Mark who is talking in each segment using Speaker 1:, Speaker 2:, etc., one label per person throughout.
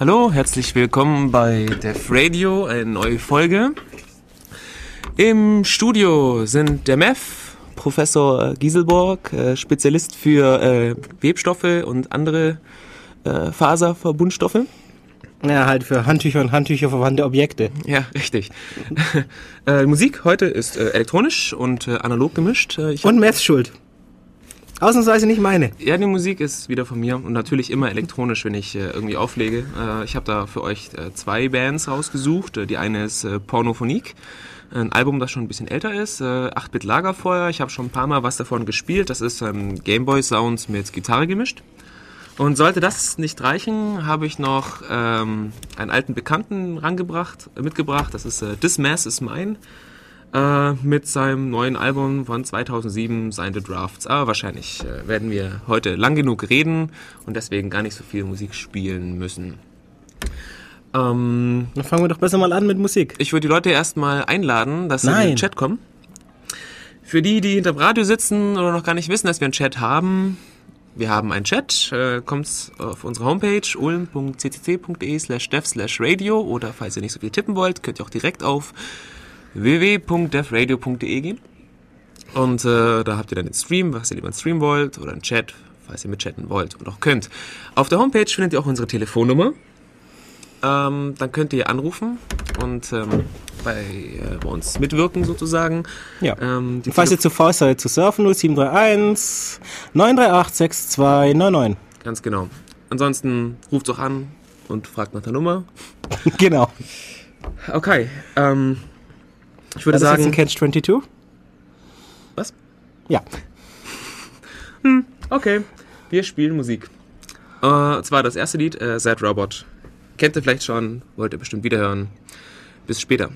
Speaker 1: Hallo, herzlich willkommen bei Def Radio, eine neue Folge. Im Studio sind der MEF, Professor Gieselborg, äh, Spezialist für äh, Webstoffe und andere äh, Faserverbundstoffe.
Speaker 2: Ja, halt für Handtücher und Handtücher verwandte Objekte.
Speaker 1: Ja, richtig. Musik heute ist elektronisch und analog gemischt.
Speaker 2: Ich und Meth schuld. Ausnahmsweise nicht meine.
Speaker 1: Ja, die Musik ist wieder von mir und natürlich immer elektronisch, wenn ich äh, irgendwie auflege. Äh, ich habe da für euch äh, zwei Bands rausgesucht. Äh, die eine ist äh, Pornophonique, ein Album, das schon ein bisschen älter ist. Äh, 8-Bit Lagerfeuer. Ich habe schon ein paar Mal was davon gespielt. Das ist ähm, Gameboy Sounds mit Gitarre gemischt. Und sollte das nicht reichen, habe ich noch ähm, einen alten Bekannten rangebracht, mitgebracht. Das ist äh, This Mass is Mine äh, mit seinem neuen Album von 2007, Signed Drafts. Aber wahrscheinlich äh, werden wir heute lang genug reden und deswegen gar nicht so viel Musik spielen müssen.
Speaker 2: Ähm, Dann fangen wir doch besser mal an mit Musik.
Speaker 1: Ich würde die Leute erstmal einladen, dass sie Nein. in den Chat kommen. Für die, die hinterm Radio sitzen oder noch gar nicht wissen, dass wir einen Chat haben, wir haben einen Chat, äh, kommt auf unsere Homepage ulm.ccc.de slash dev slash radio oder falls ihr nicht so viel tippen wollt, könnt ihr auch direkt auf www.devradio.de gehen. Und äh, da habt ihr dann den Stream, was ihr lieber streamen wollt, oder einen Chat, falls ihr mit chatten wollt und auch könnt. Auf der Homepage findet ihr auch unsere Telefonnummer. Ähm, dann könnt ihr anrufen und ähm, bei, äh, bei uns mitwirken sozusagen.
Speaker 2: Ja. Ähm, falls ihr zu faul seid zu surfen, 0731 938 6299.
Speaker 1: Ganz genau. Ansonsten ruft doch an und fragt nach der Nummer.
Speaker 2: genau.
Speaker 1: Okay. Ähm, ich würde
Speaker 2: das
Speaker 1: sagen.
Speaker 2: Ist ein Catch 22?
Speaker 1: Was?
Speaker 2: Ja.
Speaker 1: Hm, okay. Wir spielen Musik. Uh, zwar das erste Lied, äh, Sad Robot. Kennt ihr vielleicht schon, wollt ihr bestimmt wiederhören. Bis später.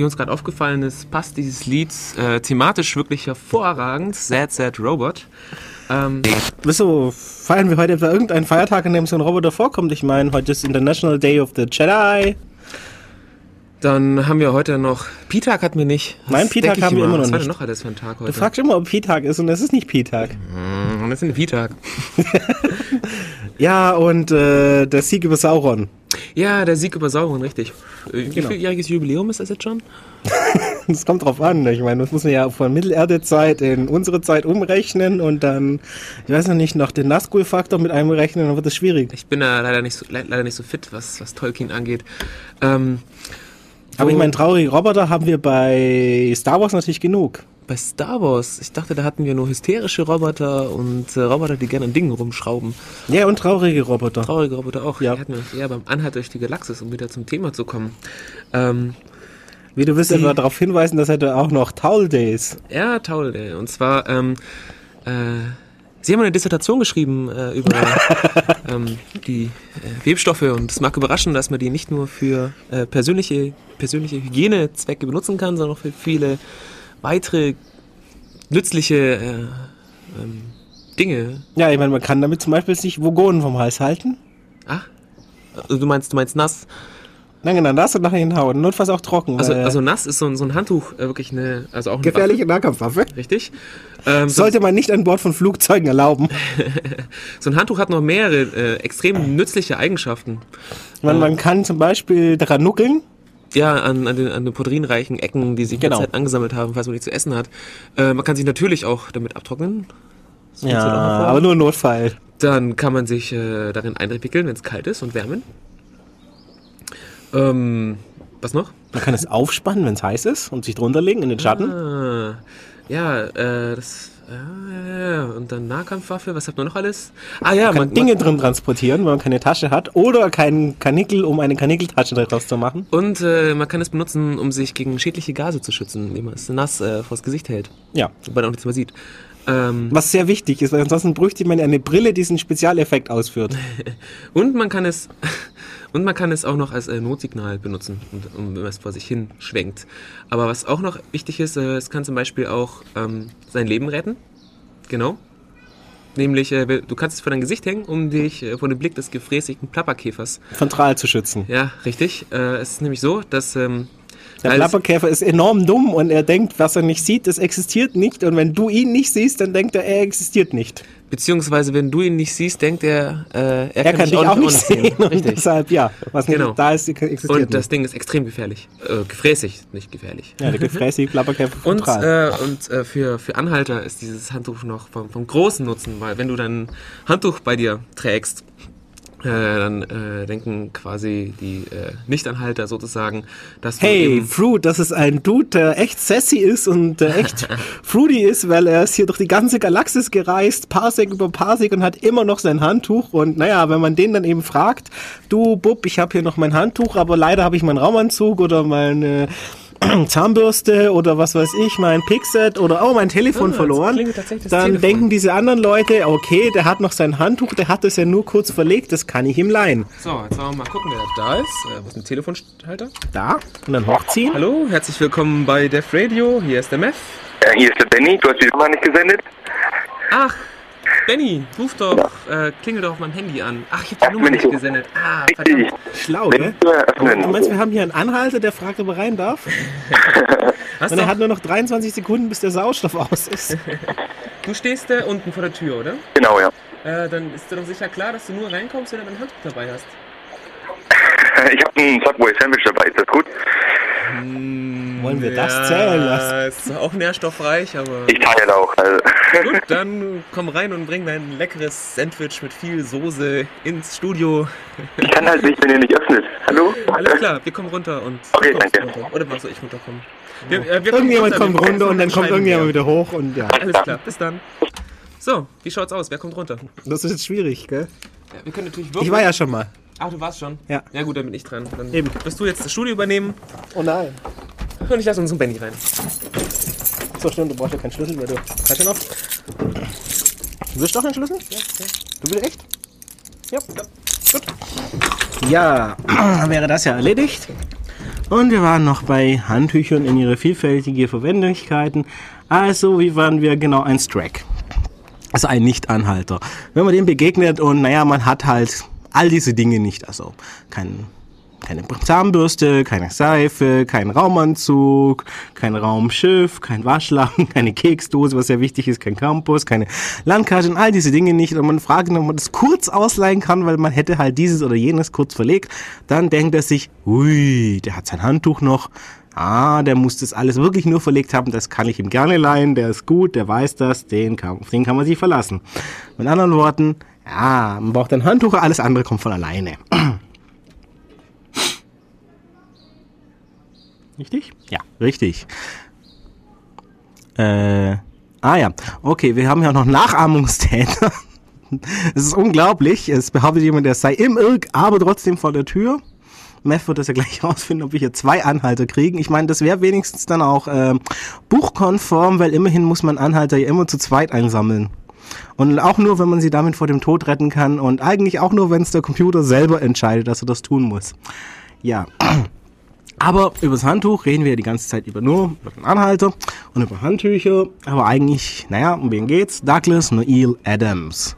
Speaker 1: Wie uns gerade aufgefallen ist, passt dieses Lied äh, thematisch wirklich hervorragend. Sad, Sad Robot.
Speaker 2: Ähm, Wieso feiern wir heute etwa irgendeinen Feiertag, in dem so ein Roboter vorkommt? Ich meine, heute ist International Day of the Jedi.
Speaker 1: Dann haben wir heute noch. P-Tag hatten wir nicht.
Speaker 2: Das Nein, P-Tag haben wir immer noch nicht. Was
Speaker 1: noch alles für ein Tag heute?
Speaker 2: Du fragst immer, ob P-Tag ist und es ist nicht P-Tag.
Speaker 1: Mm, das ist ein P-Tag.
Speaker 2: ja, und äh, der Sieg über Sauron.
Speaker 1: Ja, der Sieg über Sauron, richtig. Wie genau. vieljähriges Jubiläum ist das jetzt schon?
Speaker 2: das kommt drauf an. Ich meine, das muss man ja von Mittelerdezeit in unsere Zeit umrechnen und dann, ich weiß noch nicht, noch den Nazgul-Faktor mit einberechnen, dann wird das schwierig.
Speaker 1: Ich bin da leider nicht so, leider nicht so fit, was, was Tolkien angeht. Ähm,
Speaker 2: aber ich meine, traurige Roboter haben wir bei Star Wars natürlich genug.
Speaker 1: Bei Star Wars? Ich dachte, da hatten wir nur hysterische Roboter und äh, Roboter, die gerne an Dingen rumschrauben.
Speaker 2: Ja, und traurige Roboter.
Speaker 1: Traurige Roboter auch. Ja. Die hatten wir eher beim Anhalt durch die Galaxis, um wieder zum Thema zu kommen. Ähm,
Speaker 2: Wie du willst aber darauf hinweisen, dass er auch noch Taul Days.
Speaker 1: Ja, Taul Day. Und zwar, ähm, äh, Sie haben eine Dissertation geschrieben äh, über ähm, die äh, Webstoffe und es mag überraschen, dass man die nicht nur für äh, persönliche, persönliche Hygienezwecke benutzen kann, sondern auch für viele weitere nützliche äh, ähm, Dinge.
Speaker 2: Ja, ich meine, man kann damit zum Beispiel sich Vogonen vom Hals halten.
Speaker 1: Ach, also du meinst, du meinst nass?
Speaker 2: Nein, genau, nass und nachher hinhauen. Notfalls auch trocken.
Speaker 1: Also, also nass ist so ein, so ein Handtuch äh, wirklich eine, also auch eine
Speaker 2: gefährliche Waffe. Nahkampfwaffe.
Speaker 1: Richtig.
Speaker 2: Ähm, Sollte man nicht an Bord von Flugzeugen erlauben.
Speaker 1: so ein Handtuch hat noch mehrere äh, extrem nützliche Eigenschaften.
Speaker 2: Man, man kann zum Beispiel daran nuckeln.
Speaker 1: Ja, an, an, den, an den podrinreichen Ecken, die sich genau. mit Zeit angesammelt haben, falls man nichts zu essen hat. Äh, man kann sich natürlich auch damit abtrocknen.
Speaker 2: Das ja, aber nur Notfall.
Speaker 1: Dann kann man sich äh, darin einwickeln, wenn es kalt ist und wärmen. Ähm, was noch?
Speaker 2: Man kann es aufspannen, wenn es heiß ist und sich drunter legen in den Schatten.
Speaker 1: Ah, ja, äh, das. Ja, ja, ja. Und dann Nahkampfwaffe, was habt ihr noch alles?
Speaker 2: Ah ja, man kann man, Dinge drin transportieren, wenn man keine Tasche hat oder keinen Kanickel, um eine Kanickeltasche daraus zu machen.
Speaker 1: Und äh, man kann es benutzen, um sich gegen schädliche Gase zu schützen, indem man es nass äh, vors Gesicht hält.
Speaker 2: Ja.
Speaker 1: Wobei man auch nichts mehr sieht.
Speaker 2: Ähm, Was sehr wichtig ist, weil ansonsten bräuchte man eine Brille, die diesen Spezialeffekt ausführt.
Speaker 1: und man kann es und man kann es auch noch als äh, Notsignal benutzen, um, wenn man es vor sich hin schwenkt. Aber was auch noch wichtig ist, äh, es kann zum Beispiel auch ähm, sein Leben retten. Genau. Nämlich, äh, du kannst es vor dein Gesicht hängen, um dich äh, vor dem Blick des gefräßigen Plapperkäfers
Speaker 2: von Strahl zu schützen.
Speaker 1: Ja, richtig. Äh, es ist nämlich so, dass ähm,
Speaker 2: der Klapperkäfer ist enorm dumm und er denkt, was er nicht sieht, das existiert nicht. Und wenn du ihn nicht siehst, dann denkt er, er existiert nicht.
Speaker 1: Beziehungsweise, wenn du ihn nicht siehst, denkt er, äh, er,
Speaker 2: er kann, kann dich auch, auch nicht sehen. sehen. Richtig. deshalb, ja,
Speaker 1: was genau. nicht da ist, existiert Und das nicht. Ding ist extrem gefährlich. Äh, gefräßig, nicht gefährlich.
Speaker 2: Ja, der gefräßige Klapperkäfer
Speaker 1: Und, äh, und äh, für, für Anhalter ist dieses Handtuch noch vom, vom großen Nutzen, weil wenn du dein Handtuch bei dir trägst, äh, dann äh, denken quasi die äh, Nichtanhalter sozusagen, dass
Speaker 2: Hey, Fruit, das ist ein Dude, der echt sassy ist und der echt fruity ist, weil er ist hier durch die ganze Galaxis gereist, Parsec über Parsec und hat immer noch sein Handtuch. Und naja, wenn man den dann eben fragt, du Bub, ich habe hier noch mein Handtuch, aber leider habe ich meinen Raumanzug oder meine Zahnbürste oder was weiß ich, mein Pixet oder oh, mein Telefon ah, verloren, dann Telefon. denken diese anderen Leute, okay, der hat noch sein Handtuch, der hat es ja nur kurz verlegt, das kann ich ihm leihen.
Speaker 1: So, jetzt wollen wir mal gucken, wer da ist. Äh, wo ist ein Telefonhalter?
Speaker 2: Da, und dann hochziehen.
Speaker 1: Hallo, herzlich willkommen bei Def Radio, hier ist der Meth.
Speaker 3: Äh, hier ist der Benny, du hast die Nummer nicht gesendet.
Speaker 1: Ach, Benny, ruf doch, äh, klingel doch auf meinem Handy an. Ach, ich hab die
Speaker 3: Ach,
Speaker 1: Nummer nicht
Speaker 3: ich-
Speaker 1: gesendet. Ah, verdammt.
Speaker 2: Schlau, ne?
Speaker 3: du
Speaker 2: meinst, wir haben hier einen Anhalter, der fragt, ob er rein darf?
Speaker 1: Hast
Speaker 2: Und er hat nur noch 23 Sekunden, bis der Sauerstoff aus ist.
Speaker 1: du stehst da unten vor der Tür, oder?
Speaker 3: Genau, ja.
Speaker 1: Äh, dann ist dir doch sicher klar, dass du nur reinkommst, wenn du dein Handtuch dabei hast.
Speaker 3: Ich habe ein Subway Sandwich dabei, ist das gut?
Speaker 2: Wollen wir das zählen lassen?
Speaker 1: Ja, ist auch nährstoffreich, aber...
Speaker 3: Ich teile auch. Also.
Speaker 1: Gut, dann komm rein und bring dein leckeres Sandwich mit viel Soße ins Studio.
Speaker 3: Ich kann halt nicht, wenn ihr nicht öffnet. Hallo?
Speaker 1: Alles klar, wir kommen runter und
Speaker 3: Okay, danke.
Speaker 1: runter. Oder machst du ich runterkommen? Wir, äh, wir kommen
Speaker 2: Irgendjemand
Speaker 1: runter,
Speaker 2: kommt
Speaker 1: wir
Speaker 2: runter und dann kommt irgendjemand wieder hoch und ja.
Speaker 1: Alles klar, bis dann. So, wie schaut's aus? Wer kommt runter?
Speaker 2: Das ist jetzt schwierig, gell?
Speaker 1: Ja, wir können natürlich
Speaker 2: Ich war ja schon mal.
Speaker 1: Ach, du warst schon?
Speaker 2: Ja.
Speaker 1: Ja gut, dann bin ich dran. Dann
Speaker 2: Eben.
Speaker 1: wirst du jetzt das Studio übernehmen
Speaker 2: Oh nein.
Speaker 1: und ich lasse unseren Benny rein.
Speaker 2: So, stimmt, du brauchst ja keinen Schlüssel, weil du. Du noch? Du willst doch einen Schlüssel? Ja, Du willst echt? Ja, ja. Gut. Ja, dann wäre das ja erledigt. Und wir waren noch bei Handtüchern in ihre vielfältige Verwendlichkeiten. Also, wie waren wir genau ein Strack? Also ein Nicht-Anhalter. Wenn man dem begegnet und naja, man hat halt all diese Dinge nicht. Also kein, keine Zahnbürste, keine Seife, kein Raumanzug, kein Raumschiff, kein Waschlappen, keine Keksdose, was sehr wichtig ist, kein Campus, keine Landkarte und all diese Dinge nicht. Und man fragt, ob man das kurz ausleihen kann, weil man hätte halt dieses oder jenes kurz verlegt. Dann denkt er sich, ui, der hat sein Handtuch noch. Ah, der muss das alles wirklich nur verlegt haben, das kann ich ihm gerne leihen, der ist gut, der weiß das, den kann, auf den kann man sich verlassen. Mit anderen Worten, ja, man braucht ein Handtuch, alles andere kommt von alleine. Richtig? Ja, richtig. Äh, ah ja, okay, wir haben ja noch Nachahmungstäter. Es ist unglaublich, es behauptet jemand, der sei im Irk, aber trotzdem vor der Tür. Meth wird das ja gleich rausfinden, ob wir hier zwei Anhalter kriegen. Ich meine, das wäre wenigstens dann auch ähm, buchkonform, weil immerhin muss man Anhalter ja immer zu zweit einsammeln. Und auch nur, wenn man sie damit vor dem Tod retten kann und eigentlich auch nur, wenn es der Computer selber entscheidet, dass er das tun muss. Ja. Aber über das Handtuch reden wir ja die ganze Zeit über nur über den Anhalter und über Handtücher. Aber eigentlich, naja, um wen geht's? Douglas Neil Adams.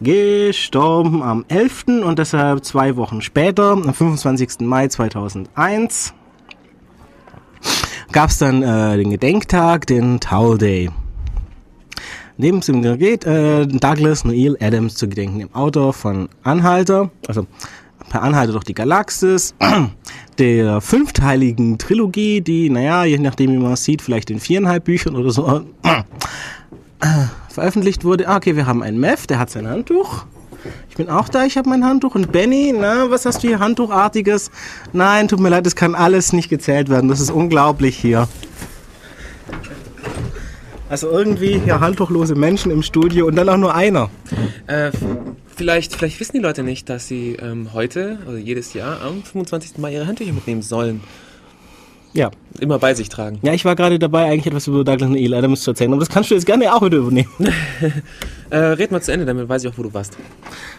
Speaker 2: Gestorben am 11. und deshalb zwei Wochen später, am 25. Mai 2001, gab es dann äh, den Gedenktag, den Tau Day. Neben dem geht äh, Douglas Neil Adams zu gedenken, dem Autor von Anhalter, also per Anhalter durch die Galaxis, der fünfteiligen Trilogie, die, naja, je nachdem wie man es sieht, vielleicht in viereinhalb Büchern oder so äh, veröffentlicht wurde. Ah, okay, wir haben einen Mev, der hat sein Handtuch. Ich bin auch da, ich habe mein Handtuch. Und Benny, na, was hast du hier Handtuchartiges? Nein, tut mir leid, das kann alles nicht gezählt werden. Das ist unglaublich hier. Also irgendwie ja handtuchlose Menschen im Studio und dann auch nur einer.
Speaker 1: Äh, vielleicht, vielleicht wissen die Leute nicht, dass sie ähm, heute, also jedes Jahr, am 25. Mai ihre Handtücher mitnehmen sollen.
Speaker 2: Ja.
Speaker 1: Immer bei sich tragen.
Speaker 2: Ja, ich war gerade dabei, eigentlich etwas über Douglas Neil Adams zu erzählen, aber das kannst du jetzt gerne auch wieder übernehmen.
Speaker 1: Äh, red mal zu Ende, damit weiß ich auch, wo du warst.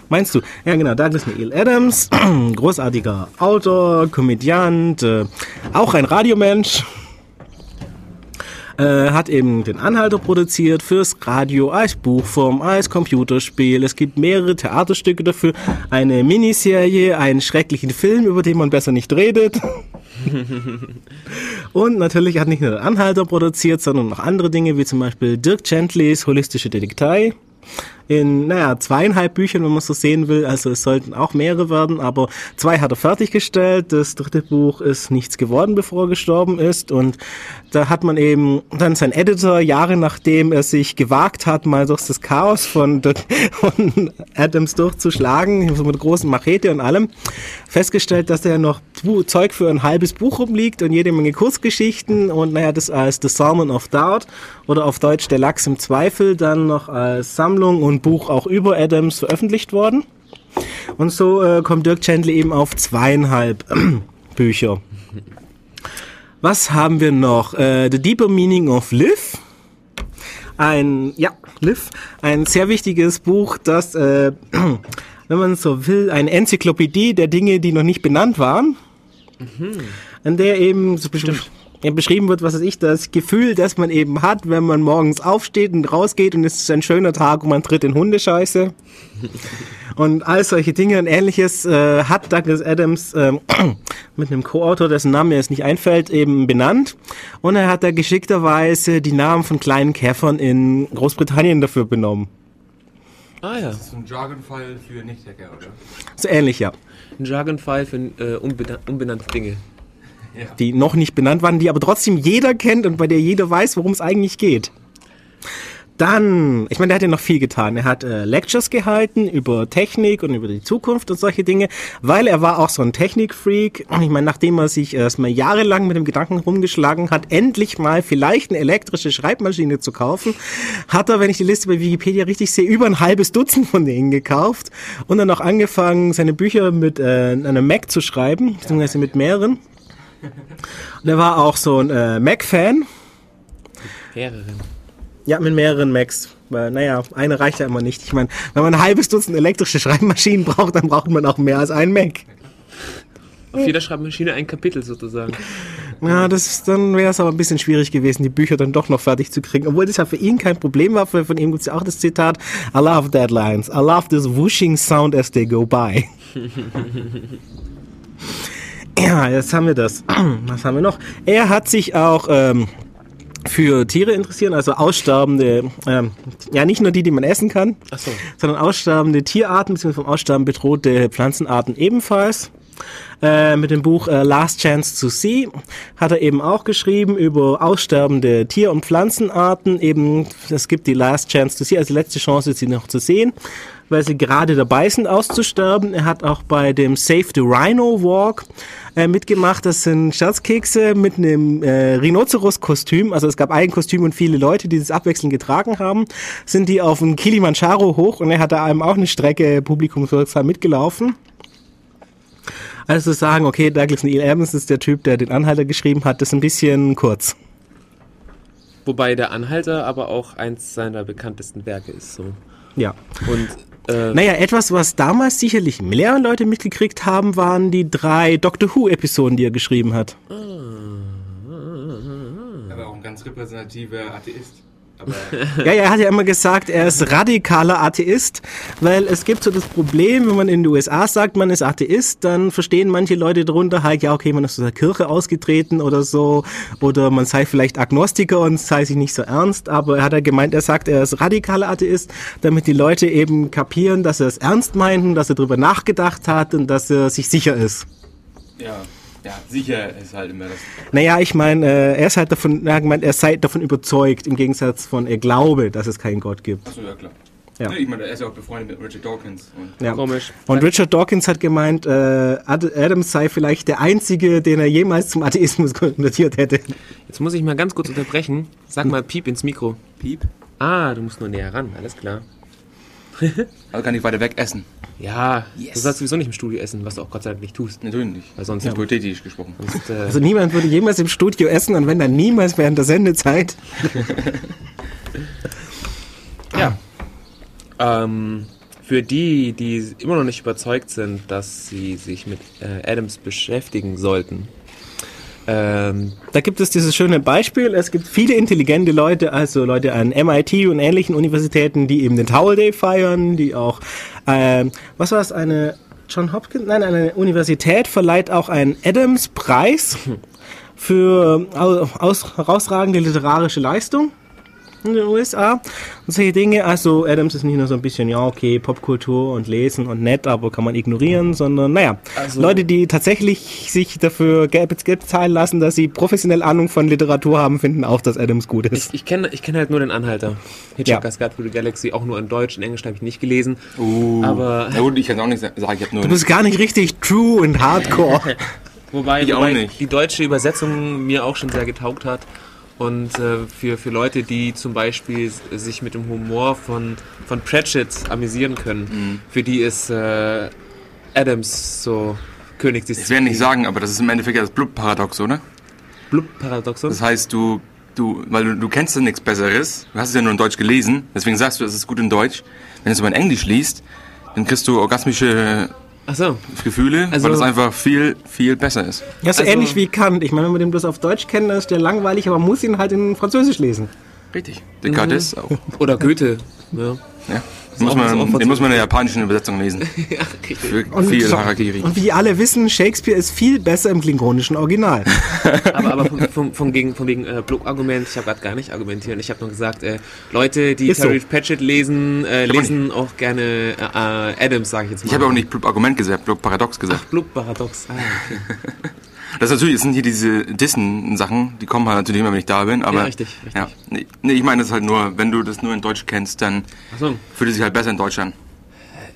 Speaker 2: Meinst du? Ja, genau, Douglas Neil Adams, großartiger Autor, Komödiant, äh, auch ein Radiomensch. Äh, hat eben den Anhalter produziert fürs Radio als Buchform, als Computerspiel. Es gibt mehrere Theaterstücke dafür, eine Miniserie, einen schrecklichen Film, über den man besser nicht redet. Und natürlich hat nicht nur den Anhalter produziert, sondern noch andere Dinge, wie zum Beispiel Dirk Gentlys Holistische Detektei. In, naja, zweieinhalb Büchern, wenn man so sehen will. Also es sollten auch mehrere werden, aber zwei hat er fertiggestellt. Das dritte Buch ist nichts geworden, bevor er gestorben ist. Und da hat man eben dann sein Editor, Jahre nachdem er sich gewagt hat, mal durch das Chaos von, von Adams durchzuschlagen, mit großen Machete und allem, festgestellt, dass da noch Zeug für ein halbes Buch rumliegt und jede Menge Kurzgeschichten und naja, das als The Salmon of Doubt oder auf Deutsch Der Lachs im Zweifel dann noch als Sammlung und Buch auch über Adams veröffentlicht worden. Und so äh, kommt Dirk Gently eben auf zweieinhalb Bücher. Was haben wir noch? Äh, The Deeper Meaning of Live. Ein, ja, Liv, ein sehr wichtiges Buch, das, äh, wenn man so will, eine Enzyklopädie der Dinge, die noch nicht benannt waren. An der eben so bestimmt. Beschrieben wird, was weiß ich, das Gefühl, das man eben hat, wenn man morgens aufsteht und rausgeht und es ist ein schöner Tag und man tritt in Hundescheiße. Und all solche Dinge und ähnliches äh, hat Douglas Adams ähm, mit einem Co-Autor, dessen Name mir jetzt nicht einfällt, eben benannt. Und er hat da geschickterweise die Namen von kleinen Käfern in Großbritannien dafür benommen.
Speaker 1: Ah ja.
Speaker 4: Das ist ein Jargon-Fall für Nicht-Hacker, oder?
Speaker 2: So ähnlich, ja.
Speaker 1: Ein Jargon-File für äh, unbena unbenannte Dinge.
Speaker 2: Die noch nicht benannt waren, die aber trotzdem jeder kennt und bei der jeder weiß, worum es eigentlich geht. Dann, ich meine, der hat ja noch viel getan. Er hat äh, Lectures gehalten über Technik und über die Zukunft und solche Dinge, weil er war auch so ein Technikfreak. Und ich meine, nachdem er sich erstmal jahrelang mit dem Gedanken rumgeschlagen hat, endlich mal vielleicht eine elektrische Schreibmaschine zu kaufen, hat er, wenn ich die Liste bei Wikipedia richtig sehe, über ein halbes Dutzend von denen gekauft und dann auch angefangen, seine Bücher mit äh, einem Mac zu schreiben, beziehungsweise mit mehreren. Und er war auch so ein äh, Mac-Fan.
Speaker 1: Mehreren.
Speaker 2: Ja, mit mehreren Macs. Weil, naja, eine reicht ja immer nicht. Ich meine, wenn man ein halbes Dutzend elektrische Schreibmaschinen braucht, dann braucht man auch mehr als einen Mac.
Speaker 1: Auf jeder Schreibmaschine ein Kapitel sozusagen.
Speaker 2: Ja, das, dann wäre es aber ein bisschen schwierig gewesen, die Bücher dann doch noch fertig zu kriegen. Obwohl das ja für ihn kein Problem war, weil von ihm gibt es ja auch das Zitat, I love deadlines. I love this whooshing sound as they go by. ja, jetzt haben wir das. Was haben wir noch? Er hat sich auch... Ähm, für Tiere interessieren, also aussterbende, ähm, ja nicht nur die, die man essen kann,
Speaker 1: so.
Speaker 2: sondern aussterbende Tierarten bzw. vom Aussterben bedrohte Pflanzenarten ebenfalls. Äh, mit dem Buch äh, Last Chance to See hat er eben auch geschrieben über aussterbende Tier- und Pflanzenarten. Eben, es gibt die Last Chance to See, also die letzte Chance, sie noch zu sehen, weil sie gerade dabei sind auszusterben. Er hat auch bei dem Save the Rhino Walk äh, mitgemacht. Das sind Scherzkekse mit einem äh, Rhinoceros-Kostüm. Also es gab ein Kostüm und viele Leute, die das abwechselnd getragen haben. Sind die auf den Kilimanjaro hoch und er hat da einem auch eine Strecke publikumswirksam mitgelaufen. Also zu sagen, okay, Douglas Neil Adams ist der Typ, der den Anhalter geschrieben hat, ist ein bisschen kurz.
Speaker 1: Wobei der Anhalter aber auch eins seiner bekanntesten Werke ist. So.
Speaker 2: Ja.
Speaker 1: Und äh,
Speaker 2: Naja, etwas, was damals sicherlich mehr Leute mitgekriegt haben, waren die drei Doctor Who-Episoden, die er geschrieben hat.
Speaker 4: Er war auch ein ganz repräsentativer Atheist.
Speaker 2: Ja, er hat ja immer gesagt, er ist radikaler Atheist, weil es gibt so das Problem, wenn man in den USA sagt, man ist Atheist, dann verstehen manche Leute darunter halt, ja, okay, man ist aus der Kirche ausgetreten oder so, oder man sei vielleicht Agnostiker und sei sich nicht so ernst, aber er hat ja gemeint, er sagt, er ist radikaler Atheist, damit die Leute eben kapieren, dass er es ernst meinten, dass er darüber nachgedacht hat und dass er sich sicher ist.
Speaker 4: ja, ja, sicher ist halt immer das.
Speaker 2: Naja, ich meine, äh, er ist halt davon, er hat gemeint, er sei davon überzeugt, im Gegensatz von, er glaube, dass es keinen Gott gibt.
Speaker 4: Achso, ja klar.
Speaker 2: Ja.
Speaker 4: Ich meine, er ist ja auch befreundet mit Richard Dawkins. Und
Speaker 2: Ja.
Speaker 1: komisch.
Speaker 2: Und Richard Dawkins hat gemeint, äh, Ad- Adams sei vielleicht der Einzige, den er jemals zum Atheismus konvertiert hätte.
Speaker 1: Jetzt muss ich mal ganz kurz unterbrechen. Sag mal Piep ins Mikro.
Speaker 4: Piep.
Speaker 1: Ah, du musst nur näher ran, alles klar.
Speaker 4: Also kann ich weiter weg essen.
Speaker 1: Ja,
Speaker 4: Yes.
Speaker 1: du sollst sowieso nicht im Studio essen, was du auch Gott sei Dank nicht tust.
Speaker 4: Natürlich nicht.
Speaker 1: Weil sonst,
Speaker 4: Hypothetisch gesprochen.
Speaker 1: sonst äh,
Speaker 2: Also niemand würde jemals im Studio essen und wenn dann niemals während der Sendezeit.
Speaker 1: Ja. Ähm, für die, die immer noch nicht überzeugt sind, dass sie sich mit äh, Adams beschäftigen sollten. Ähm,
Speaker 2: Da gibt es dieses schöne Beispiel. Es gibt viele intelligente Leute, also Leute an MIT und ähnlichen Universitäten, die eben den Towel Day feiern, die auch, ähm, was war es, eine John Hopkins? Nein, eine Universität verleiht auch einen Adams-Preis für aus, herausragende literarische Leistung in den USA und solche Dinge. Also Adams ist nicht nur so ein bisschen, ja okay, Popkultur und Lesen und nett, aber kann man ignorieren, sondern naja,
Speaker 1: Also-
Speaker 2: Leute, die tatsächlich sich dafür Geld, Geld bezahlen lassen, dass sie professionell Ahnung von Literatur haben, finden auch, dass Adams gut ist.
Speaker 1: ich ich kenne ich kenn halt nur den Anhalter. Hitchhiker's
Speaker 2: Ja.
Speaker 1: Guide to the Galaxy, auch nur in Deutsch. In Englisch habe ich nicht gelesen.
Speaker 4: Uh,
Speaker 1: Aber-
Speaker 4: Na gut, ich kann auch nicht sagen, ich habe nur.
Speaker 2: Du bist gar nicht richtig true und hardcore.
Speaker 1: Wobei,
Speaker 4: Ich auch
Speaker 1: wobei
Speaker 4: nicht.
Speaker 1: die deutsche Übersetzung mir auch schon sehr getaugt hat. Und äh, für, für Leute, die zum Beispiel sich mit dem Humor von, von Pratchett amüsieren können,
Speaker 4: Mhm.
Speaker 1: für die ist äh, Adams so
Speaker 4: Ich
Speaker 1: Königsdisziplin.
Speaker 4: werde nicht sagen, aber das ist im Endeffekt ja das Blub-Paradox, oder?
Speaker 1: Blub-Paradoxon.
Speaker 4: Das heißt, du, du, weil du, du kennst ja nichts Besseres, du hast es ja nur in Deutsch gelesen, deswegen sagst du, es ist gut in Deutsch. Wenn du es aber in Englisch liest, dann kriegst du orgasmische
Speaker 1: Ach so.
Speaker 4: Gefühle,
Speaker 1: Also-
Speaker 4: weil es einfach viel, viel besser ist.
Speaker 2: Ja, so
Speaker 1: Also-
Speaker 2: ähnlich wie Kant. Ich meine, wenn man den bloß auf Deutsch kennt, dann ist der langweilig, aber man muss ihn halt in Französisch lesen.
Speaker 4: Richtig. Descartes auch.
Speaker 1: Oder Goethe. Ja.
Speaker 4: Ja. Den muss,
Speaker 1: auch- auch
Speaker 4: man, den muss man in der japanischen Übersetzung lesen.
Speaker 1: ja, richtig.
Speaker 4: Für
Speaker 2: Und,
Speaker 4: viel
Speaker 2: so-
Speaker 4: Harakiri.
Speaker 2: und wie alle wissen, Shakespeare ist viel besser im klingonischen Original.
Speaker 1: Aber, aber von, von, von, gegen, von wegen äh, Blog-Argument, ich habe gerade gar nicht argumentiert. Ich habe nur gesagt, äh, Leute, die
Speaker 2: Ist so.
Speaker 1: Terry Pratchett lesen, äh, lesen auch gerne äh, äh, Adams, sage ich jetzt mal.
Speaker 4: Ich habe auch nicht Blub Argument gesagt, Blub Paradox gesagt.
Speaker 1: Blub-Paradox. Ah, okay.
Speaker 4: Das ist natürlich, das sind hier diese Dissen-Sachen, die kommen halt natürlich immer, wenn ich da bin, aber.
Speaker 1: Ja, richtig, richtig.
Speaker 4: Ja, nee, nee, ich meine das halt nur, wenn du das nur in Deutsch kennst, dann
Speaker 1: so.
Speaker 4: fühlt es sich halt besser in Deutsch an.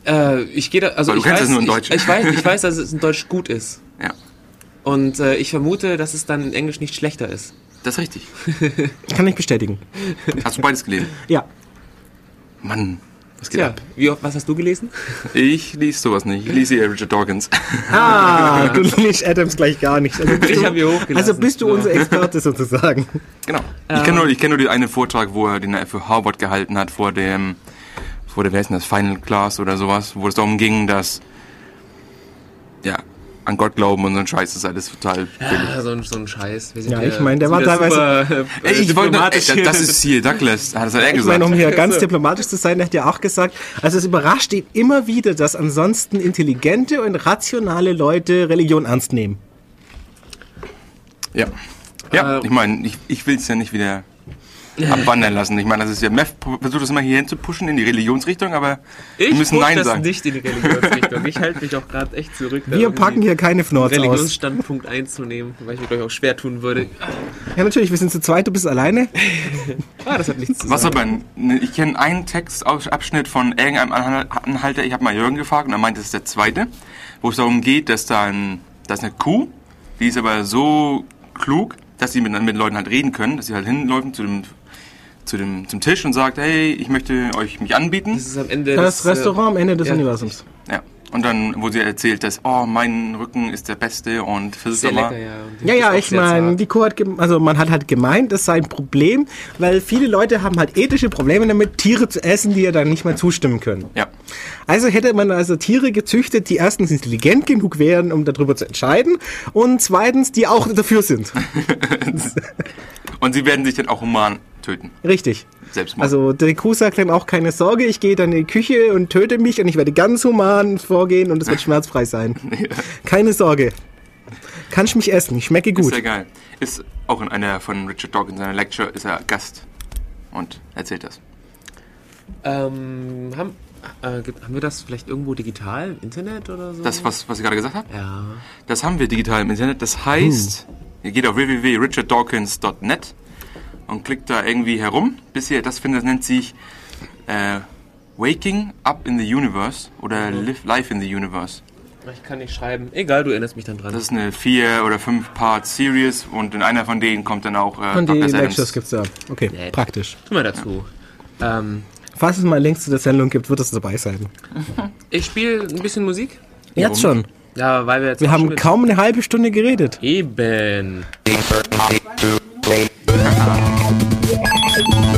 Speaker 1: Äh, ich gehe da, also
Speaker 4: Weil du
Speaker 1: ich
Speaker 4: kennst
Speaker 1: weiß,
Speaker 4: es nur in
Speaker 1: ich-
Speaker 4: Deutsch.
Speaker 1: Ich, weiß, ich weiß, dass es in Deutsch gut ist.
Speaker 4: Ja,
Speaker 1: Und äh, ich vermute, dass es dann in Englisch nicht schlechter ist.
Speaker 4: das ist richtig.
Speaker 2: Kann ich bestätigen.
Speaker 4: Hast du beides gelesen?
Speaker 2: Ja.
Speaker 4: Mann, was geht
Speaker 1: Tja,
Speaker 4: ab?
Speaker 1: wie, oft- was hast du gelesen?
Speaker 4: Ich lese sowas nicht. Ich lese eher Richard Dawkins.
Speaker 2: Ah, du liest Adams gleich gar nicht. Also bist
Speaker 1: Ich
Speaker 2: du,
Speaker 1: hab ihn hochgelassen.
Speaker 2: Also bist du
Speaker 1: Ja.
Speaker 2: unser Experte sozusagen.
Speaker 4: genau. Ich kenne nur, ich kenn nur den einen Vortrag, wo er den er für Harvard gehalten hat, vor dem, vor der, wer ist denn das, Final Class oder sowas, wo es darum ging, dass, ja, an Gott glauben und so ein Scheiß ist alles total billig.
Speaker 1: Ja, so, ein, so ein Scheiß. Wir sind
Speaker 2: Ja, ich meine, der war teilweise-
Speaker 1: Super, äh,
Speaker 4: Ey, ich wollte, ey,
Speaker 1: diplomatisch.
Speaker 4: das ist hier Douglas, hat das hat er
Speaker 2: Ich
Speaker 4: gesagt.
Speaker 2: meine, um hier ganz diplomatisch zu sein, hat ja auch gesagt, also es überrascht ihn immer wieder, dass ansonsten intelligente und rationale Leute Religion ernst nehmen.
Speaker 4: Ja. Ja,
Speaker 1: Äh,
Speaker 4: ich meine, ich, ich will es ja nicht wieder abwandern lassen. Ich meine, das ist ja, Meth versucht das immer hier hinzupushen in die Religionsrichtung, aber
Speaker 1: Ich
Speaker 4: wir müssen
Speaker 1: push
Speaker 4: Nein
Speaker 1: das
Speaker 4: sagen.
Speaker 1: nicht in die Religionsrichtung. Ich halte mich auch gerade echt zurück.
Speaker 2: Wir packen hier keine Fnords aus.
Speaker 1: Religionsstandpunkt einzunehmen, weil ich mir glaube ich auch schwer tun würde.
Speaker 2: Ja, natürlich, wir sind zu zweit, du bist alleine.
Speaker 1: Ah, das hat nichts zu
Speaker 4: Was
Speaker 1: sagen.
Speaker 4: aber, ne, ich kenne einen Textabschnitt von irgendeinem Anhal- Anhalter, ich habe mal Jürgen gefragt und er meinte, das ist der zweite, wo es darum geht, dass da ein, da ist eine Kuh, die ist aber so klug, dass sie mit, mit Leuten halt reden können, dass sie halt hinläufen zu dem, zu dem, zum Tisch und sagt, hey, ich möchte euch mich anbieten.
Speaker 1: Das ist am Ende
Speaker 2: Das
Speaker 1: des, äh,
Speaker 2: Restaurant am Ende des
Speaker 1: ja,
Speaker 2: Universums.
Speaker 4: Ja. Und dann, wo sie erzählt, dass, oh, mein Rücken ist der beste und versuch
Speaker 1: Sehr lecker, ja.
Speaker 2: Ja, ja, ich meine, die Kuh hat, also man hat halt gemeint, das sei ein Problem, weil viele Leute haben halt ethische Probleme damit, Tiere zu essen, die ihr dann nicht mehr zustimmen können.
Speaker 4: Ja.
Speaker 2: Also hätte man also Tiere gezüchtet, die erstens intelligent genug wären, um darüber zu entscheiden, und zweitens, die auch dafür sind.
Speaker 4: Und sie werden sich dann auch human töten.
Speaker 2: Richtig.
Speaker 4: Selbstmord.
Speaker 2: Also Kuh sagt dann auch keine Sorge, ich gehe dann in die Küche und töte mich und ich werde ganz human vorgehen und es wird schmerzfrei sein. Keine Sorge. Kann ich mich essen, ich schmecke
Speaker 4: Ist
Speaker 2: gut.
Speaker 4: sehr geil. Ist auch in einer von Richard Dawkins seiner Lecture ist er Gast und erzählt das.
Speaker 1: Ähm, haben, äh, haben wir das vielleicht irgendwo digital im Internet oder so?
Speaker 4: Das, was, was ich gerade gesagt habe,
Speaker 1: ja.
Speaker 4: das haben wir digital im Internet. Das heißt,
Speaker 2: Hm.
Speaker 4: ihr geht auf www.richarddawkins.net und klickt da irgendwie herum, bis ihr das findet, das nennt sich äh, Waking Up in the Universe oder Live, Life in the Universe.
Speaker 1: Ich kann nicht schreiben. Egal, du erinnerst mich dann dran.
Speaker 4: Das ist eine vier- oder fünf Part Series und in einer von denen kommt dann auch äh,
Speaker 2: Und die Lectures
Speaker 4: Adams.
Speaker 2: gibt's da. Okay,
Speaker 1: Nett.
Speaker 2: praktisch.
Speaker 1: Tu mal dazu. Ähm,
Speaker 2: Falls es mal Links zu der Sendung gibt, wird es dabei sein.
Speaker 1: ich spiele ein bisschen Musik.
Speaker 2: Jetzt schon.
Speaker 1: Ja, weil wir jetzt
Speaker 2: Wir haben kaum eine halbe Stunde geredet.
Speaker 1: Eben.
Speaker 5: I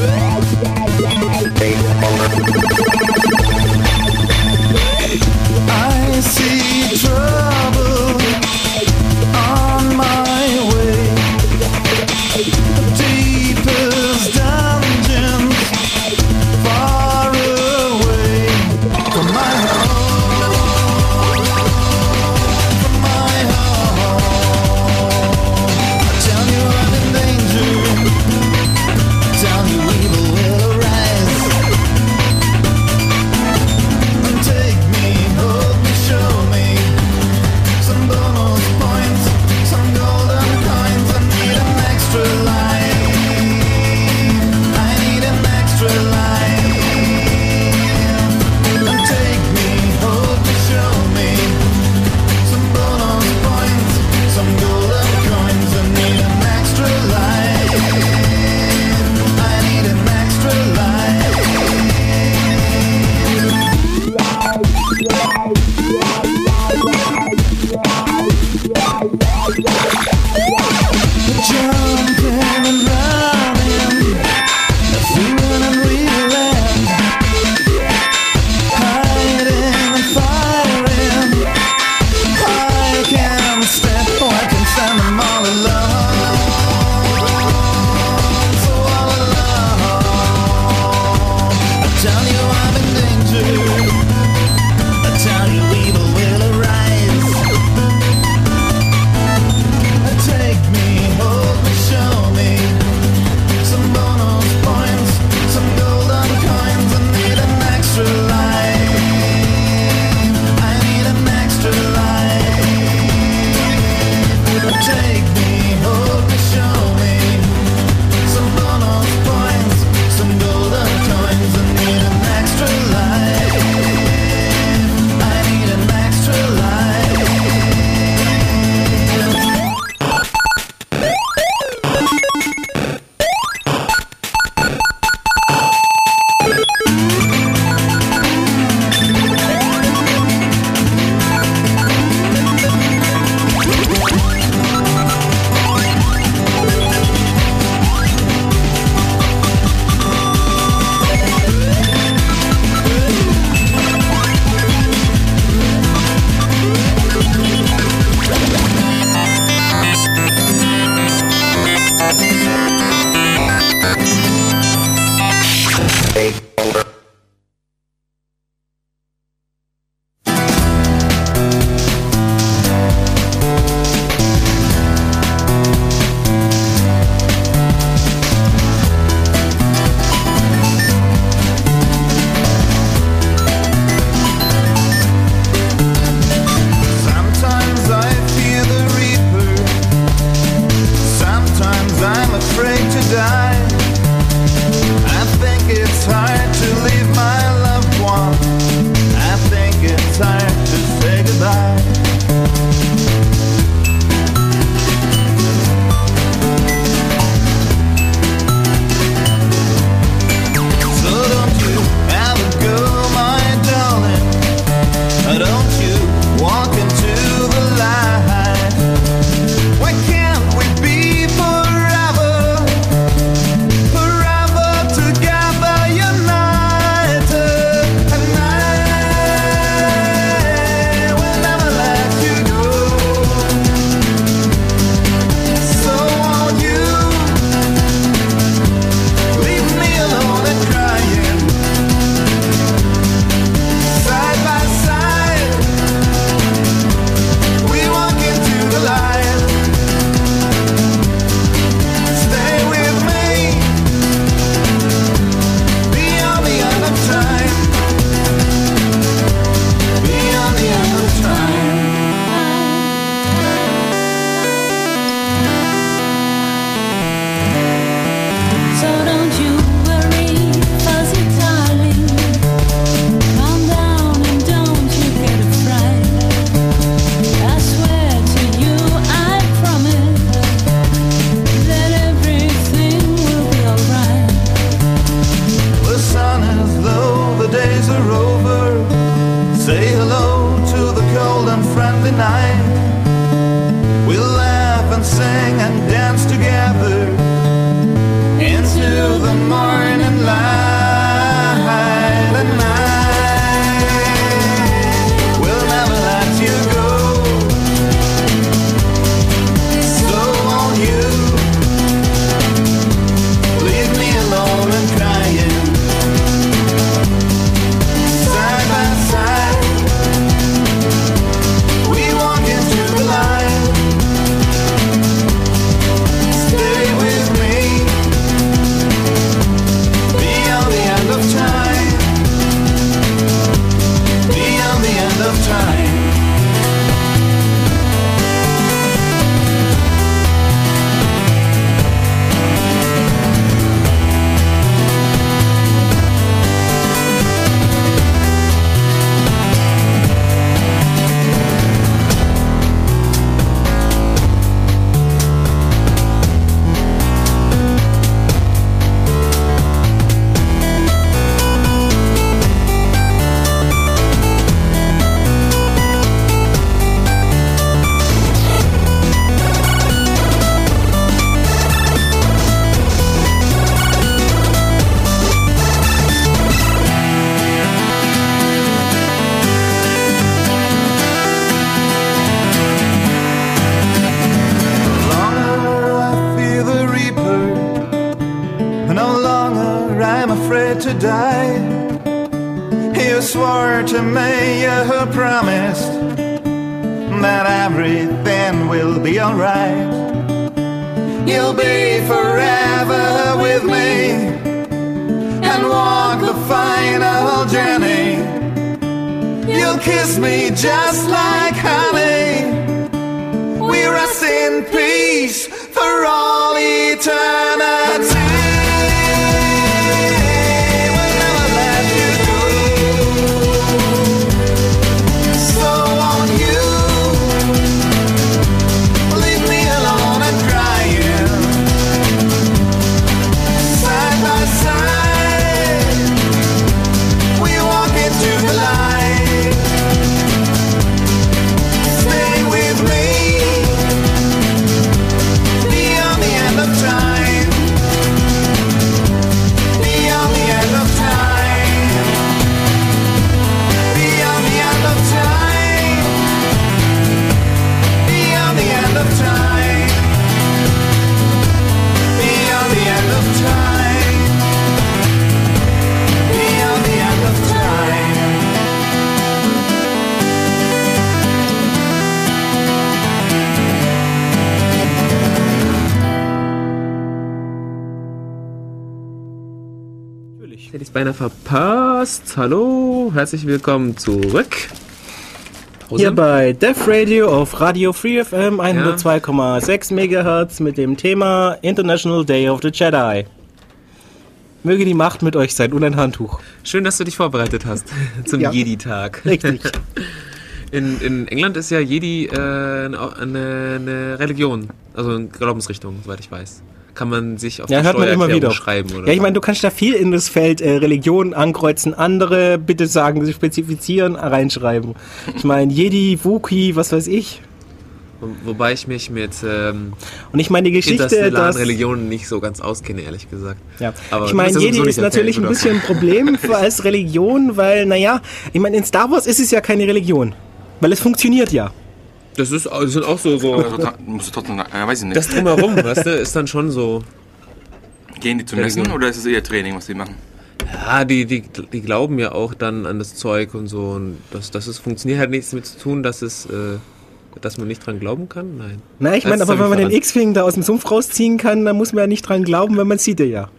Speaker 5: Jenny. You'll kiss me just like honey. We rest in peace for all eternity.
Speaker 1: Es beinahe verpasst. Hallo, herzlich willkommen zurück. Hose?
Speaker 2: Hier bei Def Radio auf Radio Free FM 102,6 MHz mit dem Thema International Day of the Jedi. Möge die Macht mit euch sein und ein Handtuch.
Speaker 1: Schön, dass du dich vorbereitet hast zum
Speaker 2: Ja.
Speaker 1: Jedi-Tag.
Speaker 2: Richtig.
Speaker 1: In, in England ist ja Jedi äh, eine, eine Religion, also eine Glaubensrichtung, soweit ich weiß. Kann man sich auf
Speaker 2: Ja,
Speaker 1: die
Speaker 2: hört man immer wieder.
Speaker 1: schreiben oder
Speaker 2: Ja, ich meine, du kannst da viel in das Feld äh, Religion ankreuzen, andere bitte sagen, spezifizieren, reinschreiben. Ich meine, Jedi, Wookie, was weiß ich.
Speaker 1: Wo- Wobei ich mich mit ähm,
Speaker 2: Und ich meine, die Geschichte, dass...
Speaker 1: Religionen nicht so ganz auskenne, ehrlich gesagt.
Speaker 2: Ja.
Speaker 1: Aber
Speaker 2: ich meine, Jedi ist natürlich ein bisschen ein Problem für als Religion, weil, naja, ich meine, in Star Wars ist es ja keine Religion. Weil es funktioniert ja.
Speaker 1: Das ist das sind auch so, so
Speaker 4: musst du trotzdem, äh, weiß ich nicht.
Speaker 1: das drumherum, weißt du, ist dann schon so.
Speaker 4: Gehen die zum. Messen oder ist es eher Training, was die machen?
Speaker 1: Ja, die, die, die glauben ja auch dann an das Zeug und so. Und das, das ist, funktioniert halt nichts damit zu tun, dass es, äh, dass man nicht dran glauben kann. Nein.
Speaker 2: Na, ich meine, aber wenn man den. X-Wing da aus dem Sumpf rausziehen kann, dann muss man ja nicht dran glauben, wenn man sieht ja ja.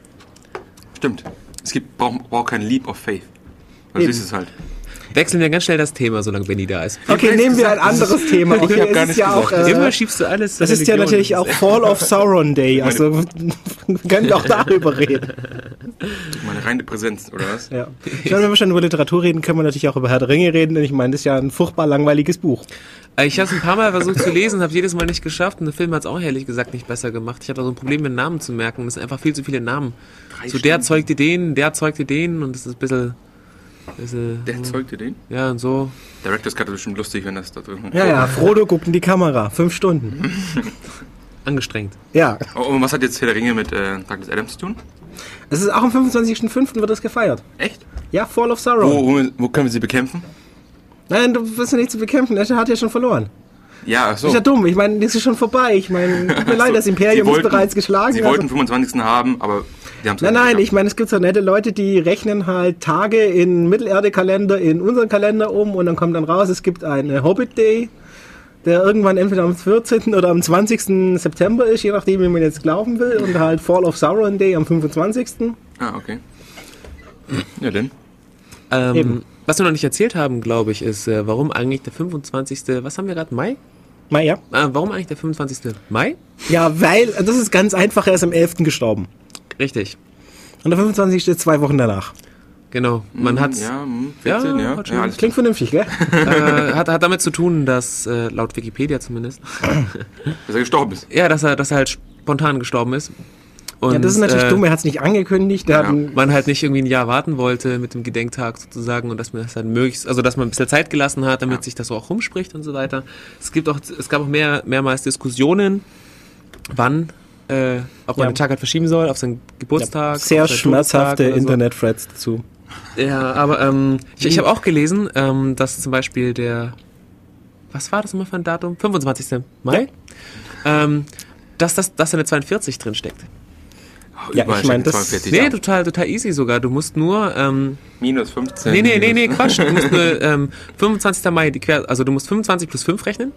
Speaker 4: Stimmt. Es gibt, braucht braucht kein Leap of Faith. Das
Speaker 2: Eben.
Speaker 4: ist es halt.
Speaker 1: Wechseln wir ganz schnell das Thema, solange Benny da ist.
Speaker 2: Okay,
Speaker 4: hab
Speaker 2: nehmen wir ein anderes Thema.
Speaker 4: Ich
Speaker 2: Okay,
Speaker 4: hab gar
Speaker 2: es
Speaker 4: nicht
Speaker 2: ja auch, äh,
Speaker 1: Immer schiebst du alles.
Speaker 2: das ist ja natürlich auch Fall of Sauron Day, also können wir auch darüber reden.
Speaker 4: Meine reine Präsenz, oder was?
Speaker 2: Ja. Ich meine, wenn wir schon über Literatur reden, können wir natürlich auch über Herr der Ringe reden, denn ich meine, das ist ja ein furchtbar langweiliges Buch.
Speaker 1: Äh, Ich habe es ein paar Mal versucht zu lesen, habe jedes Mal nicht geschafft und der Film hat es auch ehrlich gesagt nicht besser gemacht. Ich habe da so ein Problem mit Namen zu merken. Es sind einfach viel zu viele Namen. so der
Speaker 4: Stunden.
Speaker 1: zeugte den, der zeugte den und das ist ein bisschen, bisschen
Speaker 4: Der zeugte den?
Speaker 1: ja und so.
Speaker 4: Director's Cut ist bestimmt lustig, wenn das da drin
Speaker 2: Ja, ja, Frodo guckt in die Kamera, fünf Stunden.
Speaker 1: Angestrengt.
Speaker 2: Ja,
Speaker 4: Oh, und was hat jetzt Herr der Ringe mit äh, Tag des Adams zu tun?
Speaker 2: es ist auch am 25.05. wird das gefeiert.
Speaker 4: Echt?
Speaker 2: Ja, Fall of Sauron.
Speaker 4: Wo, wo, wo können wir sie bekämpfen?
Speaker 2: Nein, du wirst ja nicht zu bekämpfen, er hat ja schon verloren.
Speaker 4: Ja, ach so.
Speaker 2: Ist ja dumm, ich meine, das ist schon vorbei. Ich meine, tut mir leid, das Imperium
Speaker 4: wollten-
Speaker 2: ist bereits geschlagen.
Speaker 4: Sie
Speaker 2: also-
Speaker 4: wollten 25. haben, aber
Speaker 2: Nein, nein, ich meine, es gibt so nette Leute, die rechnen halt Tage in Mittelerde-Kalender in unseren Kalender um und dann kommt dann raus, es gibt einen Hobbit Day, der irgendwann entweder am 14. oder am 20. September ist, je nachdem, wie man jetzt glauben will, und halt Fall of Sauron Day am 25.
Speaker 4: Ah, okay. Ja, denn.
Speaker 1: Ähm,
Speaker 2: Eben.
Speaker 1: was wir noch nicht erzählt haben, glaube ich, ist, äh, warum eigentlich der 25. Was haben wir gerade? Mai?
Speaker 2: Na ja.
Speaker 1: Äh, warum eigentlich der 25. Mai?
Speaker 2: Ja, weil, das ist ganz einfach, er ist am 11. gestorben.
Speaker 1: Richtig.
Speaker 2: Und der 25. ist zwei Wochen danach.
Speaker 1: Genau. Man hat
Speaker 4: Ja, hm, 14,
Speaker 1: Ja,
Speaker 4: ja.
Speaker 1: hat schon-
Speaker 4: ja
Speaker 2: Klingt vernünftig, gell?
Speaker 1: äh, hat, hat damit zu tun, dass äh, laut Wikipedia zumindest,
Speaker 4: dass er gestorben ist.
Speaker 1: ja, dass er, dass er halt spontan gestorben ist. Und,
Speaker 2: ja, das ist natürlich
Speaker 1: äh,
Speaker 2: dumm, er hat es nicht angekündigt.
Speaker 4: Ja.
Speaker 1: man halt nicht irgendwie ein Jahr warten wollte mit dem Gedenktag sozusagen und dass man das halt möglichst, also dass man ein bisschen Zeit gelassen hat, damit
Speaker 4: Ja.
Speaker 1: sich das so auch rumspricht und so weiter. Es gibt auch, es gab auch mehr, mehrmals Diskussionen, wann, äh, ob man
Speaker 2: Ja.
Speaker 1: den Tag halt verschieben soll auf seinen Geburtstag.
Speaker 2: sehr
Speaker 1: auf seinen
Speaker 2: schmerzhafte
Speaker 1: so.
Speaker 2: Internet-Threads dazu.
Speaker 1: Ja, aber ähm, ich, ich habe auch gelesen, ähm, dass zum Beispiel der, was war das nochmal für ein Datum? 25. Mai? Ähm, dass, das, dass da eine 42 drin steckt.
Speaker 4: Oh,
Speaker 2: Ja, ich mein,
Speaker 4: steht
Speaker 2: das-
Speaker 4: 42
Speaker 1: Nee, total, total easy sogar. Du musst nur, ähm,
Speaker 4: Minus 15.
Speaker 1: nee, nee, nee, nee, Quatsch. Du musst nur ähm, 25. Mai, die Quer, also du musst 25 plus 5 rechnen.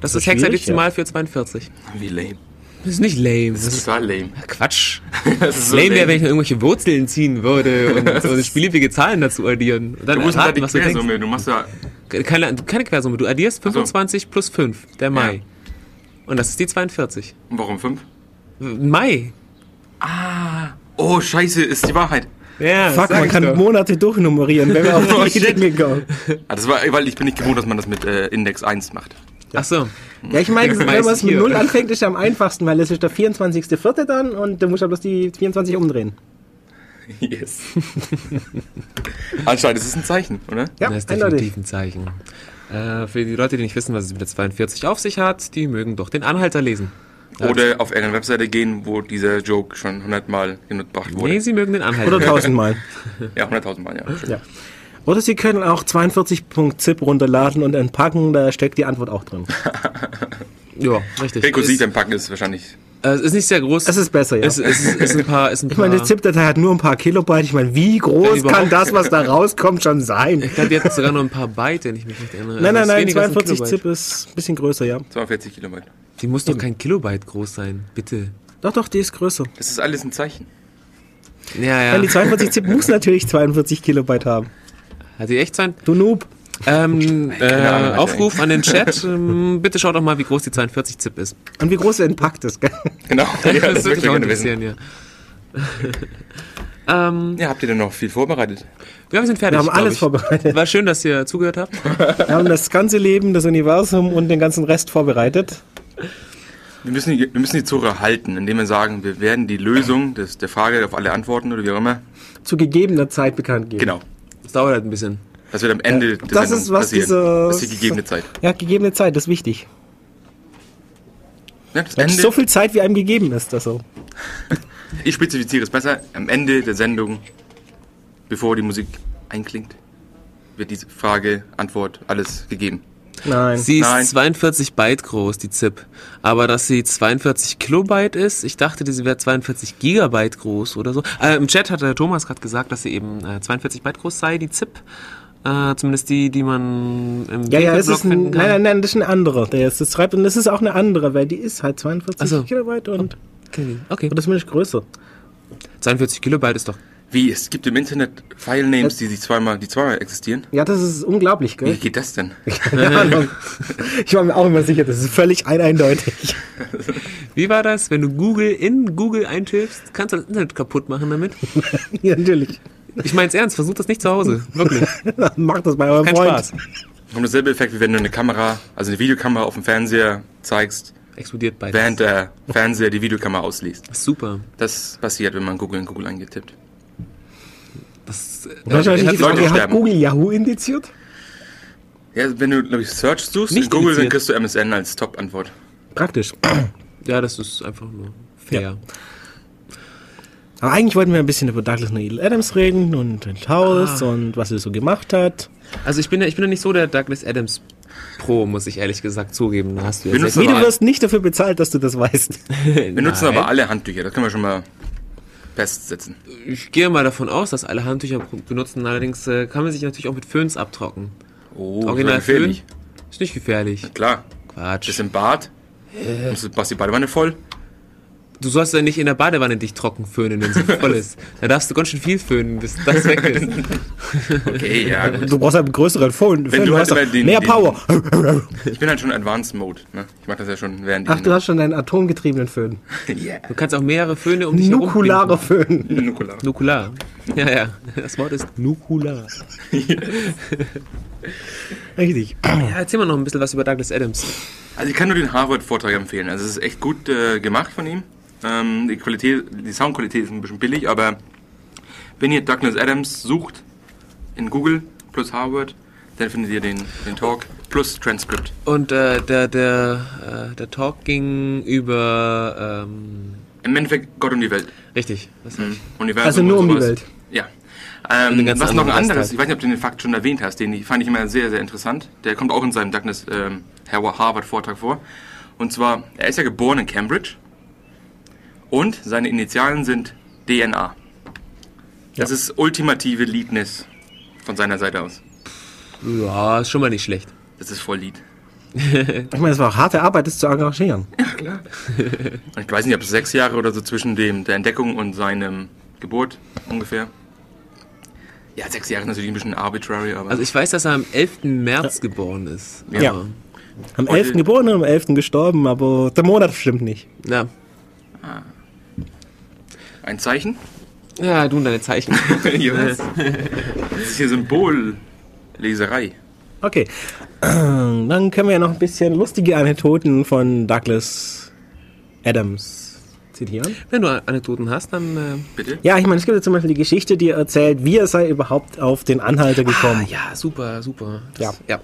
Speaker 1: Das
Speaker 2: So
Speaker 1: ist
Speaker 2: schwierig,
Speaker 1: hexadezimal für 42.
Speaker 4: Wie lame.
Speaker 1: Das ist nicht lame.
Speaker 4: Das
Speaker 1: Das
Speaker 4: ist total lame.
Speaker 1: Quatsch.
Speaker 4: Das ist so
Speaker 1: Lame wäre, wenn ich noch irgendwelche Wurzeln ziehen würde und so beliebige Zahlen dazu addieren. Und dann
Speaker 4: Du musst da
Speaker 1: erraten,
Speaker 4: die
Speaker 1: was du.
Speaker 4: Quersumme, du machst ja...
Speaker 1: Keine, keine Quersumme. Du addierst
Speaker 4: so.
Speaker 1: 25 plus 5, der Mai.
Speaker 4: Ja.
Speaker 1: Und das ist die 42.
Speaker 4: Und warum 5?
Speaker 1: Mai.
Speaker 4: Oh, scheiße, ist die Wahrheit.
Speaker 1: Ja,
Speaker 2: Fuck, man kann
Speaker 1: doch.
Speaker 2: Monate durchnummerieren, wenn wir auf
Speaker 4: Oh,
Speaker 2: die
Speaker 4: shit.
Speaker 2: Dinge kommen.
Speaker 4: Ah, das war, weil ich bin nicht gewohnt, dass man das mit äh, Index 1 macht.
Speaker 1: Ach so.
Speaker 2: Ja, ich meine, wenn man es mit
Speaker 1: hier.
Speaker 2: 0 anfängt, ist ja am einfachsten, weil es ist der 24.04. dann und du musst ja bloß die 24 umdrehen.
Speaker 4: Yes. Anscheinend ist es ein Zeichen, oder?
Speaker 2: Ja,
Speaker 1: das ist
Speaker 2: eindeutig.
Speaker 1: definitiv ein Zeichen. Äh, für die Leute, die nicht wissen, was es mit der 42 auf sich hat, die mögen doch den Anhalter lesen.
Speaker 4: Oder auf irgendeine Webseite gehen, wo dieser Joke schon 100 Mal gebracht wurde.
Speaker 1: Nee, sie mögen den Anhalter.
Speaker 2: Oder tausendmal.
Speaker 4: Ja, 100.000 Mal, ja.
Speaker 2: ja. Oder Sie können auch 42.zip runterladen und entpacken, da steckt die Antwort auch drin.
Speaker 1: Ja, richtig. Ist,
Speaker 4: entpacken ist wahrscheinlich...
Speaker 1: äh, es ist nicht sehr groß.
Speaker 2: Das ist besser, ja.
Speaker 1: Es ist, ist, ist ein paar. Ist ein
Speaker 2: ich meine, die ZIP-Datei hat nur ein paar Kilobyte. Ich meine, wie groß
Speaker 1: überhaupt-
Speaker 2: kann das, was da rauskommt, schon sein?
Speaker 1: ich glaube, die hat sogar nur ein paar Byte, wenn ich mich nicht erinnere.
Speaker 2: Nein,
Speaker 1: Also
Speaker 2: nein,
Speaker 1: es
Speaker 2: nein,
Speaker 1: weniger als ein
Speaker 2: 42
Speaker 1: Kilobyte.
Speaker 2: ZIP ist ein bisschen größer, ja.
Speaker 4: 42 Kilobyte.
Speaker 1: Die muss doch kein Kilobyte groß sein, bitte.
Speaker 2: Doch, doch, die ist größer.
Speaker 4: Das ist alles ein Zeichen.
Speaker 1: Ja, ja.
Speaker 2: Weil die 42-Zip muss natürlich 42 Kilobyte haben.
Speaker 1: Hat die echt sein?
Speaker 2: Du Noob.
Speaker 1: Ähm, äh, Aufruf an den Chat. Ähm, bitte schaut doch mal, wie groß die 42 Zip ist.
Speaker 2: Und wie groß ein Pakt ist, gell?
Speaker 4: Genau, ja, das,
Speaker 1: das
Speaker 4: würde ich
Speaker 1: auch
Speaker 4: wissen.
Speaker 1: interessieren, ja. ähm,
Speaker 4: Ja, habt ihr denn noch viel vorbereitet?
Speaker 1: ja, wir sind fertig.
Speaker 2: Wir haben alles
Speaker 1: ich.
Speaker 2: vorbereitet.
Speaker 1: War schön, dass ihr zugehört habt.
Speaker 2: Wir haben das ganze Leben, das Universum und den ganzen Rest vorbereitet.
Speaker 4: Wir müssen, die, wir müssen die Zuhörer halten, indem wir sagen, wir werden die Lösung des, der Frage auf alle Antworten oder wie auch immer.
Speaker 2: Zu gegebener Zeit bekannt geben.
Speaker 4: Genau.
Speaker 1: Das dauert halt ein bisschen.
Speaker 4: Das wird am Ende der
Speaker 2: das
Speaker 4: Sendung
Speaker 2: ist, was
Speaker 4: passieren.
Speaker 2: dieser-
Speaker 4: Das ist die gegebene Zeit.
Speaker 2: Ja, gegebene Zeit, das ist wichtig.
Speaker 4: Ja, das
Speaker 2: Ja,
Speaker 4: Ende,
Speaker 2: so viel Zeit, wie einem gegeben ist, das so.
Speaker 4: ich spezifiziere es besser. Am Ende der Sendung, bevor die Musik einklingt, wird diese Frage, Antwort, alles gegeben.
Speaker 2: Nein.
Speaker 1: Sie ist
Speaker 4: Nein.
Speaker 1: 42 Byte groß, die ZIP. Aber dass sie 42 Kilobyte ist, ich dachte, sie wäre 42 Gigabyte groß oder so. Äh, Im Chat hat der Thomas gerade gesagt, dass sie eben äh, 42 Byte groß sei, die ZIP. Äh, zumindest die, die man im
Speaker 2: ja, ja,
Speaker 1: Blog
Speaker 2: ist ein,
Speaker 1: finden kann.
Speaker 2: nein, nein, nein, das ist eine andere, der jetzt das schreibt. Und das ist auch eine andere, weil die ist halt 42
Speaker 1: Ach so.
Speaker 2: Kilobyte und
Speaker 1: Okay, okay.
Speaker 2: oder zumindest größer.
Speaker 1: 42 Kilobyte ist doch.
Speaker 4: Wie, es gibt im Internet Filenames, die sich zweimal, die zweimal existieren?
Speaker 2: Ja, das ist unglaublich,
Speaker 4: Wie
Speaker 2: gell?
Speaker 4: geht das denn?
Speaker 2: Keine Ahnung. Ich war mir auch immer sicher, das ist völlig ein eindeutig.
Speaker 1: Wie war das, wenn du Google in Google eintippst, kannst du das Internet kaputt machen damit?
Speaker 2: ja, natürlich.
Speaker 1: Ich mein's ernst, versuch das nicht zu Hause. Wirklich.
Speaker 2: Macht das bei eurem
Speaker 1: Kein
Speaker 2: Freund.
Speaker 1: Spaß.
Speaker 4: Und dasselbe Effekt, wie wenn du eine Kamera, also eine Videokamera auf dem Fernseher zeigst,
Speaker 1: Explodiert beides.
Speaker 4: während der Fernseher die Videokamera ausliest.
Speaker 1: Super.
Speaker 4: Das passiert, wenn man Google in Google eingetippt.
Speaker 1: Das, äh,
Speaker 2: Wahrscheinlich
Speaker 4: Leute
Speaker 2: Frage, hat. Google Yahoo indiziert?
Speaker 4: Ja, wenn du, glaube ich, Search suchst
Speaker 1: Nicht
Speaker 4: in Google, dann
Speaker 1: indiziert.
Speaker 4: kriegst du MSN als Top-Antwort.
Speaker 2: Praktisch.
Speaker 1: ja, das ist einfach nur fair.
Speaker 2: Aber eigentlich wollten wir ein bisschen über Douglas Neil Adams reden und den Haus und was er so gemacht hat.
Speaker 1: Also ich bin ja, ich bin ja nicht so der Douglas Adams Pro, muss ich ehrlich gesagt zugeben. Da hast du ja
Speaker 2: du wirst nicht dafür bezahlt, dass du das weißt.
Speaker 4: Wir nutzen aber alle Handtücher, das können wir schon mal festsetzen.
Speaker 1: Ich gehe mal davon aus, dass alle Handtücher benutzen. Allerdings äh, kann man sich natürlich auch mit Föhns abtrocknen.
Speaker 4: Oh,
Speaker 1: Original
Speaker 4: war gefährlich.
Speaker 1: Föhn? Ist nicht gefährlich.
Speaker 4: Klar,
Speaker 1: Quatsch.
Speaker 4: im Bad. Äh. Machst die Badewanne voll?
Speaker 1: Du sollst ja nicht in der Badewanne dich trocken föhnen, wenn sie voll ist. Da darfst du ganz schön viel föhnen, bis das weg ist.
Speaker 4: Okay, ja, gut.
Speaker 2: Du brauchst halt einen größeren Phone.
Speaker 4: Wenn du
Speaker 2: du
Speaker 4: halt
Speaker 2: hast
Speaker 4: immer den-
Speaker 2: mehr
Speaker 4: den-
Speaker 2: Power.
Speaker 4: Ich bin halt schon Advanced Mode. Ne? Ich mach das ja schon während
Speaker 2: Ach, du hast schon deinen atomgetriebenen Föhn.
Speaker 4: Yeah.
Speaker 1: Du kannst auch mehrere Föhne um dich herum
Speaker 2: Nukularer Föhn.
Speaker 4: Nukular.
Speaker 1: Nukular. Ja, ja. Das Wort ist nukular.
Speaker 2: Richtig.
Speaker 1: Ja, erzähl mal noch ein bisschen was über Douglas Adams.
Speaker 4: Also ich kann nur den Harvard-Vortrag empfehlen. Also es ist echt gut äh, gemacht von ihm. Ähm, die Qualität, die Soundqualität ist ein bisschen billig, aber wenn ihr Douglas Adams sucht in Google plus Harvard, dann findet ihr den, den Talk plus Transcript.
Speaker 1: Und äh, der, der, äh, der Talk ging über. Ähm,
Speaker 4: Im Endeffekt Gott und die Welt.
Speaker 1: richtig. Was
Speaker 4: Mhm. Universum
Speaker 2: Also nur
Speaker 4: und
Speaker 2: um die. Welt.
Speaker 4: Ja. Ähm,
Speaker 1: ganz
Speaker 4: was noch ein
Speaker 1: andere
Speaker 4: anderes, ich weiß nicht, ob du den Fakt schon erwähnt hast, den fand ich immer sehr, sehr interessant. Der kommt auch in seinem Douglas ähm, Harvard-Vortrag vor. Und zwar, er ist ja geboren in Cambridge und seine Initialen sind DNA. Das ist ultimative Liedness von seiner Seite aus.
Speaker 1: Ja, ist schon mal nicht schlecht.
Speaker 4: Das ist voll Lied.
Speaker 2: Ich meine, es war auch harte Arbeit, das zu engagieren.
Speaker 4: Und ich weiß nicht, ob es sechs Jahre oder so zwischen dem, der Entdeckung und seinem Geburt ungefähr. Ja, sechs Jahre ist natürlich ein bisschen arbitrary, aber
Speaker 1: Also ich weiß, dass er am 11. März geboren ist.
Speaker 2: Ja.
Speaker 1: Aber-
Speaker 2: Am
Speaker 4: Heute-
Speaker 2: 11. geboren und am 11. gestorben, aber der Monat stimmt nicht.
Speaker 1: Ja.
Speaker 4: Ein Zeichen.
Speaker 1: Ja, du und deine Zeichen.
Speaker 4: Das ist hier Symbolleserei.
Speaker 2: Okay. Dann können wir ja noch ein bisschen lustige Anekdoten von Douglas Adams zitieren.
Speaker 1: Wenn du Anekdoten hast, dann. Äh,
Speaker 4: Bitte?
Speaker 2: Ja, ich meine, es gibt ja zum Beispiel die Geschichte, die erzählt, wie er sei überhaupt auf den Anhalter
Speaker 1: ah,
Speaker 2: gekommen.
Speaker 1: ja, super, super.
Speaker 2: Ja.
Speaker 1: ja.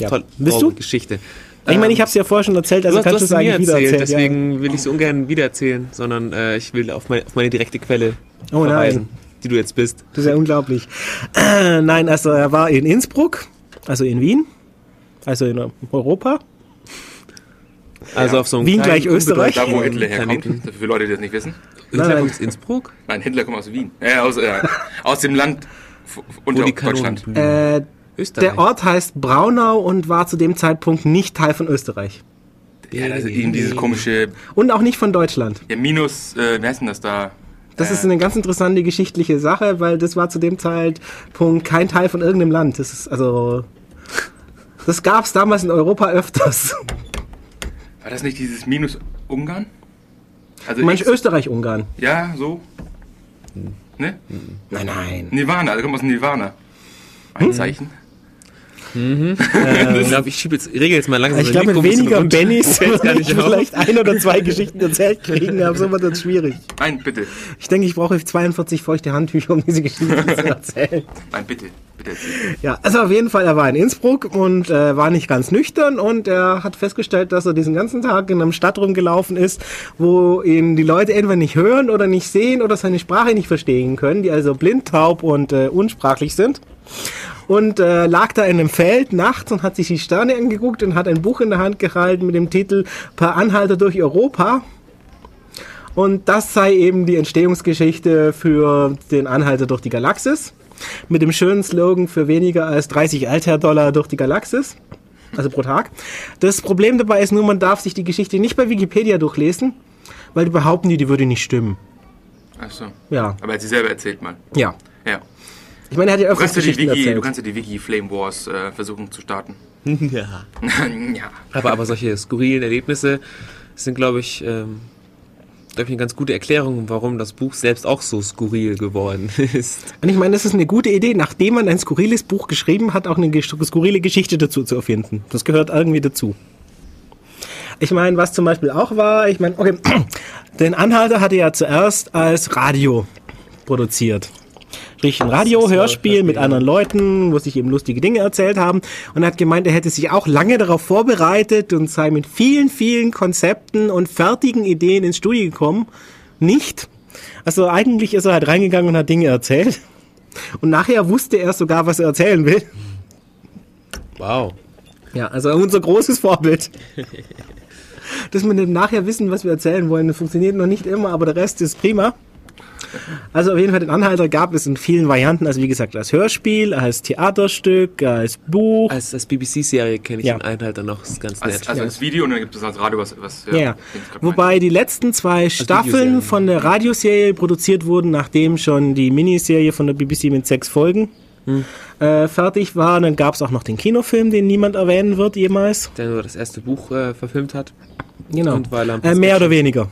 Speaker 2: Ja.
Speaker 1: Toll.
Speaker 2: Bist
Speaker 1: Traurige
Speaker 2: du?
Speaker 1: Geschichte.
Speaker 2: Ich meine, ich
Speaker 1: Ähm,
Speaker 2: habe es ja vorher schon erzählt, also
Speaker 1: du
Speaker 2: kannst
Speaker 1: du
Speaker 2: es
Speaker 1: mir
Speaker 2: eigentlich wieder
Speaker 1: erzählt,
Speaker 2: erzählen.
Speaker 1: deswegen will ich es ungern wiedererzählen, sondern äh, ich will auf, mein, auf meine direkte Quelle
Speaker 2: Oh nein.
Speaker 1: verweisen, die du jetzt bist.
Speaker 2: Ja, das ist ja unglaublich. Äh, nein, also er war in Innsbruck, also in Wien, also in Europa.
Speaker 1: Also auf so einem
Speaker 2: Wien gleich Österreich.
Speaker 4: Da, wo Hitler herkommt. Für Leute, die das nicht wissen.
Speaker 1: Hitler
Speaker 2: Nein,
Speaker 1: kommt aus Innsbruck?
Speaker 4: Nein, Hitler kommt aus Wien. Äh, aus, äh, aus dem Land unter Deutschland.
Speaker 2: Äh,
Speaker 1: Österreich.
Speaker 2: der Ort heißt Braunau und war zu dem Zeitpunkt nicht Teil von Österreich.
Speaker 4: Ja, also eben dieses komische
Speaker 2: Und auch nicht von Deutschland.
Speaker 4: ja, Minus, äh, wer heißt denn das da?
Speaker 2: Das ist eine ganz interessante geschichtliche Sache, weil das war zu dem Zeitpunkt kein Teil von irgendeinem Land. Das ist also. Das gab es damals in Europa öfters.
Speaker 4: War das nicht dieses Minus Ungarn? Also ich-
Speaker 2: Österreich-Ungarn?
Speaker 4: Ja, so. Ne?
Speaker 2: Nein, nein.
Speaker 4: Nirvana, also kommt aus Nirvana. Ein Zeichen.
Speaker 1: ich glaube, ich schiebe jetzt, regel jetzt mal langsam
Speaker 2: Ich glaube, mit weniger. Bennys würde ich vielleicht ein oder zwei Geschichten erzählt kriegen, aber so wird das schwierig.
Speaker 4: Nein, bitte.
Speaker 2: Ich denke, ich brauche 42 feuchte Handtücher, um diese Geschichte zu erzählen.
Speaker 4: Nein, bitte. Bitte.
Speaker 2: Ja, also auf jeden Fall, er war in Innsbruck und äh, war nicht ganz nüchtern und er hat festgestellt, dass er diesen ganzen Tag in einer Stadt rumgelaufen ist, wo ihn die Leute entweder nicht hören oder nicht sehen oder seine Sprache nicht verstehen können, die also blind, taub und äh, unsprachlich sind. Und äh, lag da in einem Feld nachts und hat sich die Sterne angeguckt und hat ein Buch in der Hand gehalten mit dem Titel Per Anhalter durch Europa. Und das sei eben die Entstehungsgeschichte für den Anhalter durch die Galaxis. Mit dem schönen Slogan für weniger als 30 Alter-Dollar durch die Galaxis. Also pro Tag. Das Problem dabei ist nur, man darf sich die Geschichte nicht bei Wikipedia durchlesen, weil die behaupten, die, die würde nicht stimmen.
Speaker 4: Achso.
Speaker 2: Ja,
Speaker 4: Aber er hat sie selber erzählt mal.
Speaker 2: ja.
Speaker 4: Ja.
Speaker 2: Ich meine, er hat ja
Speaker 4: Du
Speaker 2: öfters
Speaker 4: kannst, ja die
Speaker 2: Geschichten
Speaker 4: Wiki, du kannst ja die Wiki Flame Wars äh, versuchen zu starten.
Speaker 1: Ja.
Speaker 4: ja.
Speaker 1: Aber, aber solche skurrilen Erlebnisse sind, glaube ich, ähm, glaube ich, eine ganz gute Erklärung, warum das Buch selbst auch so skurril geworden ist.
Speaker 2: Und ich meine, das ist eine gute Idee, nachdem man ein skurriles Buch geschrieben hat, auch eine skurrile Geschichte dazu zu erfinden. Das gehört irgendwie dazu. Ich meine, was zum Beispiel auch war, ich meine, okay, den Anhalter hatte ja zuerst als Radio produziert. Sprich, ein Radio-Hörspiel mit anderen Leuten, wo sich eben lustige Dinge erzählt haben. Und er hat gemeint, er hätte sich auch lange darauf vorbereitet und sei mit vielen, vielen Konzepten und fertigen Ideen ins Studio gekommen. Nicht. Also eigentlich ist er halt reingegangen und hat Dinge erzählt. Und nachher wusste er sogar, was er erzählen will.
Speaker 1: Wow.
Speaker 2: Ja, also unser großes Vorbild. Dass wir nachher wissen, was wir erzählen wollen, das funktioniert noch nicht immer, aber der Rest ist prima. Also auf jeden Fall den Anhalter gab es in vielen Varianten, also wie gesagt als Hörspiel, als Theaterstück, als Buch.
Speaker 1: Als, als BBC-Serie kenne ich
Speaker 2: Ja.
Speaker 1: den Einhalter noch, ist ganz nett.
Speaker 4: Als, also als Video und dann gibt es als Radio was. was
Speaker 2: Ja, ja. Wobei die letzten zwei Staffeln von der Radioserie produziert wurden, nachdem schon die Miniserie von der BBC mit sechs Folgen äh, fertig war. Dann gab es auch noch den Kinofilm, den niemand erwähnen wird jemals.
Speaker 1: der nur das erste Buch äh, verfilmt hat.
Speaker 2: Genau.
Speaker 1: Und er
Speaker 2: Äh, mehr oder weniger.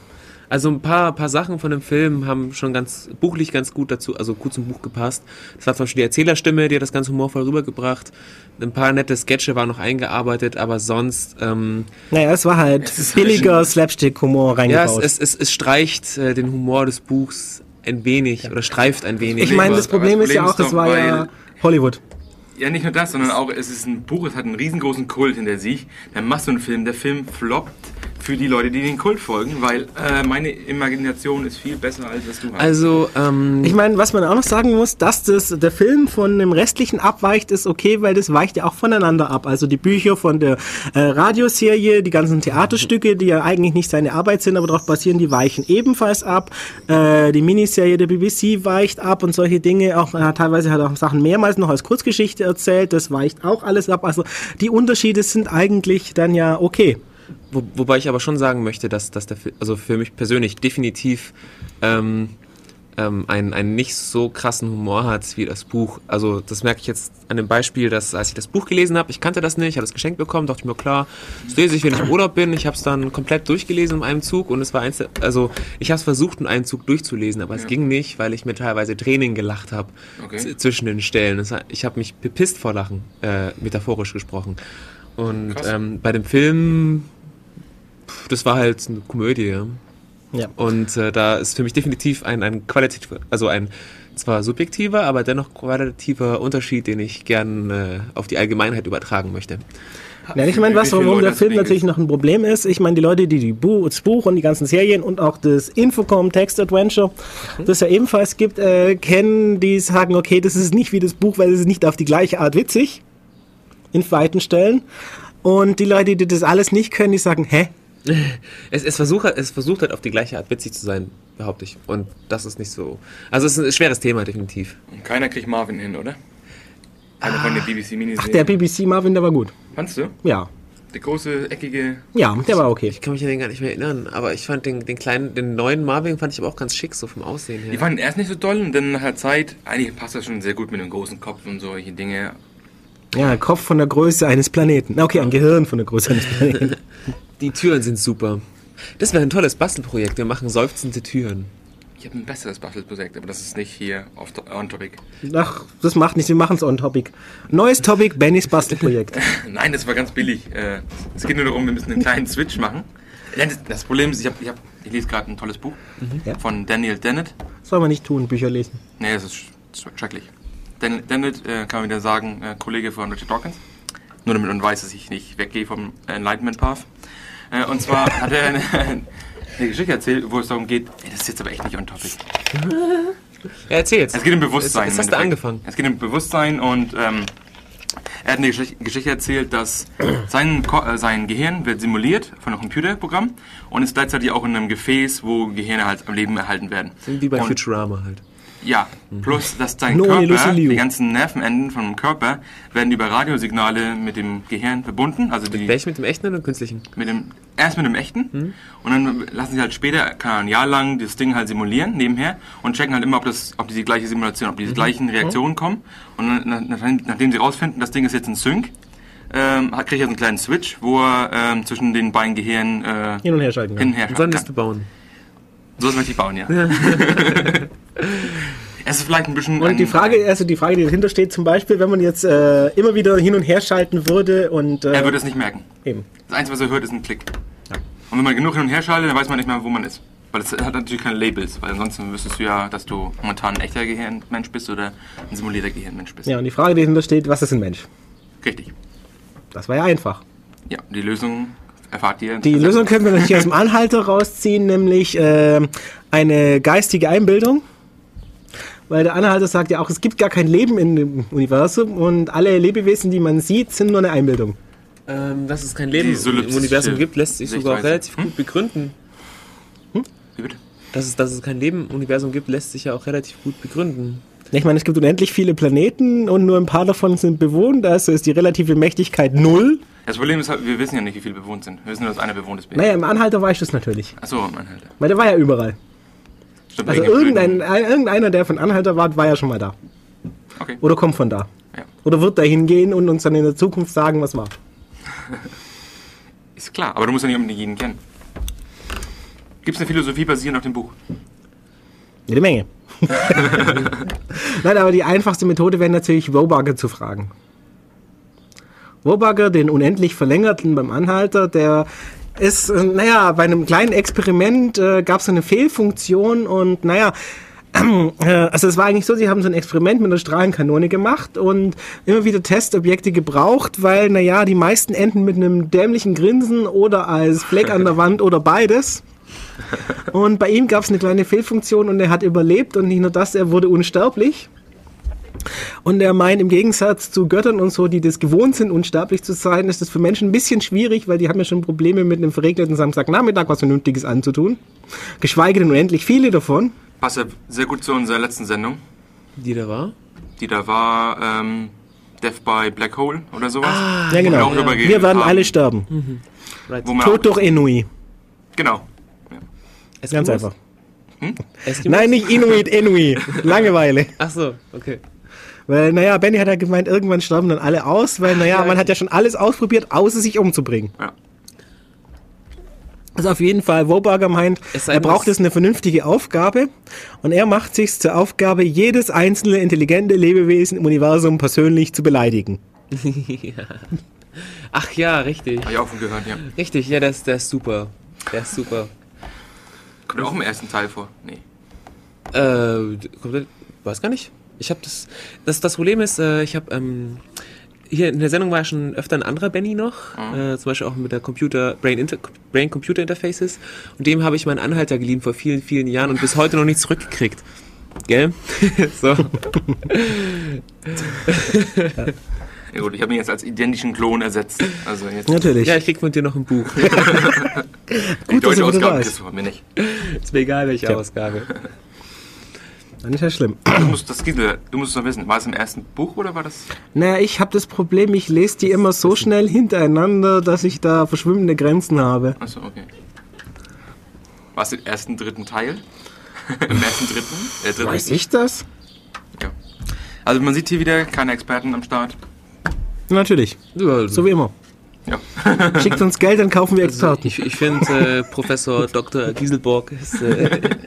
Speaker 1: Also ein paar, paar Sachen von dem Film haben schon ganz buchlich ganz gut dazu, also gut zum Buch gepasst. Das war zum Beispiel die Erzählerstimme, die hat das ganz humorvoll rübergebracht. Ein paar nette Sketche waren noch eingearbeitet, aber sonst, ähm,
Speaker 2: Naja, es war halt
Speaker 4: ist
Speaker 2: billiger Slapstick-Humor
Speaker 1: ja, es,
Speaker 2: reingebaut.
Speaker 1: es, es, es streicht äh, den Humor des Buchs ein wenig oder streift ein wenig.
Speaker 2: ich meine, das Problem
Speaker 4: das
Speaker 2: ist ja
Speaker 4: Problem
Speaker 2: auch, es war ja Hollywood.
Speaker 4: Ja, nicht nur das, sondern auch, es ist ein Buch, es hat einen riesengroßen Kult hinter sich. Dann machst du einen Film, der Film floppt für die Leute, die den Kult folgen, weil äh, meine Imagination ist viel besser, als was du hast.
Speaker 1: Also, ähm,
Speaker 2: Ich meine, was man auch noch sagen muss, dass das, der Film von dem restlichen abweicht, ist okay, weil das weicht ja auch voneinander ab. Also die Bücher von der äh, Radioserie, die ganzen Theaterstücke, die ja eigentlich nicht seine Arbeit sind, aber darauf basieren, die weichen ebenfalls ab. Äh, die Miniserie der BBC weicht ab und solche Dinge. Auch äh, teilweise hat er auch Sachen mehrmals noch als Kurzgeschichte erzählt. Das weicht auch alles ab. Also die Unterschiede sind eigentlich dann ja okay.
Speaker 1: Wo, wobei ich aber schon sagen möchte, dass, dass der Film, also für mich persönlich definitiv ähm, ähm, einen, einen nicht so krassen Humor hat wie das Buch. Also das merke ich jetzt an dem Beispiel, dass als ich das Buch gelesen habe, ich kannte das nicht, habe das geschenkt bekommen, dachte ich mir, klar, das lese ich, wenn ich im Urlaub bin. Ich habe es dann komplett durchgelesen in einem Zug und es war eins, also ich habe es versucht, in einem Zug durchzulesen, aber es ging nicht, weil ich mir teilweise Tränen gelacht habe
Speaker 4: Okay.
Speaker 1: zwischen den Stellen. Ich habe mich bepisst vor Lachen, äh, metaphorisch gesprochen. Und ähm, bei dem Film das war halt eine Komödie. Ja. Und äh, da ist für mich definitiv ein, ein qualitativer, also ein zwar subjektiver, aber dennoch qualitativer Unterschied, den ich gern äh, auf die Allgemeinheit übertragen möchte.
Speaker 2: Ja, ich meine, was, warum der Film natürlich noch ein Problem ist, ich meine, die Leute, die, die Bu das Buch und die ganzen Serien und auch das Infocom Text Adventure, das ja ebenfalls gibt, äh, kennen, die sagen, okay, das ist nicht wie das Buch, weil es ist nicht auf die gleiche Art witzig, in weiten Stellen. Und die Leute, die das alles nicht können, die sagen, hä?
Speaker 1: Es, es, versucht, halt- es versucht halt auf die gleiche Art witzig zu sein, behaupte ich. Und das ist nicht so. Also es ist ein schweres Thema, definitiv.
Speaker 4: Und keiner kriegt Marvin hin, oder? Einer von der BBC
Speaker 2: Ach,
Speaker 4: Miniserie.
Speaker 2: der BBC Marvin, der war gut.
Speaker 4: Fandst du?
Speaker 2: Ja.
Speaker 4: Der große, eckige.
Speaker 2: Ja, der war okay.
Speaker 1: Ich kann mich an den gar nicht mehr erinnern, aber ich fand den, den kleinen, den neuen Marvin fand ich aber auch ganz schick, so vom Aussehen
Speaker 4: Die
Speaker 1: her.
Speaker 4: fanden erst nicht so toll und dann nach der Zeit, eigentlich passt das schon sehr gut mit dem großen Kopf und solche Dinge.
Speaker 2: Ja, Kopf von der Größe eines Planeten. Na, Okay, ein Gehirn von der Größe eines Planeten.
Speaker 1: Die Türen sind super. Das wäre ein tolles Bastelprojekt. Wir machen seufzende Türen.
Speaker 4: Ich habe ein besseres Bastelprojekt, aber das ist nicht hier auf on topic.
Speaker 2: Ach, das macht nichts, wir machen es on topic. Neues Topic, Bennys Bastelprojekt.
Speaker 4: Nein, das war ganz billig. Äh, Es geht nur darum, wir müssen einen kleinen Switch machen. Das- Problem ist, ich, hab, ich, hab, ich lese gerade ein tolles Buch
Speaker 2: Ja.
Speaker 4: von Daniel Dennett.
Speaker 2: Soll man nicht tun, Bücher lesen.
Speaker 4: Nee, das ist sch- sch- schrecklich. Dan Dennett, äh, kann man wieder sagen, äh, Kollege von Richard Dawkins. Nur damit man weiß, dass ich nicht weggehe vom Enlightenment Path. Äh, und zwar hat er eine, eine Geschichte erzählt, wo es darum geht, ey, das ist jetzt aber echt nicht on topic.
Speaker 1: Ja, erzähl jetzt.
Speaker 4: Es geht um Bewusstsein.
Speaker 1: Jetzt, jetzt hast du angefangen.
Speaker 4: Es geht um Bewusstsein und ähm, er hat eine Geschichte, Geschichte erzählt, dass sein, Ko äh, sein Gehirn wird simuliert von einem Computerprogramm und ist gleichzeitig auch in einem Gefäß, wo Gehirne halt am Leben erhalten werden.
Speaker 1: Wie bei
Speaker 4: und,
Speaker 1: Futurama halt.
Speaker 4: Ja, plus dass dein
Speaker 2: No,
Speaker 4: Körper, die ganzen Nervenenden vom Körper werden über Radiosignale mit dem Gehirn verbunden, also die
Speaker 1: Welche mit dem echten oder dem künstlichen?
Speaker 4: mit dem erst mit dem echten und dann lassen sie halt später kann ein Jahr lang das Ding halt simulieren nebenher und checken halt immer ob das ob diese gleiche Simulation ob diese gleichen Reaktionen kommen und dann, nach- nach- nachdem sie rausfinden das Ding ist jetzt ein Sync ähm, kriegt er so einen kleinen Switch wo er ähm, zwischen den beiden Gehirnen äh,
Speaker 2: Hin und her schalten.
Speaker 4: hin und
Speaker 2: kann.
Speaker 4: her
Speaker 1: Und
Speaker 4: schalten
Speaker 1: solltest du
Speaker 4: kann.
Speaker 1: bauen.
Speaker 4: So möchte ich bauen, ja. ist vielleicht ein bisschen
Speaker 2: Und die Frage, also die Frage, die dahinter steht, zum Beispiel, wenn man jetzt äh, immer wieder hin und her schalten würde und äh,
Speaker 4: er würde es nicht merken.
Speaker 2: eben.
Speaker 4: Das Einzige, was er hört, ist ein Klick. Und wenn man genug hin und her schaltet, dann weiß man nicht mehr, wo man ist. Weil es hat natürlich keine Labels, weil ansonsten wüsstest du ja, dass du momentan ein echter Gehirnmensch bist oder ein simulierter Gehirnmensch bist.
Speaker 2: Ja, und die Frage, die dahinter steht, was ist ein Mensch?
Speaker 4: Richtig.
Speaker 2: Das war ja einfach.
Speaker 4: Ja, die Lösung erfahrt ihr.
Speaker 2: Die Lösung können wir natürlich aus dem Anhalter rausziehen, nämlich äh, eine geistige Einbildung. Weil der Anhalter sagt ja auch, es gibt gar kein Leben in dem Universum und alle Lebewesen, die man sieht, sind nur eine Einbildung.
Speaker 1: Ähm, dass es kein Leben im Universum gibt, lässt sich sogar
Speaker 4: Sichtweise.
Speaker 1: relativ gut begründen.
Speaker 4: Wie bitte?
Speaker 1: Dass es, dass es kein Leben im Universum gibt, lässt sich ja auch relativ gut begründen.
Speaker 2: Ich meine, es gibt unendlich viele Planeten und nur ein paar davon sind bewohnt, also ist die relative Mächtigkeit null.
Speaker 4: Das Problem ist halt, wir wissen ja nicht, wie viele bewohnt sind. Wir wissen nur, dass einer bewohnt ist.
Speaker 2: Naja, im Anhalter weiß ich das natürlich,
Speaker 4: Achso, mein Alter.
Speaker 2: weil der war ja überall.
Speaker 4: Stimmt,
Speaker 2: Also
Speaker 4: irgendein
Speaker 2: ein, irgendeiner, der von Anhalter war, war ja schon mal da.
Speaker 4: Okay.
Speaker 2: Oder kommt von da.
Speaker 4: Ja.
Speaker 2: Oder wird da hingehen und uns dann in der Zukunft sagen, was war.
Speaker 4: Ist klar, aber du musst ja nicht unbedingt jeden kennen. Gibt es eine Philosophie basierend auf dem Buch?
Speaker 2: Jede Menge. Nein, aber die einfachste Methode wäre natürlich, Wobugger zu fragen. Wobugger, den unendlich verlängerten beim Anhalter, der ist, äh, naja, bei einem kleinen Experiment äh, gab es eine Fehlfunktion und naja, äh, also es war eigentlich so, sie haben so ein Experiment mit einer Strahlenkanone gemacht und immer wieder Testobjekte gebraucht, weil, naja, die meisten enden mit einem dämlichen Grinsen oder als Fleck an der Wand oder beides. Und bei ihm gab es eine kleine Fehlfunktion und er hat überlebt und nicht nur das, er wurde unsterblich. Und er meint, im Gegensatz zu Göttern und so, die das gewohnt sind, unsterblich zu sein, ist das für Menschen ein bisschen schwierig, weil die haben ja schon Probleme mit einem verregneten Samstagnachmittag was Vernünftiges anzutun. Geschweige denn unendlich viele davon.
Speaker 4: Passt ja sehr gut zu unserer letzten Sendung,
Speaker 1: Die da war?
Speaker 4: die da war, ähm, Death by Black Hole oder sowas.
Speaker 2: ja,
Speaker 4: wir
Speaker 2: genau.
Speaker 4: auch drüber
Speaker 2: Wir
Speaker 4: geredet
Speaker 2: werden
Speaker 4: haben.
Speaker 2: alle sterben.
Speaker 1: Right.
Speaker 4: Wo man
Speaker 2: Tod durch
Speaker 4: auch,
Speaker 2: Inui.
Speaker 4: Genau.
Speaker 2: Ganz einfach.
Speaker 1: Eskimos?
Speaker 2: Nein, nicht Inuit, Inui. Langeweile.
Speaker 1: Ach so, okay.
Speaker 2: Weil, naja, Benny hat ja gemeint, irgendwann sterben dann alle aus, weil, naja,
Speaker 1: Ja,
Speaker 2: man hat ja schon alles ausprobiert, außer sich umzubringen.
Speaker 4: Ja.
Speaker 2: Also auf jeden Fall, Woburger meint, er braucht
Speaker 1: es-
Speaker 2: jetzt eine vernünftige Aufgabe und er macht sich zur Aufgabe, jedes einzelne intelligente Lebewesen im Universum persönlich zu beleidigen.
Speaker 1: Ach ja, richtig.
Speaker 4: Habe ich auch von gehört, ja.
Speaker 1: Richtig, ja, der ist, der ist super. Der ist super.
Speaker 4: Kommt auch im ersten Teil vor. Nee.
Speaker 1: Äh, kommt der- weiß gar nicht. Ich habe das, das. Das Problem ist, äh, ich habe ähm, hier in der Sendung war ja schon öfter ein anderer Benny noch, äh, zum Beispiel auch mit der Computer Brain Inter Brain Computer Interfaces und dem habe ich meinen Anhalter geliehen vor vielen vielen Jahren und bis heute noch nicht zurückgekriegt. Gell? so.
Speaker 4: Ja gut, ich habe ihn jetzt als identischen Klon ersetzt. Also jetzt
Speaker 2: Natürlich.
Speaker 1: Ja, ich krieg von dir noch ein Buch.
Speaker 4: die
Speaker 2: Gut,
Speaker 4: deutsche Ausgabe
Speaker 2: ist.
Speaker 4: kriegst du von mir nicht.
Speaker 1: ist mir egal welche
Speaker 2: Tja.
Speaker 1: Ausgabe.
Speaker 5: Dann ist ja schlimm.
Speaker 4: Du musst, das Gisel, du musst es noch wissen. War es im ersten Buch oder war das?
Speaker 5: Naja, ich habe das Problem, ich lese die immer so schnell hintereinander, dass ich da verschwimmende Grenzen habe.
Speaker 4: Achso, okay. War es im ersten, dritten Teil? Im ersten, dritten? Äh, dritten?
Speaker 5: Weiß ich das?
Speaker 4: Ja. Also man sieht hier wieder keine Experten am Start.
Speaker 5: Natürlich.
Speaker 1: Ja,
Speaker 5: So wie immer.
Speaker 4: Ja.
Speaker 5: Schickt uns Geld, dann kaufen wir
Speaker 1: Also
Speaker 5: Experten.
Speaker 1: ich ich finde, äh, Professor Dr. Gieselborg ist, äh,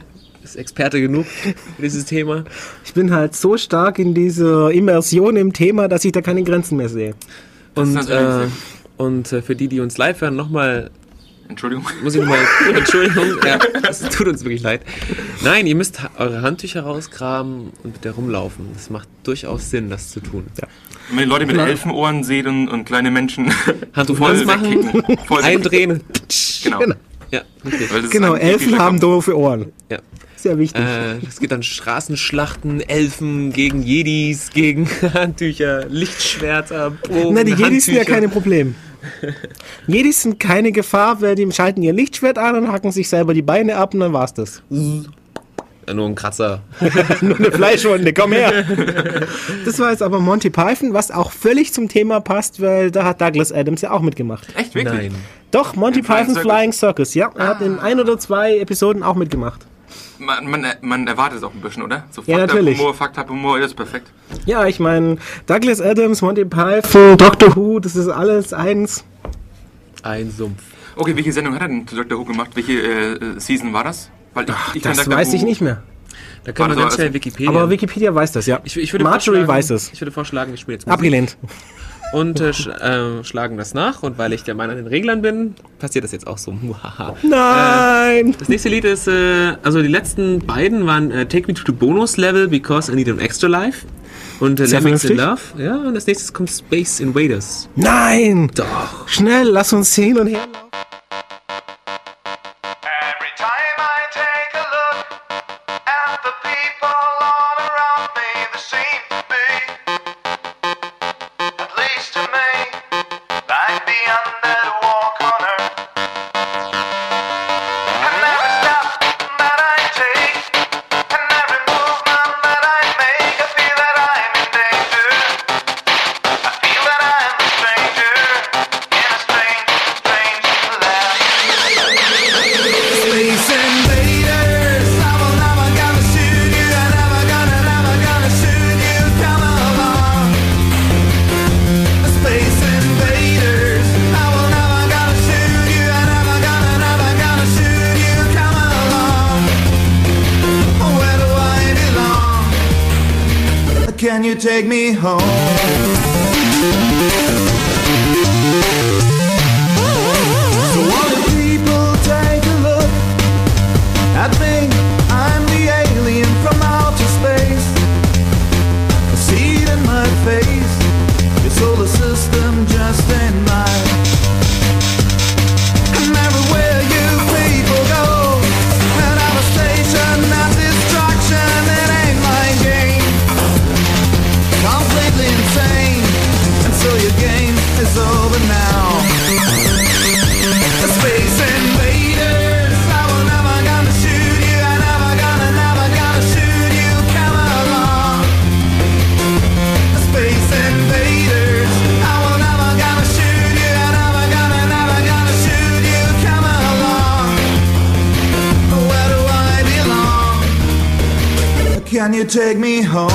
Speaker 1: Experte genug für dieses Thema.
Speaker 5: Ich bin halt so stark in dieser Immersion im Thema, dass ich da keine Grenzen mehr sehe.
Speaker 1: Und, äh, und äh, für die, die uns live hören, nochmal,
Speaker 4: Entschuldigung.
Speaker 1: muss ich nochmal, Entschuldigung, ja, es tut uns wirklich leid. Nein, ihr müsst eure Handtücher rausgraben und mit der rumlaufen. Das macht durchaus Sinn, das zu tun. Ja.
Speaker 4: Wenn ihr Leute mit Elfenohren seht und, und kleine Menschen
Speaker 1: Handtuch
Speaker 4: voll
Speaker 1: machen.
Speaker 4: Voll
Speaker 1: eindrehen.
Speaker 4: Genau.
Speaker 5: Genau.
Speaker 1: Ja,
Speaker 4: das ist
Speaker 5: Genau, Elfen haben doofe Ohren.
Speaker 1: Ja.
Speaker 5: Sehr wichtig.
Speaker 1: Äh, es geht dann Straßenschlachten, Elfen gegen Jedis, gegen Handtücher, Lichtschwerter, Bogen,
Speaker 5: Na, die Jedis sind ja keine Problem. Jedis sind keine Gefahr, weil die schalten ihr Lichtschwert an und hacken sich selber die Beine ab und dann war's das.
Speaker 1: Ja, nur ein Kratzer.
Speaker 5: Nur eine Fleischwunde, komm her. Das war jetzt aber Monty Python, was auch völlig zum Thema passt, weil da hat Douglas Adams ja auch mitgemacht.
Speaker 4: Echt, wirklich?
Speaker 1: Nein.
Speaker 5: Doch, Monty
Speaker 4: In Flying
Speaker 5: Python's
Speaker 4: Circus?
Speaker 5: Flying Circus, ja. Er hat in ein oder zwei Episoden auch mitgemacht.
Speaker 4: Man, man, man erwartet es auch ein bisschen, oder? So
Speaker 5: Ja, natürlich.
Speaker 4: Humor, Fakt, Humor, das ist perfekt.
Speaker 5: Ja, ich meine, Douglas Adams, Monty Python, Doctor Who, das ist alles eins.
Speaker 1: Ein Sumpf.
Speaker 4: Okay, welche Sendung hat er denn zu Dr. Who gemacht? Welche äh, Season war das? Weil ich, ich
Speaker 5: Das
Speaker 4: Dr.
Speaker 5: weiß ich
Speaker 4: Who-
Speaker 5: nicht mehr.
Speaker 1: Da können wir ganz
Speaker 4: doch,
Speaker 1: schnell
Speaker 4: also-
Speaker 1: Wikipedia.
Speaker 5: Aber Wikipedia weiß das, ja.
Speaker 1: ich, ich würde
Speaker 5: Marjorie
Speaker 1: vorschlagen-
Speaker 5: weiß es.
Speaker 1: Ich würde vorschlagen, wir spielen jetzt Musik
Speaker 5: Abgelehnt.
Speaker 1: Und äh, sch äh, schlagen das nach. Und weil ich der Mann an den Reglern bin, passiert das jetzt auch so. Muhaha.
Speaker 5: Nein!
Speaker 1: Das nächste Lied ist, äh, also die letzten beiden waren äh, Take Me to the Bonus Level Because I Need an Extra Life und äh, Lemmings in Love. Ja, und als nächstes kommt Space Invaders.
Speaker 5: Nein!
Speaker 1: Doch.
Speaker 5: Schnell, lass uns hin und her.
Speaker 6: Take me home?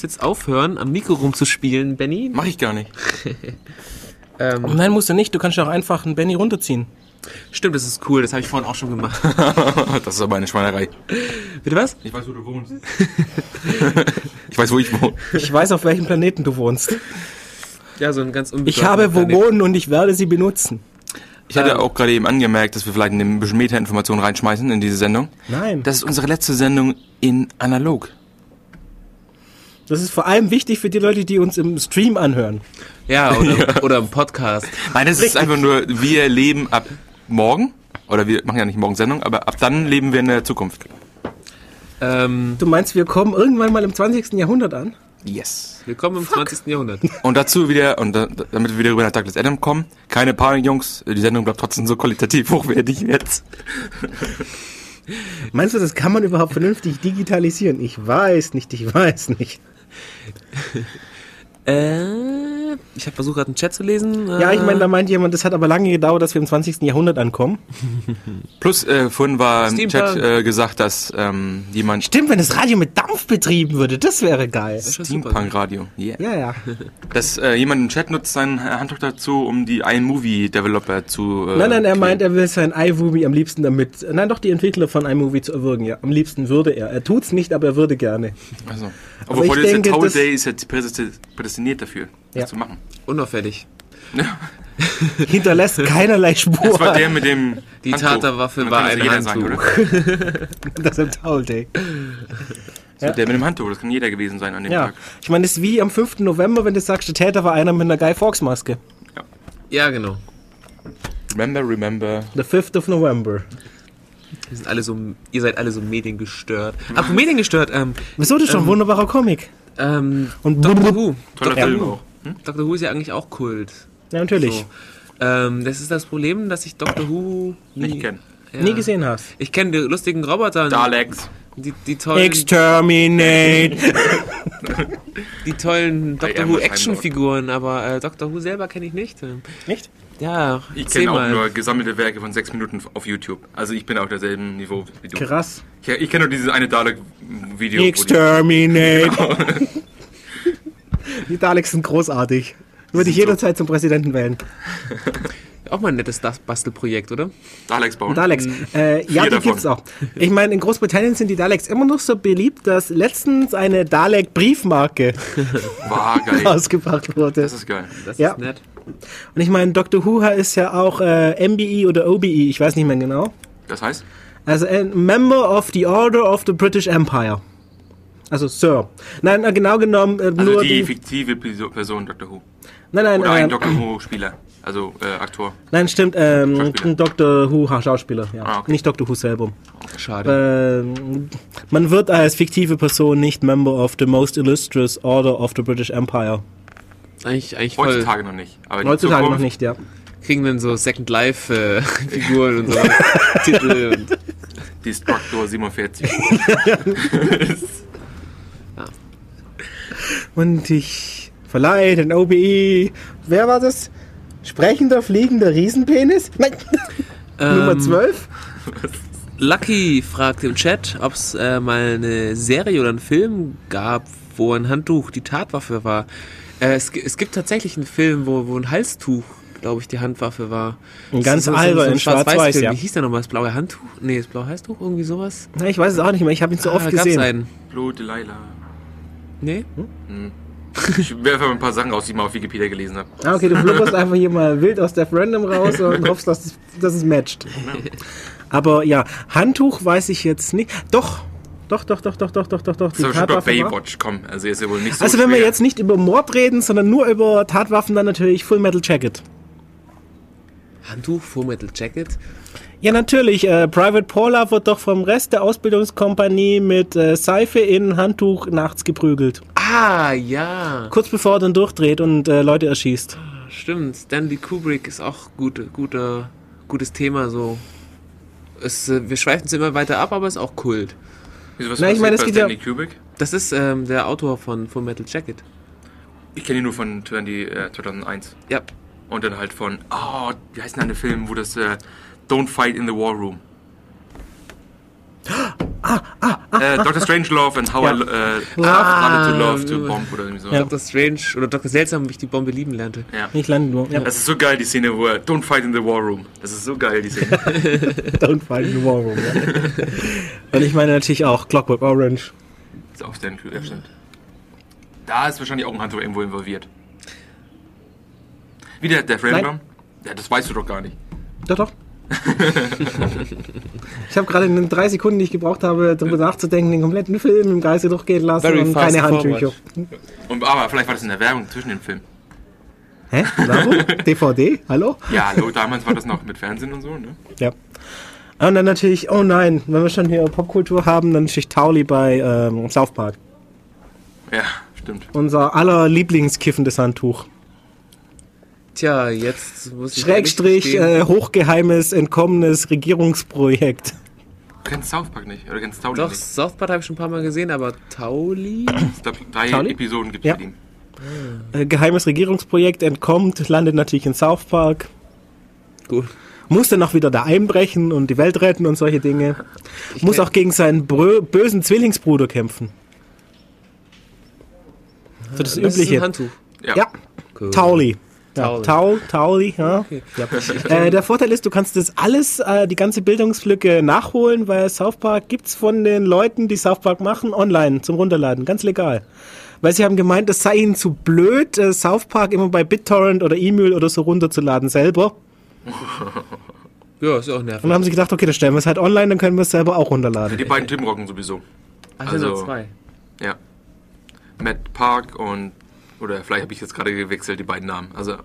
Speaker 1: Musst jetzt aufhören, am Mikro rumzuspielen, Benny.
Speaker 4: Mach ich gar nicht.
Speaker 1: Ähm,
Speaker 2: Nein, musst du nicht. Du kannst auch einfach einen Benny runterziehen.
Speaker 1: stimmt, das ist cool, das habe ich vorhin auch schon gemacht.
Speaker 4: das ist aber eine Schweinerei.
Speaker 1: Bitte was?
Speaker 4: Ich weiß, wo du wohnst. ich weiß, wo ich wohne.
Speaker 2: Ich weiß, auf welchem Planeten du wohnst.
Speaker 1: Ja, so ein ganz
Speaker 2: Ich habe Vogonen und ich werde sie benutzen.
Speaker 4: Ich hatte
Speaker 1: Ähm.
Speaker 4: auch gerade eben angemerkt, dass wir vielleicht ein bisschen Meta-Informationen reinschmeißen in diese Sendung.
Speaker 2: Nein.
Speaker 4: Das ist unsere letzte Sendung in analog.
Speaker 2: Das ist vor allem wichtig für die Leute, die uns im Stream anhören.
Speaker 1: Ja, oder, oder im Podcast.
Speaker 4: Nein, das ist einfach nur, wir leben ab morgen. Oder wir machen ja nicht morgen Sendung, aber ab dann leben wir in der Zukunft.
Speaker 1: Ähm,
Speaker 2: Du meinst, wir kommen irgendwann mal im 20. Jahrhundert an?
Speaker 4: Yes.
Speaker 1: willkommen im 20. Jahrhundert.
Speaker 4: Und dazu wieder, und da, damit wir wieder rüber nach Douglas Adam kommen, keine Panik, Jungs, die Sendung bleibt trotzdem so qualitativ hochwertig jetzt.
Speaker 2: Meinst du, das kann man überhaupt vernünftig digitalisieren? Ich weiß nicht, ich weiß nicht.
Speaker 1: Äh, ich habe versucht gerade einen Chat zu lesen.
Speaker 2: Ja, ich
Speaker 1: Äh,
Speaker 2: meine, da meint jemand, das hat aber lange gedauert, dass wir im 20. Jahrhundert ankommen.
Speaker 4: Plus, äh, vorhin war im. Chat äh, gesagt, dass ähm, jemand
Speaker 2: Stimmt, wenn das Radio mit Dampf betrieben würde, das wäre geil.
Speaker 4: Steampunk-Radio, yeah.
Speaker 2: Ja, ja.
Speaker 4: Dass äh, jemand im Chat nutzt sein äh, Handtuch dazu, um die iMovie-Developer zu. Äh,
Speaker 2: Nein, nein, er
Speaker 4: killen.
Speaker 2: meint, er will sein iMovie am liebsten damit. Nein, doch, die Entwickler von iMovie zu erwürgen, ja. Am liebsten würde er. Er tut's nicht, aber er würde gerne.
Speaker 4: Also.
Speaker 2: Aber
Speaker 4: Aber heute ist der
Speaker 2: denke,
Speaker 4: Towel
Speaker 2: das-
Speaker 4: Day ist ja prädesti- prädestiniert dafür,
Speaker 2: Ja.
Speaker 4: das zu machen.
Speaker 1: Unauffällig.
Speaker 2: Hinterlässt keinerlei Spur.
Speaker 4: Das war der mit dem.
Speaker 1: Die
Speaker 4: Handtuch.
Speaker 1: Taterwaffe war ein
Speaker 4: sagen,
Speaker 1: Handtuch.
Speaker 4: oder?
Speaker 2: das im Towel Day.
Speaker 4: Das war Der mit dem Handtuch, das kann jeder gewesen sein an dem
Speaker 2: Ja.
Speaker 4: Tag.
Speaker 2: Ich meine, das ist wie am 5. November, wenn du sagst, der Täter war einer mit einer Guy Fawkes Maske.
Speaker 1: Ja, genau.
Speaker 4: Remember, remember.
Speaker 2: The 5th of November.
Speaker 1: Wir sind alle so, ihr seid alle so mediengestört. Apropos mediengestört, ähm,
Speaker 2: Wieso, das ist doch ein
Speaker 1: Ähm,
Speaker 2: wunderbarer Comic.
Speaker 1: ähm,
Speaker 2: Und
Speaker 1: Doctor Who.
Speaker 4: Toller
Speaker 2: Doch,
Speaker 4: Film auch.
Speaker 1: Doctor Who ist ja eigentlich auch Kult.
Speaker 2: Ja, natürlich.
Speaker 1: So. Ähm, das ist das Problem, dass ich Doctor Who nie,
Speaker 4: Nicht kennen.
Speaker 1: Ja.
Speaker 2: Nie gesehen hast.
Speaker 1: Ich kenne die lustigen Roboter,
Speaker 4: Daleks.
Speaker 1: die, die tollen,
Speaker 2: Exterminate.
Speaker 1: die tollen Doctor Who Actionfiguren, aber äh, Doctor Who selber kenne ich nicht. Ähm,
Speaker 2: Nicht?
Speaker 1: Ja,
Speaker 4: Ich kenne auch
Speaker 1: mal.
Speaker 4: nur gesammelte Werke von sechs Minuten auf YouTube. Also ich bin auf derselben Niveau wie du.
Speaker 2: Krass.
Speaker 4: Ich, ich kenne nur dieses eine Dalek-Video. wo die-
Speaker 2: Exterminate. Die Daleks sind großartig. Würde ich jederzeit zum Präsidenten wählen.
Speaker 1: Auch mal ein nettes Bastelprojekt, oder?
Speaker 4: Daleks bauen.
Speaker 2: Daleks. Äh, ja, die
Speaker 4: davon.
Speaker 2: gibt's auch. Ich meine, in Großbritannien sind die Daleks immer noch so beliebt, dass letztens eine Dalek-Briefmarke ausgebracht wurde.
Speaker 4: Das ist geil.
Speaker 1: Das
Speaker 2: Ja.
Speaker 1: ist nett.
Speaker 2: Und ich meine, Dr. Who ist ja auch äh, MBE oder OBE, ich weiß nicht mehr genau.
Speaker 4: Das heißt?
Speaker 2: Also ein Member of the Order of the British Empire. Also Sir. Nein, äh, genau genommen äh,
Speaker 4: Also
Speaker 2: nur
Speaker 4: die,
Speaker 2: die.
Speaker 4: fiktive Perso- Person Dr. Who.
Speaker 2: Nein, nein,
Speaker 4: Oder ein
Speaker 2: äh,
Speaker 4: Dr. Who-Spieler. Also äh, Aktor.
Speaker 2: nein, stimmt. Ähm, ein Dr. Who ha, Schauspieler, ja.
Speaker 4: Ah, okay.
Speaker 2: Nicht Dr. Who selber.
Speaker 1: Schade.
Speaker 2: Ähm, man wird als fiktive Person nicht Member of the Most Illustrious Order of the British Empire.
Speaker 1: Eigentlich, eigentlich voll.
Speaker 4: Heutzutage noch nicht. Aber
Speaker 2: Heutzutage noch
Speaker 4: Zukunft-
Speaker 2: nicht, ja.
Speaker 1: Kriegen dann so Second Life äh, Figuren und so Titel und
Speaker 4: Destructor 47.
Speaker 2: Und ich verleihe den OBE. Wer war das? Sprechender, fliegender Riesenpenis? Nein. Nummer 12?
Speaker 1: Lucky fragt im Chat, ob es äh, mal eine Serie oder einen Film gab, wo ein Handtuch die Tatwaffe war. Äh, es, es gibt tatsächlich einen Film, wo, wo ein Halstuch, glaube ich, die Handwaffe war.
Speaker 2: Ein
Speaker 1: Das
Speaker 2: ganz
Speaker 1: so- so-
Speaker 2: alter
Speaker 1: so ein
Speaker 2: in Schwarz-Weiß,
Speaker 1: Schwarz-Weiß-Film.
Speaker 2: ja.
Speaker 1: Wie hieß der nochmal? Das blaue Handtuch? Nee, das blaue Halstuch? Irgendwie sowas?
Speaker 2: Na, ich weiß es auch nicht mehr. Ich habe ihn so oft
Speaker 1: Ah, gab's
Speaker 2: gesehen.
Speaker 1: einen.
Speaker 4: Blue Delilah.
Speaker 1: Nee?
Speaker 4: Ich werfe mal ein paar Sachen raus, die ich mal auf Wikipedia gelesen habe.
Speaker 2: Ah, okay, du blubberst einfach hier mal wild aus Death Random raus und hoffst, dass es, dass es matcht. Aber ja, Handtuch weiß ich jetzt nicht. Doch, doch, doch, doch, doch, doch, doch, doch, doch.
Speaker 4: Das ist aber schon bei
Speaker 2: Tatwaffe war-
Speaker 4: Baywatch, komm. Also ist ja wohl nicht so
Speaker 2: Also wenn wir jetzt nicht über Mord reden, sondern nur über Tatwaffen, dann natürlich Full Metal Jacket.
Speaker 1: Handtuch, Full Metal Jacket.
Speaker 2: Ja, natürlich. Äh, Private Paula wird doch vom Rest der Ausbildungskompanie mit äh, Seife in Handtuch nachts geprügelt.
Speaker 1: Ah, ja.
Speaker 2: Kurz bevor er dann durchdreht und äh, Leute erschießt.
Speaker 1: Stimmt. Stanley Kubrick ist auch gute, gute, gutes Thema so. Es, äh, wir schweifen es immer weiter ab, aber es ist auch Kult.
Speaker 4: Wieso, was
Speaker 2: Na, ich meine, es
Speaker 4: bei
Speaker 2: geht ja-
Speaker 4: Stanley Kubrick?
Speaker 1: Das ist ähm, der Autor von Full Metal Jacket.
Speaker 4: Ich kenne ihn nur von 20, äh, 2001.
Speaker 1: Ja.
Speaker 4: Und dann halt von, oh, wie heißt denn der Film, wo das äh, Don't Fight in the War Room. Äh, Dr. Strangelove and How
Speaker 2: Ja.
Speaker 4: I äh,
Speaker 2: Ah.
Speaker 4: To Love to Bomb oder irgendwie so.
Speaker 2: Ja.
Speaker 1: Dr. Strange oder Dr. Seltsam, wie ich die Bombe lieben lernte.
Speaker 4: Ja.
Speaker 2: Ich lande nur. Ja.
Speaker 4: Das ist so geil, die Szene, wo er Don't fight in the war room. Das ist so geil, die Szene.
Speaker 2: Don't fight in the war room. Ja. Und ich meine natürlich auch Clockwork Orange.
Speaker 4: ist auch sehr cool, ja, stimmt. Da ist wahrscheinlich auch ein Handtuch irgendwo involviert. Wie der Death Random? Ja, das weißt du doch gar nicht.
Speaker 2: Doch, doch. ich habe gerade in den drei Sekunden, die ich gebraucht habe, darüber nachzudenken, den kompletten Film im Geiste durchgehen lassen
Speaker 1: Very
Speaker 2: und keine Handtücher.
Speaker 4: Und, aber vielleicht war das in der Werbung zwischen den Filmen.
Speaker 2: Hä? Werbung? DVD? Hallo?
Speaker 4: Ja, hallo, damals war das noch mit Fernsehen und so, ne?
Speaker 2: Ja. Und dann natürlich, oh nein, wenn wir schon hier Popkultur haben, dann natürlich Tauli bei ähm, South Park.
Speaker 4: Ja, stimmt.
Speaker 2: Unser aller Lieblingskiffendes Handtuch.
Speaker 1: Tja, jetzt muss ich
Speaker 2: Schrägstrich, äh, hochgeheimes, entkommenes Regierungsprojekt.
Speaker 4: Du kennst South Park nicht, oder kennst Tauli
Speaker 1: Doch,
Speaker 4: nicht.
Speaker 1: South Park habe ich schon ein paar Mal gesehen, aber Tauli?
Speaker 4: Ich glaube, drei
Speaker 2: Tauli?
Speaker 4: Episoden gibt es
Speaker 2: Ja.
Speaker 4: mit ihm.
Speaker 2: Äh, geheimes Regierungsprojekt entkommt, landet natürlich in South Park.
Speaker 1: Gut.
Speaker 2: Muss dann auch wieder da einbrechen und die Welt retten und solche Dinge. Muss
Speaker 1: kenn-
Speaker 2: auch gegen seinen brö bösen Zwillingsbruder kämpfen. So das,
Speaker 1: Das ist
Speaker 2: Übliche.
Speaker 1: ein Handtuch.
Speaker 4: Ja.
Speaker 2: Ja,
Speaker 1: Cool.
Speaker 2: Tauli. Ja,
Speaker 1: Tauli.
Speaker 2: Taul, Tauli, ja. ja. Äh, der Vorteil ist, du kannst das alles, äh, die ganze Bildungslücke nachholen, weil South Park gibt's von den Leuten, die South Park machen, online zum Runterladen, ganz legal. Weil sie haben gemeint, das sei ihnen zu blöd, äh, South Park immer bei BitTorrent oder E-Mail oder so runterzuladen selber.
Speaker 1: Ja, ist auch
Speaker 2: Und
Speaker 1: nervig.
Speaker 2: dann haben sie gedacht, okay, dann stellen wir es halt online, dann können wir es selber auch runterladen.
Speaker 4: Die beiden Typen rocken sowieso.
Speaker 1: Nur
Speaker 4: also-
Speaker 1: zwei.
Speaker 4: Ja. Matt Park und. Oder vielleicht habe ich jetzt gerade gewechselt, die beiden Namen. Also,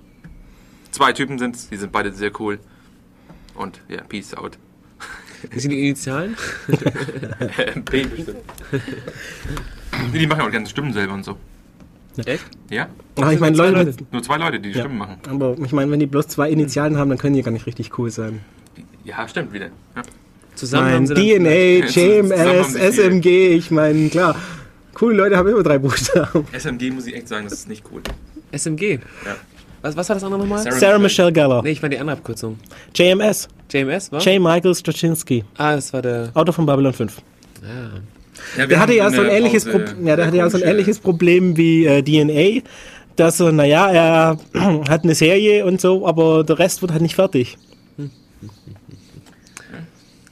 Speaker 4: zwei Typen sind's, die sind beide sehr cool. Und ja, Peace out.
Speaker 1: Wie sind die Initialen?
Speaker 4: MP bestimmt. nee, die machen auch die ganzen Stimmen selber und so.
Speaker 1: Echt?
Speaker 4: Ja?
Speaker 2: Aber ich meine, Leute,
Speaker 1: Leute.
Speaker 4: Nur zwei Leute, die die
Speaker 2: Ja.
Speaker 4: Stimmen machen.
Speaker 2: aber ich meine, wenn die bloß zwei Initialen haben, dann können die gar nicht richtig cool sein.
Speaker 4: Ja, stimmt wieder. Ja.
Speaker 1: Zusammen
Speaker 2: Mein
Speaker 1: haben sie dann
Speaker 2: DNA, JMS. SMG, ich meine, klar, coole Leute haben immer drei Buchstaben.
Speaker 4: SMG muss ich echt sagen, das ist nicht cool.
Speaker 1: SMG.
Speaker 4: Ja.
Speaker 1: Was, was war das andere nochmal?
Speaker 4: Sarah-
Speaker 2: Sarah Michelle Gellar.
Speaker 1: Nee, ich meine die andere Abkürzung.
Speaker 2: JMS,
Speaker 1: JMS, war?
Speaker 2: J. Michael Straczynski,
Speaker 1: ah, das war der.
Speaker 2: Autor von Babylon 5.
Speaker 1: Ja.
Speaker 4: Ja,
Speaker 2: Der hatte ja so ein ähnliches, Pro ja, der hatte ja so ein ähnliches Problem wie äh, DNA, dass so, naja, er hat eine Serie und so, aber der Rest wird halt nicht fertig.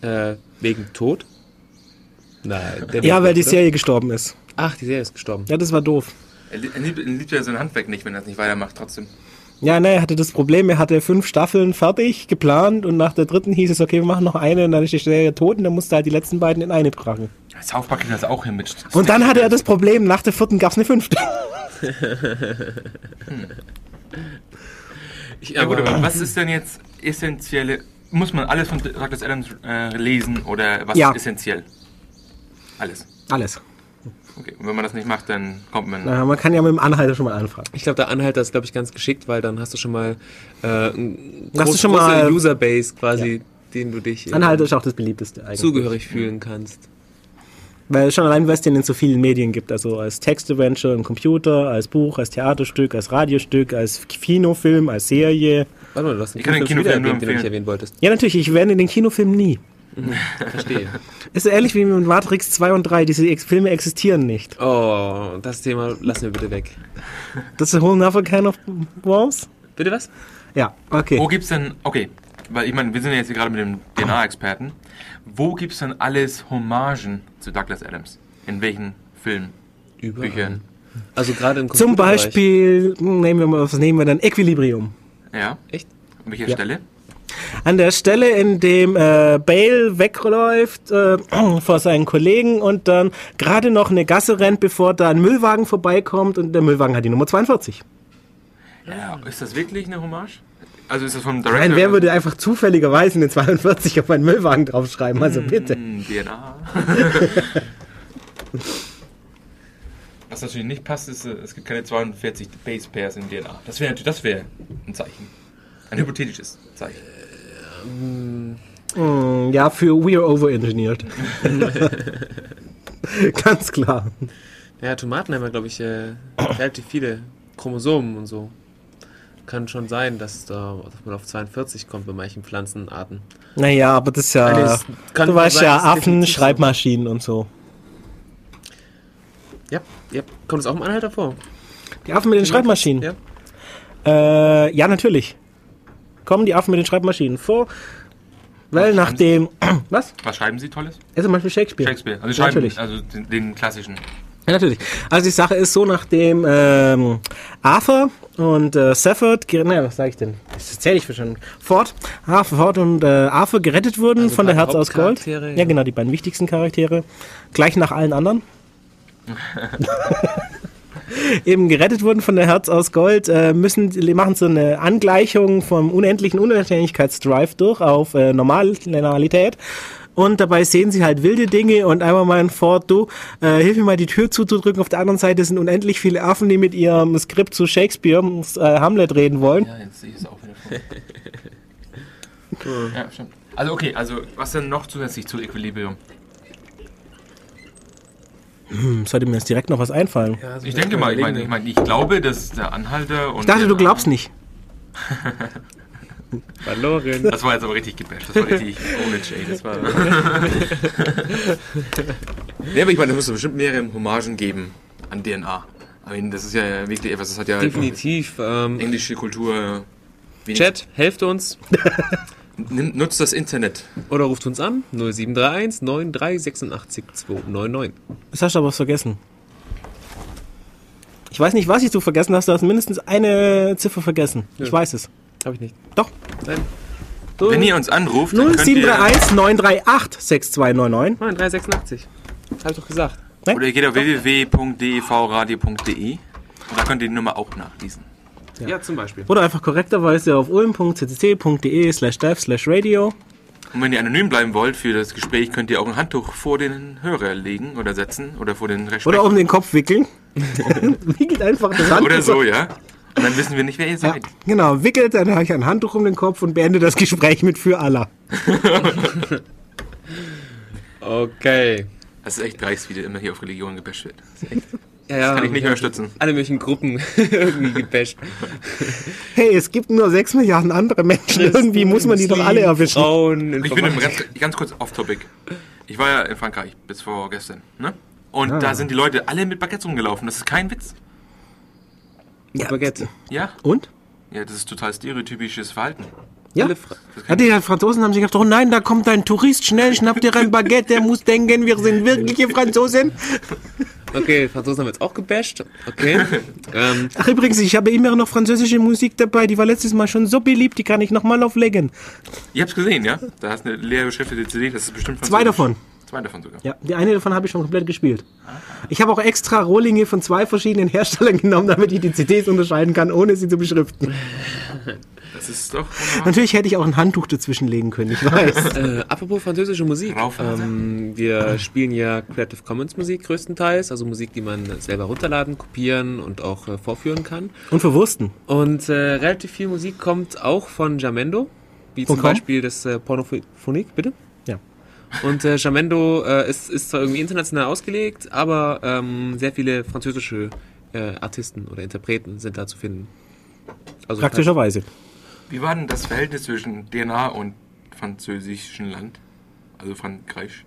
Speaker 1: Äh, wegen Tod? Nein. Der
Speaker 2: Ja, weil die Serie gestorben ist.
Speaker 1: Ach, die Serie ist gestorben.
Speaker 2: Ja, das war doof.
Speaker 4: Er li- er liebt, er liebt ja sein Handwerk nicht, wenn er es nicht weitermacht, trotzdem.
Speaker 2: Ja, ne, er hatte das Problem, er hatte fünf Staffeln fertig, geplant und nach der dritten hieß es, okay, wir machen noch eine und dann ist die Serie tot und dann musste er halt die letzten beiden in eine packen.
Speaker 4: South Park das auch hin mit.
Speaker 2: Und dann hatte er das Problem, nach der vierten gab's eine fünfte.
Speaker 1: Ich,
Speaker 4: Ja, gut,
Speaker 1: aber,
Speaker 4: aber was ist denn jetzt essentielle. Muss man alles von Douglas Adams äh, lesen oder was
Speaker 2: Ja.
Speaker 4: ist essentiell? Alles.
Speaker 2: Alles.
Speaker 4: Okay, und wenn man das nicht macht, dann kommt man.
Speaker 2: Na, man kann ja mit dem Anhalter schon mal anfangen.
Speaker 1: ich glaube, der Anhalter ist, glaube ich, ganz geschickt, weil dann hast du schon mal äh, ein
Speaker 2: Hast du
Speaker 1: groß,
Speaker 2: schon
Speaker 1: große
Speaker 2: mal-
Speaker 1: Userbase quasi, den du dich
Speaker 2: Anhalter ist auch das beliebteste eigentlich.
Speaker 1: zugehörig fühlen kannst.
Speaker 2: Weil schon allein, weil es den in so vielen Medien gibt, also als Textadventure im Computer, als Buch, als Theaterstück, als Radiostück, als Kinofilm, als Serie.
Speaker 1: Warte mal, du hast einen
Speaker 4: Ich kann den
Speaker 1: Kinofilm
Speaker 4: Kinofilm
Speaker 1: erwähnt, den du nicht erwähnen wolltest.
Speaker 2: Ja, natürlich, ich werde den Kinofilm nie.
Speaker 1: Verstehe.
Speaker 2: Ist so ähnlich wie mit Matrix 2 und 3, diese Ex Filme existieren nicht.
Speaker 1: Oh, das Thema lassen wir bitte weg.
Speaker 2: Das ist a whole another kind of worms?
Speaker 1: Bitte was?
Speaker 2: Ja, okay.
Speaker 4: Wo gibt's denn. Okay, weil ich meine, wir sind ja jetzt hier gerade mit dem DNA-Experten. Wo gibt's denn alles Hommagen zu Douglas Adams? In welchen Filmen?
Speaker 1: Überall.
Speaker 4: Büchern?
Speaker 1: Also gerade im
Speaker 2: Zum. Beispiel, hm, nehmen wir mal, was nehmen wir dann? Equilibrium.
Speaker 4: Ja?
Speaker 1: Echt?
Speaker 4: An welcher
Speaker 2: Ja.
Speaker 4: Stelle?
Speaker 2: An der Stelle, in dem äh, Bale wegläuft äh, vor seinen Kollegen und dann gerade noch eine Gasse rennt, bevor da ein Müllwagen vorbeikommt und der Müllwagen hat die Nummer 42.
Speaker 4: Ja. Ist das wirklich eine Hommage? Also ist das vom Director?
Speaker 2: Nein, wer würde einfach zufälligerweise eine 42 auf einen Müllwagen draufschreiben? Also bitte.
Speaker 4: Hm, DNA. Was natürlich nicht passt, ist, äh, es gibt keine 42 Base Pairs in DNA. Das wäre natürlich, das wäre ein Zeichen. Ein hypothetisches Zeichen.
Speaker 2: Hm, ja, für we are overengineered. Ganz klar.
Speaker 1: Ja, Tomaten haben ja, glaube ich, äh, relativ viele Chromosomen und so. Kann schon sein, dass da dass man auf 42 kommt bei manchen Pflanzenarten.
Speaker 2: Naja, aber das ist ja.
Speaker 1: Kann
Speaker 2: du weißt
Speaker 1: sein,
Speaker 2: ja, Affen,
Speaker 1: definitiv so.
Speaker 2: Schreibmaschinen und so.
Speaker 1: Ja, ja. Kommt es auch im Anhalter vor?
Speaker 2: Die Affen mit den Schreibmaschinen.
Speaker 1: Ja.
Speaker 2: Äh, ja, natürlich. Kommen die Affen mit den Schreibmaschinen vor. Weil nach dem. Was?
Speaker 4: Was schreiben Sie Tolles?
Speaker 2: Ja, zum Beispiel Shakespeare.
Speaker 4: Shakespeare. Also schreiben
Speaker 2: Natürlich.
Speaker 4: also den, den klassischen.
Speaker 2: Ja, natürlich. Also die Sache ist so, nachdem ähm, Arthur und äh, Safford, naja, was sage ich denn? Das erzähle ich schon. Ford, Arthur Ford und äh, Arthur gerettet wurden
Speaker 1: Also
Speaker 2: von der Herz aus Gold.
Speaker 1: Hauptcharaktere.
Speaker 2: Ja, genau, die beiden wichtigsten Charaktere. Gleich nach allen anderen. Eben gerettet wurden von der Herz aus Gold, äh, müssen, machen so eine Angleichung vom unendlichen Unabhängigkeitsdrive durch auf äh, Normalität. Und dabei sehen sie halt wilde Dinge und einmal mal Ford, du, äh, hilf mir mal die Tür zuzudrücken. Auf der anderen Seite sind unendlich viele Affen, die mit ihrem Skript zu Shakespeare, äh, Hamlet reden wollen.
Speaker 4: Ja, jetzt sehe ich es auch wieder vor. ja, stimmt. Also okay, also was denn noch zusätzlich zu Equilibrium?
Speaker 2: Hm, sollte mir jetzt direkt noch was einfallen.
Speaker 4: Ich denke mal, ich meine, ich, meine, ich glaube, dass der Anhalter und.
Speaker 2: Ich dachte, du glaubst nicht.
Speaker 1: Verloren.
Speaker 4: Das war jetzt aber richtig gebasht. Das war richtig ohne Jay. Das war. nee, aber ich meine, da muss es bestimmt mehrere Hommagen geben an DNA. Ich meine, das ist ja wirklich etwas, das hat ja
Speaker 1: Definitiv. Ähm,
Speaker 4: englische Kultur. wenig-
Speaker 1: Chat, helft uns
Speaker 4: Nutzt das Internet.
Speaker 1: oder ruft uns an 0731 9386 299.
Speaker 2: Das hast du aber was vergessen. Ich weiß nicht, was ich du vergessen hast. Du hast mindestens eine Ziffer vergessen. Ich weiß es.
Speaker 1: Habe ich nicht.
Speaker 2: Doch.
Speaker 1: Nein.
Speaker 4: Wenn ihr uns anruft, dann könnt ihr,
Speaker 2: 0731 938 6299.
Speaker 1: Nein, 386. Habe ich doch gesagt.
Speaker 4: oder ihr geht auf www.devradio.de und da könnt ihr die Nummer auch nachlesen.
Speaker 1: Ja, zum Beispiel.
Speaker 2: Oder einfach korrekterweise auf ulm.ccc.de slash dev slash radio.
Speaker 4: Und wenn ihr anonym bleiben wollt für das Gespräch, könnt ihr auch ein Handtuch vor den Hörer legen oder setzen oder vor den Rechtssprecher.
Speaker 2: Oder um den Kopf wickeln. wickelt einfach das Handtuch.
Speaker 4: Oder so, ja. Und dann wissen wir nicht, wer ihr
Speaker 2: Ja,
Speaker 4: seid.
Speaker 2: genau, wickelt, dann habe ich ein Handtuch um den Kopf und beende das Gespräch mit für Allah.
Speaker 1: Okay.
Speaker 4: Das ist echt dreist, wie der immer hier auf Religion gebasht wird.
Speaker 1: Ja, ja,
Speaker 4: Kann ich nicht
Speaker 1: wir
Speaker 4: mehr
Speaker 1: haben
Speaker 4: stützen.
Speaker 1: Alle möglichen Gruppen irgendwie gebasht.
Speaker 2: Hey, es gibt nur 6 Milliarden andere Menschen. Irgendwie muss man die doch alle erwischen.
Speaker 1: Frauen,
Speaker 4: Ich bin ganz, ganz kurz off-topic. Ich war ja in Frankreich bis vor gestern, ne? Und
Speaker 2: Ah.
Speaker 4: da sind die Leute alle mit Baguettes rumgelaufen. Das ist kein Witz.
Speaker 1: ja. Baguette.
Speaker 4: Ja?
Speaker 2: Und?
Speaker 4: Ja, das ist total stereotypisches Verhalten.
Speaker 2: Ja.
Speaker 1: Alle Fra
Speaker 2: Ja, die Franzosen haben sich gedacht, oh nein, da kommt ein Tourist, schnell, schnapp dir ein Baguette, der muss denken, wir sind wirkliche Franzosen.
Speaker 1: Okay, Franzosen haben jetzt auch gebasht. Okay. ähm,
Speaker 2: Ach übrigens, ich habe immer noch französische Musik dabei, die war letztes Mal schon so beliebt, die kann ich nochmal auflegen.
Speaker 4: Ihr habt's gesehen, ja? Da ist eine leer beschriftete CD, das ist bestimmt
Speaker 2: Zwei davon.
Speaker 4: Zwei davon sogar.
Speaker 2: Ja, die eine davon habe ich schon komplett gespielt. Ich habe auch extra Rohlinge von zwei verschiedenen Herstellern genommen, damit ich die CDs unterscheiden kann, ohne sie zu beschriften.
Speaker 4: Das ist doch wunderbar.
Speaker 2: Natürlich hätte ich auch ein Handtuch dazwischen legen können, ich weiß.
Speaker 1: äh, apropos französische Musik. Ähm, wir spielen ja Creative Commons Musik größtenteils, also Musik, die man selber runterladen, kopieren und auch äh, vorführen kann.
Speaker 2: Und für Wursten.
Speaker 1: Und äh, relativ viel Musik kommt auch von Jamendo, wie zum? Beispiel das äh, Pornophonik, bitte?
Speaker 2: Ja.
Speaker 1: Und äh, Jamendo äh, ist, ist zwar irgendwie international ausgelegt, aber ähm, sehr viele französische äh, Artisten oder Interpreten sind da zu finden. Also
Speaker 2: Praktischerweise.
Speaker 4: Wie war denn das Verhältnis zwischen DNA und französischen Land? Also Frankreich.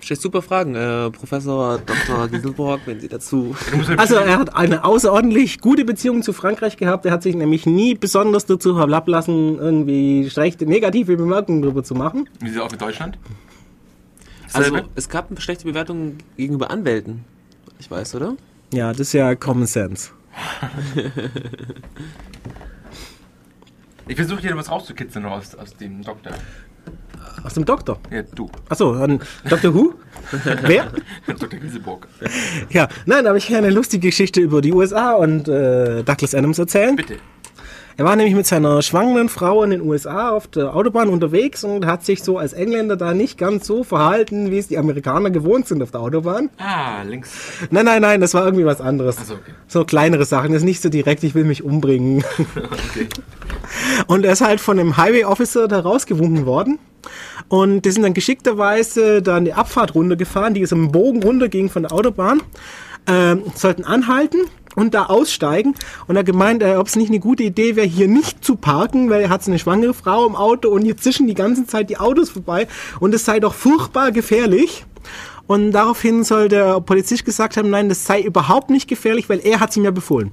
Speaker 1: Stellt super Fragen, äh, Professor Dr. Gieselborg, wenn Sie dazu.
Speaker 2: Also er hat eine außerordentlich gute Beziehung zu Frankreich gehabt. Er hat sich nämlich nie besonders dazu herablassen, irgendwie schlechte, negative Bemerkungen darüber zu machen.
Speaker 4: Wie ist es auch mit Deutschland?
Speaker 1: Also, es gab eine schlechte Bewertung gegenüber Anwälten. Ich weiß, oder?
Speaker 2: Ja, das ist ja Common Sense.
Speaker 4: Ich versuche hier was rauszukitzeln aus, aus dem Doktor.
Speaker 2: Aus dem Doktor.
Speaker 4: Ja, du.
Speaker 2: Achso, an Dr. Who? Wer?
Speaker 4: Dr. Gieseburg.
Speaker 2: Ja, nein, aber ich kann eine lustige Geschichte über die USA und äh, Douglas Adams erzählen.
Speaker 4: Bitte.
Speaker 2: Er war nämlich mit seiner schwangeren Frau in den USA auf der Autobahn unterwegs und hat sich so als Engländer da nicht ganz so verhalten, wie es die Amerikaner gewohnt sind auf der Autobahn.
Speaker 4: Ah, links.
Speaker 2: Nein, nein, nein, das war irgendwie was anderes.
Speaker 4: Achso, okay.
Speaker 2: So kleinere Sachen, das ist nicht so direkt, ich will mich umbringen.
Speaker 4: Okay.
Speaker 2: Und er ist halt von einem Highway Officer da rausgewunken worden. Und die sind dann geschickterweise da eine Abfahrt runtergefahren, die so einen Bogen runterging von der Autobahn. Ähm, sollten anhalten und da aussteigen. Und er gemeint, äh, ob es nicht eine gute Idee wäre, hier nicht zu parken, weil er hat eine schwangere Frau im Auto und hier zischen die ganze Zeit die Autos vorbei und es sei doch furchtbar gefährlich. Und daraufhin soll der Polizist gesagt haben, nein, das sei überhaupt nicht gefährlich, weil er hat es ihm ja befohlen.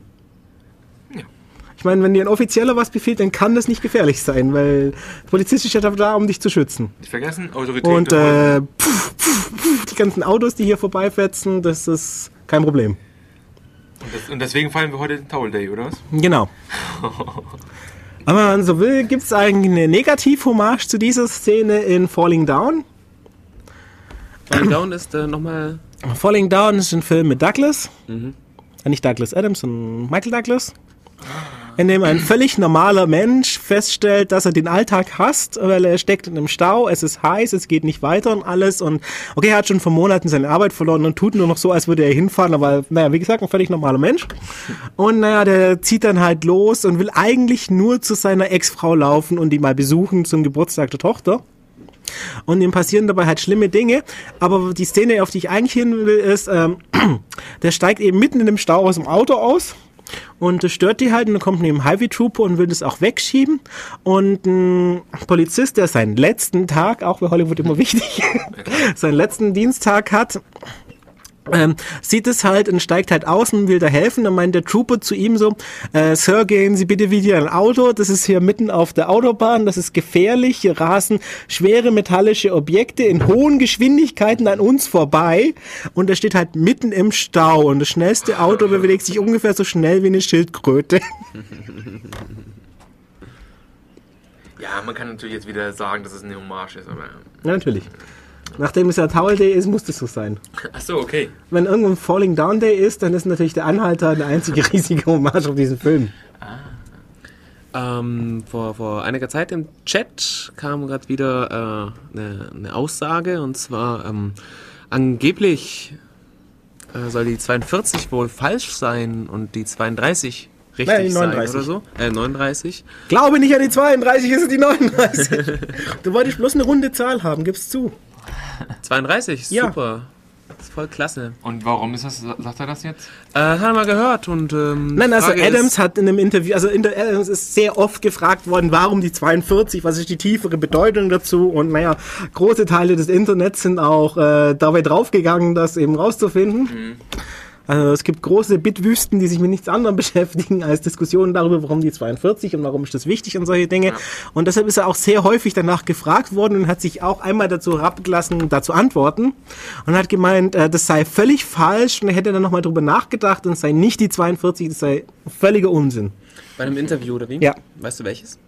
Speaker 2: Ich meine, wenn dir ein Offizieller was befiehlt, dann kann das nicht gefährlich sein, weil der Polizist ist ja da, um dich zu schützen.
Speaker 4: Nicht vergessen, Autorität.
Speaker 2: Und äh, pff, pff, pff, die ganzen Autos, die hier vorbeifetzen, das ist kein Problem.
Speaker 4: Und, das, und deswegen feiern wir heute den Towel Day, oder was?
Speaker 2: Genau. Aber wenn man so will, gibt es eigentlich eine Negativ-Hommage zu dieser Szene in Falling Down.
Speaker 1: Falling Down ist äh, nochmal.
Speaker 2: Falling Down ist ein Film mit Douglas. Äh, Nicht Douglas Adams, sondern Michael Douglas. In dem ein völlig normaler Mensch feststellt, dass er den Alltag hasst, weil er steckt in einem Stau, es ist heiß, es geht nicht weiter und alles. Und okay, er hat schon vor Monaten seine Arbeit verloren und tut nur noch so, als würde er hinfahren, aber naja, wie gesagt, ein völlig normaler Mensch. Und naja, der zieht dann halt los und will eigentlich nur zu seiner Ex-Frau laufen und die mal besuchen zum Geburtstag der Tochter. Und ihm passieren dabei halt schlimme Dinge. Aber die Szene, auf die ich eigentlich hin will, ist, ähm, der steigt eben mitten in dem Stau aus dem Auto aus. Und das stört die halt und dann kommt neben Highway Trooper und will das auch wegschieben. Und ein Polizist, der seinen letzten Tag, auch bei Hollywood immer wichtig, seinen letzten Dienstag hat, ähm, sieht es halt und steigt halt aus und will da helfen. Dann meint der Trooper zu ihm so, äh, Sir, gehen Sie bitte wieder in ein Auto. Das ist hier mitten auf der Autobahn. Das ist gefährlich. Hier rasen schwere metallische Objekte in hohen Geschwindigkeiten an uns vorbei. Und er steht halt mitten im Stau. Und das schnellste Auto bewegt sich ungefähr so schnell wie eine Schildkröte.
Speaker 4: Ja, man kann natürlich jetzt wieder sagen, dass es eine Hommage ist, aber.
Speaker 2: Ja, natürlich. Nachdem es ja Towel Day ist, muss das so sein.
Speaker 4: Achso, okay.
Speaker 2: Wenn irgendwo ein Falling Down Day ist, dann ist natürlich der Anhalter eine einzige riesige Hommage auf diesen Film.
Speaker 1: Ähm, vor, vor einiger Zeit im Chat kam gerade wieder äh, eine, eine Aussage und zwar ähm, angeblich äh, soll die 42 wohl falsch sein und die 32 richtig
Speaker 2: Nein, die 39.
Speaker 1: sein oder so. Äh, 39.
Speaker 2: Glaube nicht an die 32, es ist die 39. du wolltest bloß eine runde Zahl haben, gib's zu.
Speaker 1: 32,
Speaker 2: Ja.
Speaker 1: super. Das ist voll klasse.
Speaker 4: Und warum ist das, sagt er das jetzt?
Speaker 1: Äh, haben wir mal gehört und ähm,
Speaker 2: Nein, also
Speaker 1: Frage
Speaker 2: Adams
Speaker 1: ist,
Speaker 2: hat in einem Interview, also in der Adams ist sehr oft gefragt worden, warum die 42, was ist die tiefere Bedeutung dazu und naja, große Teile des Internets sind auch äh, dabei draufgegangen, das eben rauszufinden. Also es gibt große Bitwüsten, die sich mit nichts anderem beschäftigen als Diskussionen darüber, warum die 42 und warum ist das wichtig und solche Dinge. Und deshalb ist er auch sehr häufig danach gefragt worden und hat sich auch einmal dazu herabgelassen, dazu antworten und hat gemeint, äh, das sei völlig falsch und er hätte dann nochmal drüber nachgedacht und es sei nicht die 42, das sei völliger Unsinn.
Speaker 1: bei einem Interview oder wie?
Speaker 2: Ja.
Speaker 1: Weißt du welches?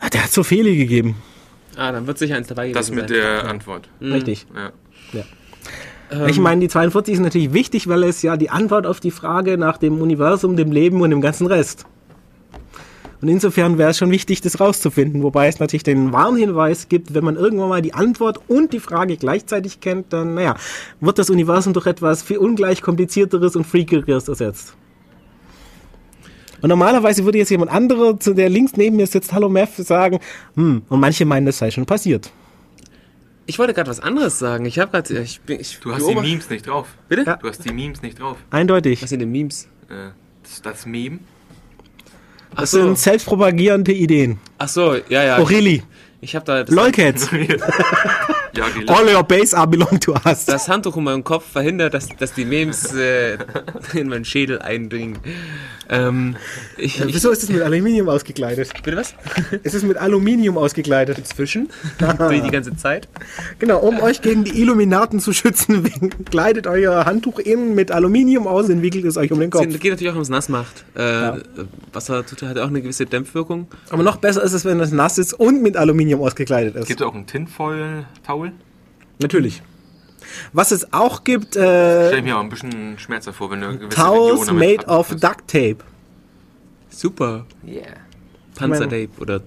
Speaker 2: Ah, Der hat so viele gegeben.
Speaker 1: Ah, dann wird sicher eins dabei
Speaker 4: Das
Speaker 1: gewesen
Speaker 4: mit
Speaker 1: sein.
Speaker 4: der Antwort.
Speaker 2: Richtig.
Speaker 4: Ja.
Speaker 2: Ich meine, die 42 ist natürlich wichtig, weil es ja die Antwort auf die Frage nach dem Universum, dem Leben und dem ganzen Rest. Und insofern wäre es schon wichtig, das rauszufinden. Wobei es natürlich den Warnhinweis gibt, wenn man irgendwann mal die Antwort und die Frage gleichzeitig kennt, dann, naja, wird das Universum durch etwas viel ungleich komplizierteres und freakigeres ersetzt. Und normalerweise würde jetzt jemand anderer, zu der links neben mir sitzt, Hallo Mev, sagen, hm, und manche meinen, das sei schon passiert.
Speaker 1: Ich wollte gerade was anderes sagen. Ich habe gerade. Ich, ich
Speaker 4: Du hast die Memes nicht drauf.
Speaker 1: Bitte?
Speaker 2: Ja.
Speaker 4: Du hast die Memes nicht drauf.
Speaker 2: Eindeutig.
Speaker 1: Was sind denn Memes?
Speaker 4: Äh, das, das Meme.
Speaker 1: Ach
Speaker 2: Das
Speaker 1: so.
Speaker 2: sind selbstpropagierende Ideen.
Speaker 1: Ach so, ja, ja.
Speaker 2: Aurelie,
Speaker 1: Ich habe da das,
Speaker 2: Lolcats.
Speaker 4: Ja,
Speaker 2: All your base are belong to us.
Speaker 1: das Handtuch um meinen Kopf verhindert, dass, dass die Memes äh, in meinen Schädel eindringen. Ähm, ich, ich,
Speaker 2: Wieso ist es mit Aluminium ausgekleidet?
Speaker 1: bitte was?
Speaker 2: Es ist mit Aluminium ausgekleidet.
Speaker 1: Zwischen? Durch die ganze Zeit?
Speaker 2: Genau, um euch gegen die Illuminaten zu schützen, kleidet euer Handtuch innen mit Aluminium aus und wickelt es euch um den Kopf.
Speaker 1: Es geht natürlich auch ums Nassmacht. Äh, Wasser tut, hat auch eine gewisse Dämpfwirkung.
Speaker 2: Aber noch besser ist es, wenn es nass ist und mit Aluminium ausgekleidet ist.
Speaker 4: Gibt es auch einen Tinfoil-Towel?
Speaker 2: Natürlich. Was es auch gibt, äh,
Speaker 4: Stell ich mir auch ein bisschen schmerzhaft vor, wenn du gewisse
Speaker 2: Towels
Speaker 4: Region
Speaker 2: made of duct tape.
Speaker 1: Super.
Speaker 4: Yeah.
Speaker 1: Panzertape oder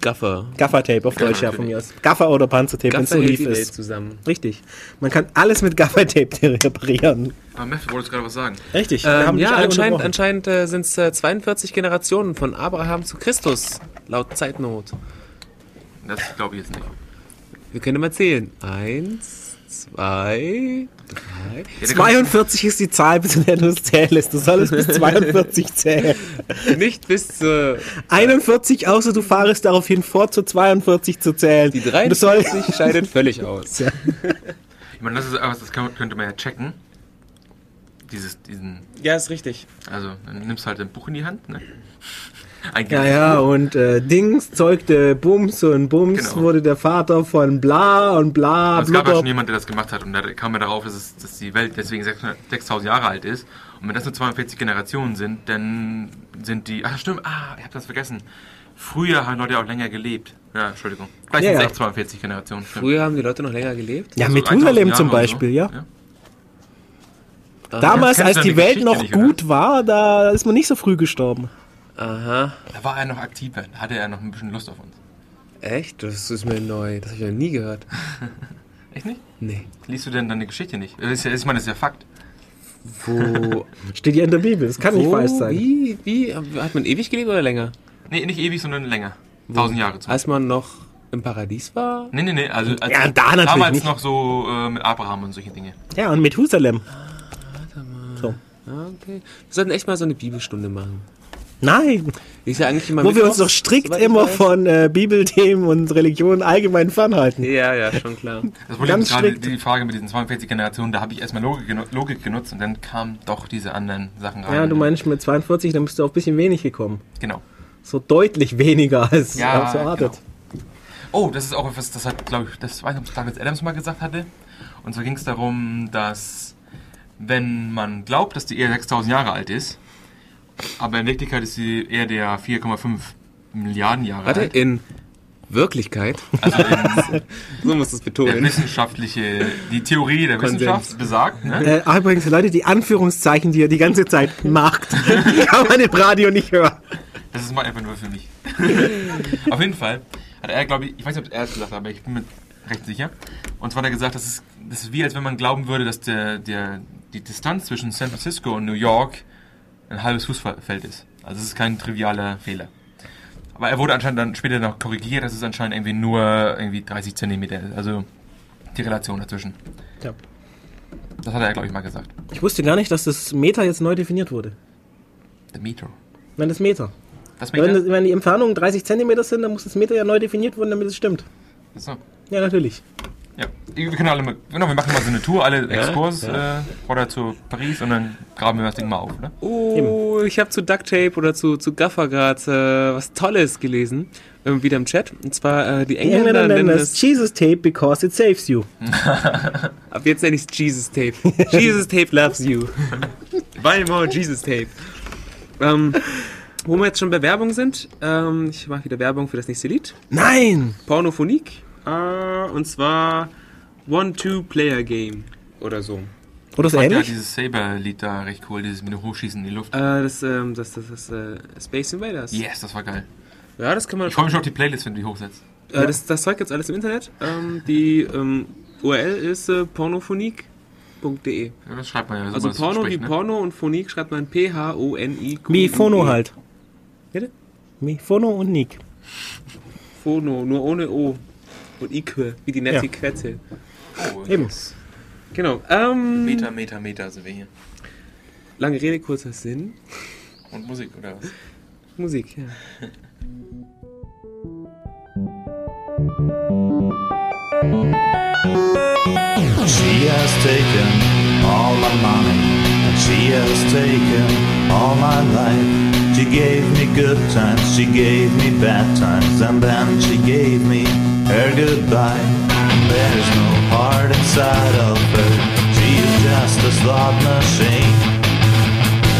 Speaker 1: Gaffer.
Speaker 2: Gaffertape auf Deutsch, ja, von mir aus. Gaffer oder Panzertape, wenn es so lief ist.
Speaker 1: zusammen.
Speaker 2: Richtig. Man kann alles mit Gaffertape reparieren.
Speaker 4: Aber Meth, du wolltest gerade was sagen.
Speaker 2: Richtig. wir
Speaker 1: Ähm, ja, anscheinend, anscheinend äh, sind es äh, 42 Generationen von Abraham zu Christus, laut Zeitnot.
Speaker 4: Das glaube ich jetzt nicht.
Speaker 1: Wir können mal zählen. Eins, zwei, drei.
Speaker 4: Ja, der kommt-
Speaker 2: 42 ist die Zahl, bis zu der du es zählst. Du solltest bis 42 zählen.
Speaker 1: Nicht bis zur
Speaker 2: 41, außer du fahrest darauf hin, vor zu 42 zu zählen.
Speaker 1: die
Speaker 2: Und Du sollst,
Speaker 1: 43 scheidet völlig aus.
Speaker 4: Ich meine, das ist aber, das könnte man ja checken. Dieses, diesen,
Speaker 1: Ja, ist richtig.
Speaker 4: also, dann nimmst du halt ein Buch in die Hand, ne?
Speaker 2: Ja, ja, und äh, Dings zeugte Bums und Bums
Speaker 4: Genau.
Speaker 2: wurde der Vater von bla und bla,
Speaker 4: Es gab ja
Speaker 2: blubber.
Speaker 4: schon jemand, der das gemacht hat und da kam er darauf, dass, es, dass die Welt deswegen 600 6000 Jahre alt ist. Und wenn das nur 42 Generationen sind, dann sind die. Ach stimmt, ah, ich hab das vergessen. Früher haben Leute auch länger gelebt. Ja, Entschuldigung. Vielleicht
Speaker 2: Ja,
Speaker 4: sind es
Speaker 2: ja.
Speaker 4: echt 42 Generationen. stimmt.
Speaker 1: Früher haben die Leute noch länger gelebt.
Speaker 2: Ja,
Speaker 4: So
Speaker 2: Methusalem
Speaker 4: 1000
Speaker 2: zum Beispiel, ja.
Speaker 1: Aha.
Speaker 2: Damals, als die Welt
Speaker 4: Geschichte
Speaker 2: noch
Speaker 4: nicht, oder?
Speaker 2: gut war, da ist man nicht so früh gestorben.
Speaker 1: Aha.
Speaker 4: Da war er noch aktiver, da hatte er noch ein bisschen Lust auf uns.
Speaker 1: Echt? Das ist mir neu. Das habe ich noch nie gehört.
Speaker 4: Echt nicht?
Speaker 1: Nee.
Speaker 4: Liest du denn deine Geschichte nicht? Das ist ja, ich meine, das ist ja Fakt.
Speaker 1: Wo?
Speaker 2: Steht ja in der Bibel, das kann nicht
Speaker 1: wo,
Speaker 2: falsch sein.
Speaker 1: Wie? Wie? Hat man ewig gelebt oder länger?
Speaker 4: Nee, nicht ewig, sondern länger. 1000 Jahre zum
Speaker 1: Als man noch im Paradies war?
Speaker 4: Nee, nee, nee. Also, als
Speaker 2: Ja, da
Speaker 4: damals
Speaker 2: nicht.
Speaker 4: noch so äh, mit Abraham und solche Dinge.
Speaker 2: Ja, und Methusalem. So.
Speaker 1: Ah, okay. Wir sollten echt mal so eine Bibelstunde machen.
Speaker 2: Nein,
Speaker 1: ist ja eigentlich immer
Speaker 2: wo wir uns doch strikt immer
Speaker 1: weiß.
Speaker 2: von äh, Bibelthemen und Religion allgemein fernhalten.
Speaker 1: Ja, ja, schon klar.
Speaker 4: Das Problem
Speaker 2: Ganz
Speaker 4: ist gerade
Speaker 2: strikt.
Speaker 4: die Frage mit diesen 42 Generationen, da habe ich erstmal Logik, Logik genutzt und dann kamen doch diese anderen Sachen rein.
Speaker 2: Ja, du meinst mit 42, dann bist du auf ein bisschen wenig gekommen.
Speaker 4: Genau.
Speaker 2: So deutlich weniger als
Speaker 4: Ja,
Speaker 2: als erwartet.
Speaker 4: genau. Oh, das ist auch etwas, das hat, glaube ich, das weiß ich, ob es Douglas Adams mal gesagt hatte. Und zwar ging es darum, dass wenn man glaubt, dass die Erde 6000 Jahre alt ist, aber in Wirklichkeit ist die Erde ja 4,5 Milliarden Jahre
Speaker 1: Warte,
Speaker 4: alt.
Speaker 1: in Wirklichkeit,
Speaker 4: Also in,
Speaker 1: so muss
Speaker 4: der
Speaker 1: betonen.
Speaker 4: wissenschaftliche, die Theorie der
Speaker 1: Konsens.
Speaker 4: Wissenschaft besagt, ne?
Speaker 2: Äh, ah, übrigens, Leute, die Anführungszeichen, die ihr die ganze Zeit macht, kann man im Radio nicht hören.
Speaker 4: Das ist mal einfach nur für mich. Auf jeden Fall hat er, glaube ich, ich weiß nicht, ob er es gesagt hat, aber ich bin mir recht sicher. Und zwar hat er gesagt, das ist, das ist wie, als wenn man glauben würde, dass der, der, die Distanz zwischen San Francisco und New York ein halbes Fußballfeld ist. Also es ist kein trivialer Fehler. Aber er wurde anscheinend dann später noch korrigiert, dass es anscheinend irgendwie nur irgendwie 30 Zentimeter ist. Also die Relation dazwischen.
Speaker 2: Ja.
Speaker 4: Das hat er, glaube ich, mal gesagt.
Speaker 2: Ich wusste gar nicht, dass das Meter jetzt neu definiert wurde.
Speaker 4: Der Meter.
Speaker 2: Nein, das Meter.
Speaker 4: Das
Speaker 2: Wenn,
Speaker 4: Meter?
Speaker 2: das, wenn die Entfernungen 30 Zentimeter sind, dann muss das Meter ja neu definiert werden, damit es stimmt.
Speaker 4: So.
Speaker 2: Ja, natürlich.
Speaker 4: Ja, wir können alle mal, genau, wir machen mal so eine Tour, alle Exkurs, Äh, oder zu Paris und dann graben wir das Ding mal auf, ne?
Speaker 1: Oh, ich habe zu Duct Tape oder zu, zu Gaffer gerade äh, was Tolles gelesen. Ähm, wieder im Chat. Und zwar, äh, die
Speaker 2: Die Engländer
Speaker 1: Engländer
Speaker 2: nennen es, Jesus Tape because it saves you.
Speaker 1: ab jetzt nenne ich es Jesus Tape. Jesus Tape loves you. Buy more Jesus Tape. Ähm, wo wir jetzt schon bei Werbung sind, ähm, ich mache wieder Werbung für das nächste Lied.
Speaker 2: Nein!
Speaker 1: Pornophonik. Äh, und zwar One-Two-Player-Game oder so.
Speaker 2: Oder so
Speaker 4: Ich fand ja
Speaker 2: ähnlich?
Speaker 4: dieses Saber-Lied da recht cool, dieses mit dem Hochschießen in die Luft.
Speaker 1: Äh, das, ähm, das, das, das, äh, Space Invaders.
Speaker 4: Yes, das war geil.
Speaker 1: Ja, das kann man
Speaker 4: Ich freue mich schon auf die Playlist, wenn du die hochsetzt.
Speaker 1: Äh, das, das Zeug jetzt alles im Internet. Ähm, die ähm, URL ist äh, pornophonik.de.
Speaker 4: Ja, das schreibt man ja so.
Speaker 1: Also Porno wie
Speaker 4: ne?
Speaker 1: Porno und Phonik schreibt man P-H-O-N-I-Q.
Speaker 2: Wie Phono halt.
Speaker 1: Bitte?
Speaker 2: Wie Phono und Nick.
Speaker 1: Phono, nur ohne O. Und Ique, wie die nette
Speaker 2: Ja.
Speaker 1: Quette.
Speaker 4: Oh,
Speaker 2: Eben.
Speaker 4: yes.
Speaker 1: Genau. Ähm,
Speaker 4: Meter, Meter, Meter sind wir hier.
Speaker 1: lange Rede, kurzer Sinn.
Speaker 4: Und Musik, oder was?
Speaker 1: Musik, ja.
Speaker 5: She has taken all my money, and she has taken all my life. She gave me good times, she gave me bad times, and then she gave me her goodbye. There's no heart inside of her, she is just a slot machine.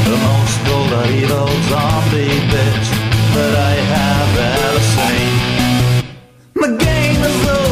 Speaker 5: The most golden evil zombie bitch that I have ever seen. The game is over.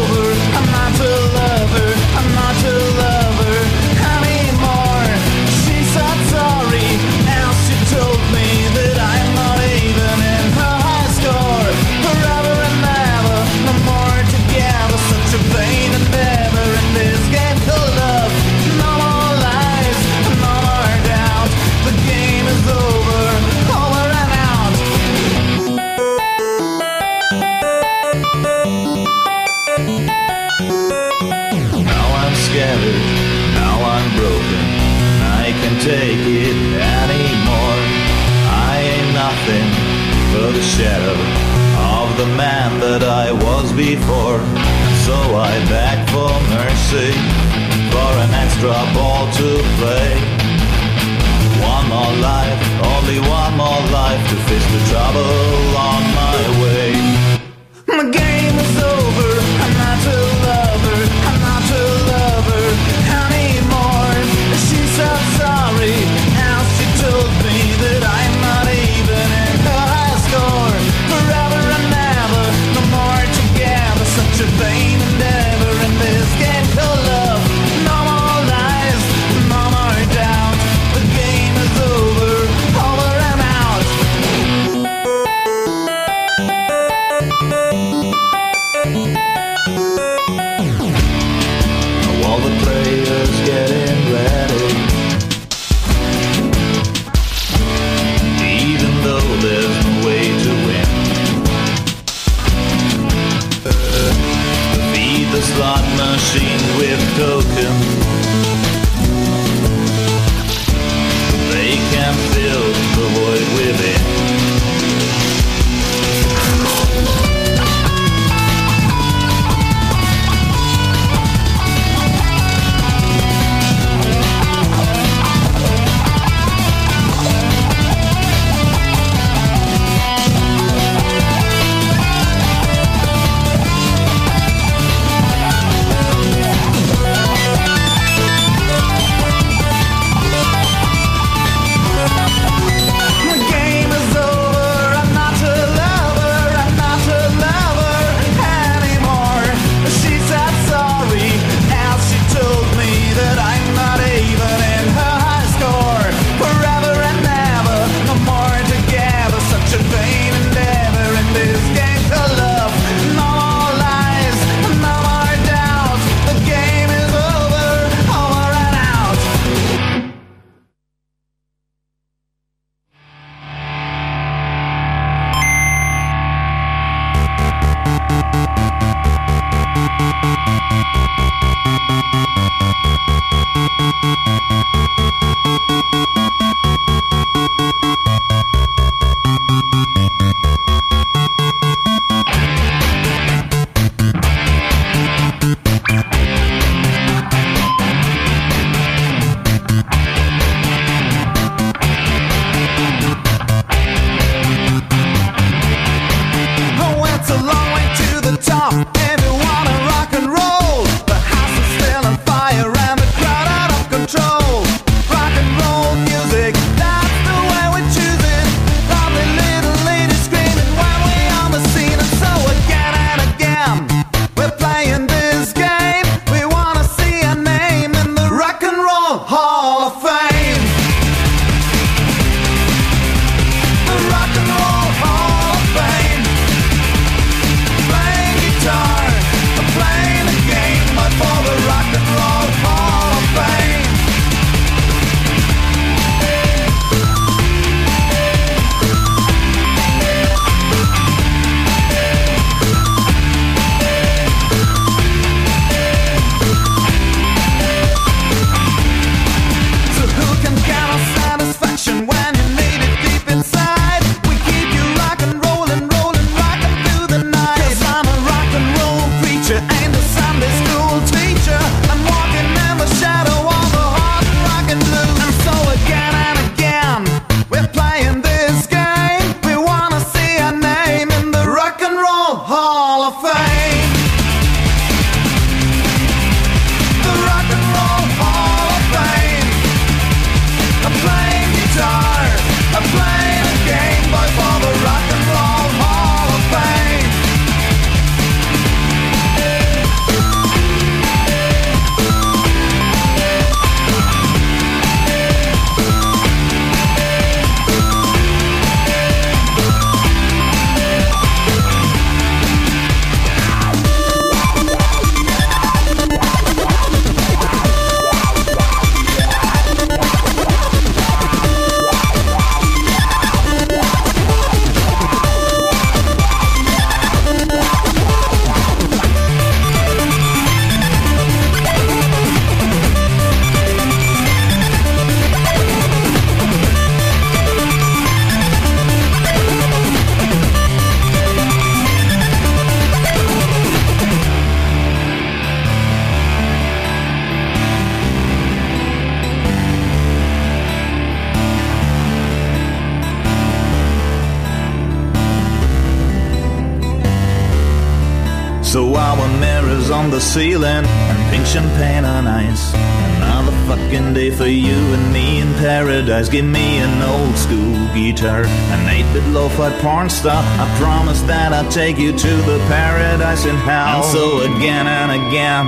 Speaker 5: Porn star. I promise that I'll take you to the paradise in hell. And so again and again.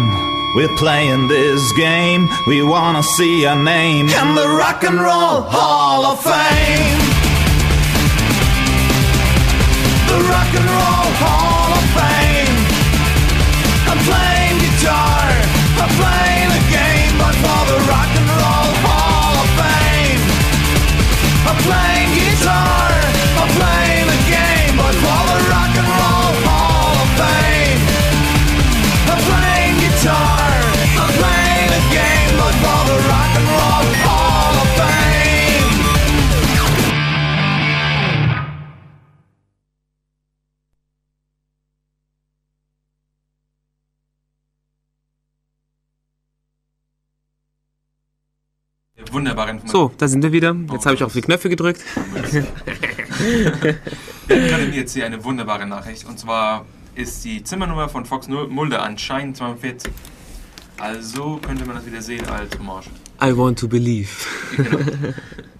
Speaker 5: We're playing this game. We wanna see our name in the Rock and Roll Hall of Fame. The Rock and Roll Hall of Fame. I'm playing guitar. I'm playing a game, but for the Rock and Roll Hall of Fame. I'm playing guitar.
Speaker 1: Da sind wir wieder. Jetzt habe ich auf die Knöpfe gedrückt.
Speaker 4: Wir haben gerade jetzt hier eine wunderbare Nachricht. Und zwar ist die Zimmernummer von Fox Mulder anscheinend 42. Also könnte man das wieder sehen als Hommage.
Speaker 1: I want to believe.
Speaker 4: Genau.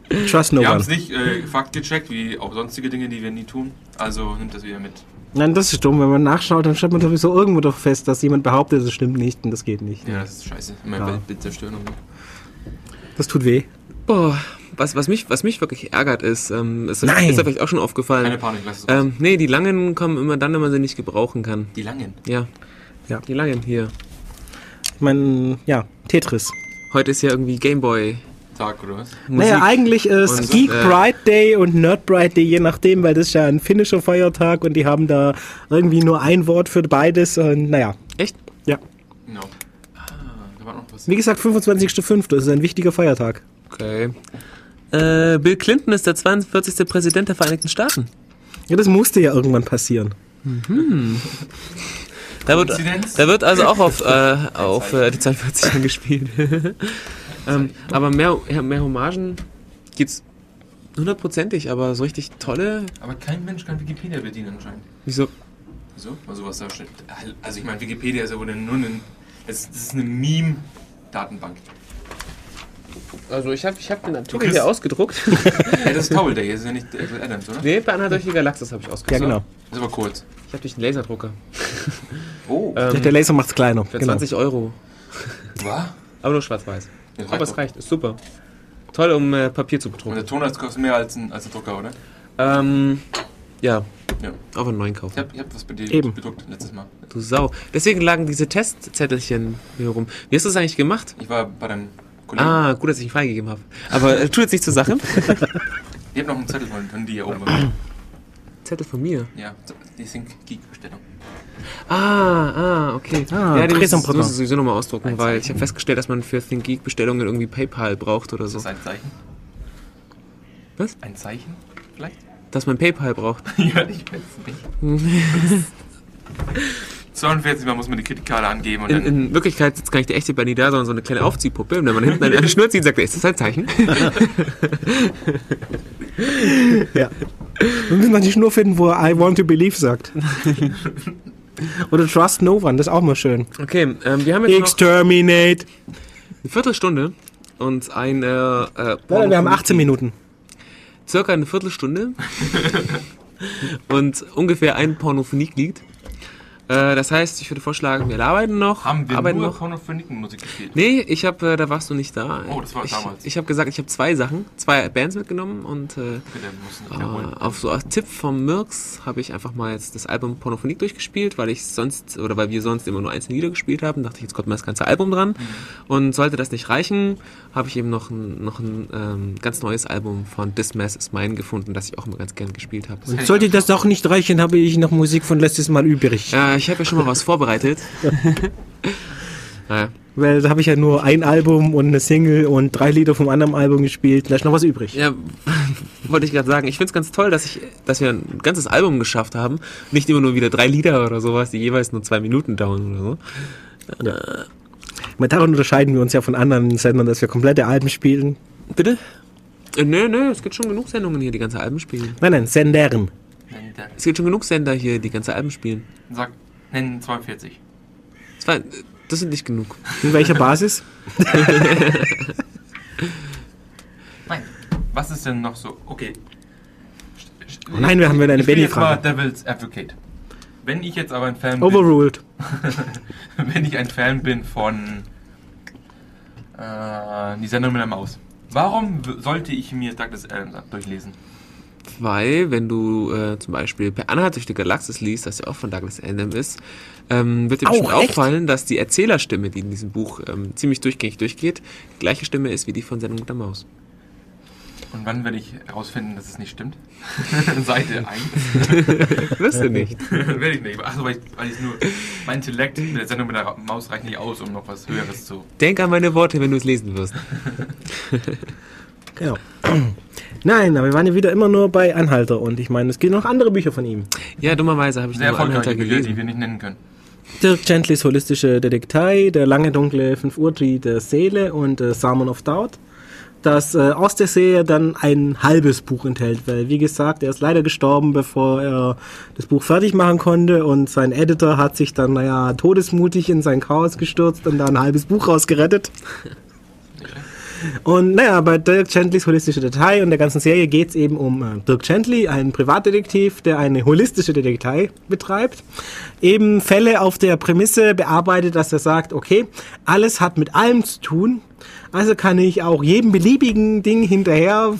Speaker 2: Trust no
Speaker 4: wir haben
Speaker 2: one.
Speaker 4: es nicht äh, faktgecheckt, wie auch sonstige Dinge, die wir nie tun. Also nimmt das wieder mit.
Speaker 2: Nein, das ist dumm. Wenn man nachschaut, dann stellt man sowieso irgendwo doch fest, dass jemand behauptet, es stimmt nicht und das geht nicht.
Speaker 4: Ja, das ist scheiße. Immer
Speaker 2: Ja.
Speaker 4: Weltbild zerstören.
Speaker 2: Das tut weh.
Speaker 1: Boah, was, was, mich, was mich wirklich ärgert ist, ähm, ist,
Speaker 2: Nein.
Speaker 1: ist euch vielleicht auch schon aufgefallen.
Speaker 4: Keine Panik, lass es raus.
Speaker 1: Ähm, nee, die langen kommen immer dann, wenn man sie nicht gebrauchen kann.
Speaker 4: Die langen.
Speaker 1: Ja.
Speaker 2: Ja.
Speaker 1: Die langen hier.
Speaker 2: Ich meine, ja, Tetris.
Speaker 1: Heute ist ja irgendwie Gameboy.
Speaker 4: Tag oder was?
Speaker 2: Naja, eigentlich ist
Speaker 1: und so,
Speaker 2: Geek
Speaker 1: äh,
Speaker 2: Pride Day und Nerd Pride Day, je nachdem, weil das ist ja ein finnischer Feiertag und die haben da irgendwie nur ein Wort für beides und naja.
Speaker 1: Echt?
Speaker 2: Ja.
Speaker 4: Genau. Ah, da war noch was.
Speaker 2: Wie gesagt, 25.05. Das ist ein wichtiger Feiertag.
Speaker 1: Okay. Äh, Bill Clinton ist der 42. Präsident der Vereinigten Staaten.
Speaker 2: Ja, das musste ja irgendwann passieren.
Speaker 1: Da wird, da wird also auch auf, äh, auf äh, die 42 angespielt. ähm, aber mehr, mehr Hommagen gibt's hundertprozentig, aber so richtig tolle.
Speaker 4: Aber kein Mensch kann Wikipedia bedienen anscheinend.
Speaker 1: Wieso?
Speaker 4: Wieso? Also was da steht. Also ich meine, Wikipedia ist ja wohl nur ein... Das das ist eine Meme-Datenbank.
Speaker 1: Also ich habe ich hab den Artikel hier ausgedruckt.
Speaker 4: Ja, das ist Towel Day, das ist ja nicht Edward Adams, oder?
Speaker 1: nee, bei die Galaxis habe ich
Speaker 2: Ja,
Speaker 1: ausgedruckt.
Speaker 2: genau.
Speaker 4: Das ist aber kurz.
Speaker 1: Ich habe durch einen Laserdrucker.
Speaker 4: Oh,
Speaker 1: Ähm,
Speaker 2: Der Laser macht's kleiner.
Speaker 1: für
Speaker 2: Genau.
Speaker 1: 20 Euro.
Speaker 4: was?
Speaker 1: Aber nur schwarz-weiß.
Speaker 4: Das
Speaker 1: Aber es reicht, ist super. Toll, um äh, Papier zu
Speaker 4: Und
Speaker 1: bedrucken.
Speaker 4: der Toner kostet mehr als ein, als ein Drucker, oder?
Speaker 1: Ähm, ja,
Speaker 4: Ja.
Speaker 1: auf einen neuen kaufen.
Speaker 4: Ich hab, ich hab was bei dir
Speaker 2: Eben.
Speaker 4: bedruckt letztes Mal.
Speaker 1: Du Sau. Deswegen lagen diese Testzettelchen hier rum. Wie hast du das eigentlich gemacht?
Speaker 4: Ich war bei deinem Kollegen.
Speaker 1: Ah, gut, dass ich ihn freigegeben habe. Aber äh, tut jetzt nicht zur Sache.
Speaker 4: Ich hab noch einen Zettel von, von dir hier oben.
Speaker 1: Zettel von mir.
Speaker 4: Ja, die Think Geek Bestellung.
Speaker 1: Ah, ah, okay.
Speaker 2: Ah,
Speaker 1: ja, die muss muss ich sowieso nochmal ausdrucken,
Speaker 4: Ein
Speaker 1: weil ich
Speaker 4: Zeichen.
Speaker 1: habe festgestellt, dass man für ThinkGeek Bestellungen irgendwie PayPal braucht oder
Speaker 4: Ist
Speaker 1: so.
Speaker 4: das ein Zeichen?
Speaker 1: Was?
Speaker 4: Ein Zeichen? Vielleicht?
Speaker 1: Dass man PayPal braucht.
Speaker 4: ja, ich weiß es nicht. 42 Mal muss man die Kreditkarte angeben und
Speaker 1: In,
Speaker 4: dann.
Speaker 1: in Wirklichkeit sitzt gar nicht der echte Benny da, sondern so eine kleine Aufziehpuppe. Und wenn man hinten an die Schnur zieht, sagt er, ist das ein Zeichen?
Speaker 2: Ja. Wir müssen noch die Schnur finden, wo er I want to believe sagt. Oder Trust no one, das ist auch mal schön.
Speaker 1: Okay, ähm, wir haben jetzt noch
Speaker 2: Exterminate.
Speaker 1: eine Viertelstunde und ein äh, äh,
Speaker 2: Nein, wir haben 18 Minuten.
Speaker 1: circa eine Viertelstunde und ungefähr ein Pornophonik-Lied. Äh, das heißt, ich würde vorschlagen, wir arbeiten noch.
Speaker 4: Haben wir
Speaker 1: arbeiten
Speaker 4: nur
Speaker 1: noch.
Speaker 4: Pornophoniken-Musik gespielt?
Speaker 1: Nee, ich habe, äh, da warst du nicht da.
Speaker 4: Oh, das war
Speaker 1: ich,
Speaker 4: damals.
Speaker 1: Ich habe gesagt, ich habe zwei Sachen, zwei Bands mitgenommen und äh, äh, auf so als Tipp vom Mirks habe ich einfach mal jetzt das Album Pornophonik durchgespielt, weil ich sonst oder weil wir sonst immer nur einzelne Lieder gespielt haben. Dachte ich, jetzt kommt mal das ganze Album dran.
Speaker 4: Mhm.
Speaker 1: Und sollte das nicht reichen, habe ich eben noch ein, noch ein ähm, ganz neues Album von This Mess Is Mine gefunden, das ich auch immer ganz gern gespielt habe.
Speaker 2: Und sollte das auch nicht reichen, habe ich noch Musik von letztes Mal übrig.
Speaker 1: Äh, ich habe ja schon mal was vorbereitet. naja.
Speaker 2: Weil da habe ich ja nur ein Album und eine Single und drei Lieder vom anderen Album gespielt. Da ist noch was übrig.
Speaker 1: Ja, wollte ich gerade sagen. Ich finde es ganz toll, dass, ich, dass wir ein ganzes Album geschafft haben. Nicht immer nur wieder drei Lieder oder sowas, die jeweils nur zwei Minuten dauern oder so.
Speaker 2: Weil daran unterscheiden wir uns ja von anderen Sendern, dass wir komplette Alben spielen.
Speaker 1: Bitte? Äh, nö, nö, es gibt schon genug Sendungen hier, die ganze Alben spielen.
Speaker 2: Nein, nein, Sendern.
Speaker 1: Es gibt schon genug Sender hier, die ganze Alben spielen.
Speaker 4: sagt, Nennen 42.
Speaker 1: Zwei, das sind nicht genug.
Speaker 2: In welcher Basis?
Speaker 4: Nein. Was ist denn noch so? Okay.
Speaker 2: Oh nein, wir haben wieder eine Benny-Frage.
Speaker 4: Devil's Advocate. Wenn ich jetzt aber ein Fan bin,
Speaker 2: Overruled.
Speaker 4: wenn ich ein Fan bin von äh, die Sendung mit der Maus, warum sollte ich mir Douglas Adams durchlesen?
Speaker 1: Weil, wenn du äh, zum Beispiel per Anhalt durch die Galaxis liest, das ja auch von Douglas Adams ist, ähm, wird dir
Speaker 2: Auch,
Speaker 1: bestimmt
Speaker 2: echt?
Speaker 1: auffallen, dass die Erzählerstimme, die in diesem Buch ähm, ziemlich durchgängig durchgeht, die gleiche Stimme ist wie die von Sendung mit der Maus.
Speaker 4: Und wann werde ich herausfinden, dass es nicht stimmt? Seite 1.
Speaker 1: Wirst du nicht.
Speaker 4: werde ich nicht. Achso, weil ich, weil ich nur. Mein Intellekt mit der Sendung mit der Maus reicht nicht aus, um noch was Höheres zu.
Speaker 1: Denk an meine Worte, wenn du es lesen wirst.
Speaker 2: Genau. Nein, aber wir waren ja wieder immer nur bei Anhalter und ich meine, es gibt noch andere Bücher von ihm.
Speaker 1: Ja, dummerweise habe ich
Speaker 4: Sehr
Speaker 1: nur Anhalter
Speaker 4: erfolgreiche Bücher, die
Speaker 1: gelesen.
Speaker 4: wir nicht nennen können.
Speaker 2: Dirk Gentlys holistische Detektei, der lange dunkle 5 Uhr Tree der Seele und äh, Salmon of Doubt, das äh, aus der Serie dann ein halbes Buch enthält, weil wie gesagt, er ist leider gestorben, bevor er das Buch fertig machen konnte und sein Editor hat sich dann, naja, todesmutig in sein Chaos gestürzt und da ein halbes Buch rausgerettet. Und naja, bei Dirk Gentlys holistische Datei und der ganzen Serie geht es eben um äh, Dirk Gently, einen Privatdetektiv, der eine holistische Detektei betreibt. Eben Fälle auf der Prämisse bearbeitet, dass er sagt, okay, alles hat mit allem zu tun. Also kann ich auch jedem beliebigen Ding hinterher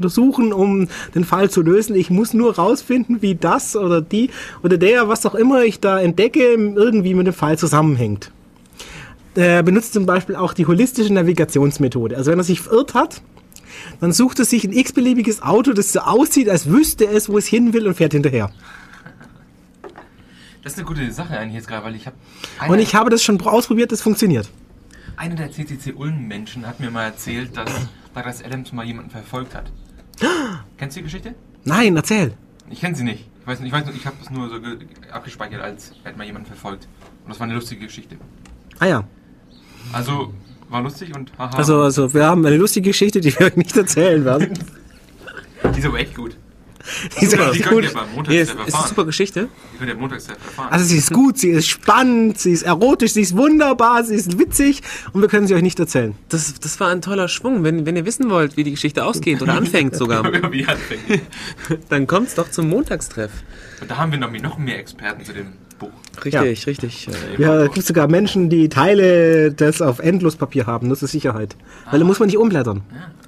Speaker 2: suchen, um den Fall zu lösen. Ich muss nur rausfinden, wie das oder die oder der, was auch immer ich da entdecke, irgendwie mit dem Fall zusammenhängt. Er benutzt zum Beispiel auch die holistische Navigationsmethode. Also wenn er sich verirrt hat, dann sucht er sich ein x-beliebiges Auto, das so aussieht, als wüsste es, wo es hin will und fährt hinterher.
Speaker 4: Das ist eine gute Sache eigentlich jetzt gerade, weil ich habe.
Speaker 2: Und ich habe das schon ausprobiert, das funktioniert.
Speaker 4: Einer der CCC Ulm-Menschen hat mir mal erzählt, dass Douglas Adams mal jemanden verfolgt hat. Kennst du die Geschichte?
Speaker 2: Nein, erzähl.
Speaker 4: Ich kenne sie nicht. Ich weiß nicht, ich, weiß nicht, ich habe es nur so ge- abgespeichert, als hätte mal jemanden verfolgt. Und das war eine lustige Geschichte.
Speaker 2: Ah ja.
Speaker 4: Also, war lustig und haha.
Speaker 2: Also, also wir haben eine lustige Geschichte, die wir euch nicht erzählen werden.
Speaker 4: Die ist aber echt gut.
Speaker 2: Die ist
Speaker 4: Super,
Speaker 2: echt
Speaker 4: die könnt ihr
Speaker 2: gut.
Speaker 4: beim
Speaker 1: Nee, ist, ist eine
Speaker 4: erfahren.
Speaker 1: super Geschichte.
Speaker 4: Die könnt ihr am Montagstreff erfahren.
Speaker 2: Also sie ist gut, sie ist spannend, sie ist erotisch, sie ist wunderbar, sie ist witzig und wir können sie euch nicht erzählen.
Speaker 1: Das, das war ein toller Schwung. Wenn, wenn ihr wissen wollt, wie die Geschichte ausgeht oder anfängt sogar,
Speaker 4: Wie anfängt.
Speaker 1: dann kommt's doch zum Montagstreff.
Speaker 4: Und da haben wir noch, noch mehr Experten zu dem Buch.
Speaker 1: Richtig, richtig. Äh,
Speaker 2: Ja, es gibt sogar Menschen, die Teile des auf Endlospapier haben, nur zur Sicherheit. Weil da muss man nicht umblättern.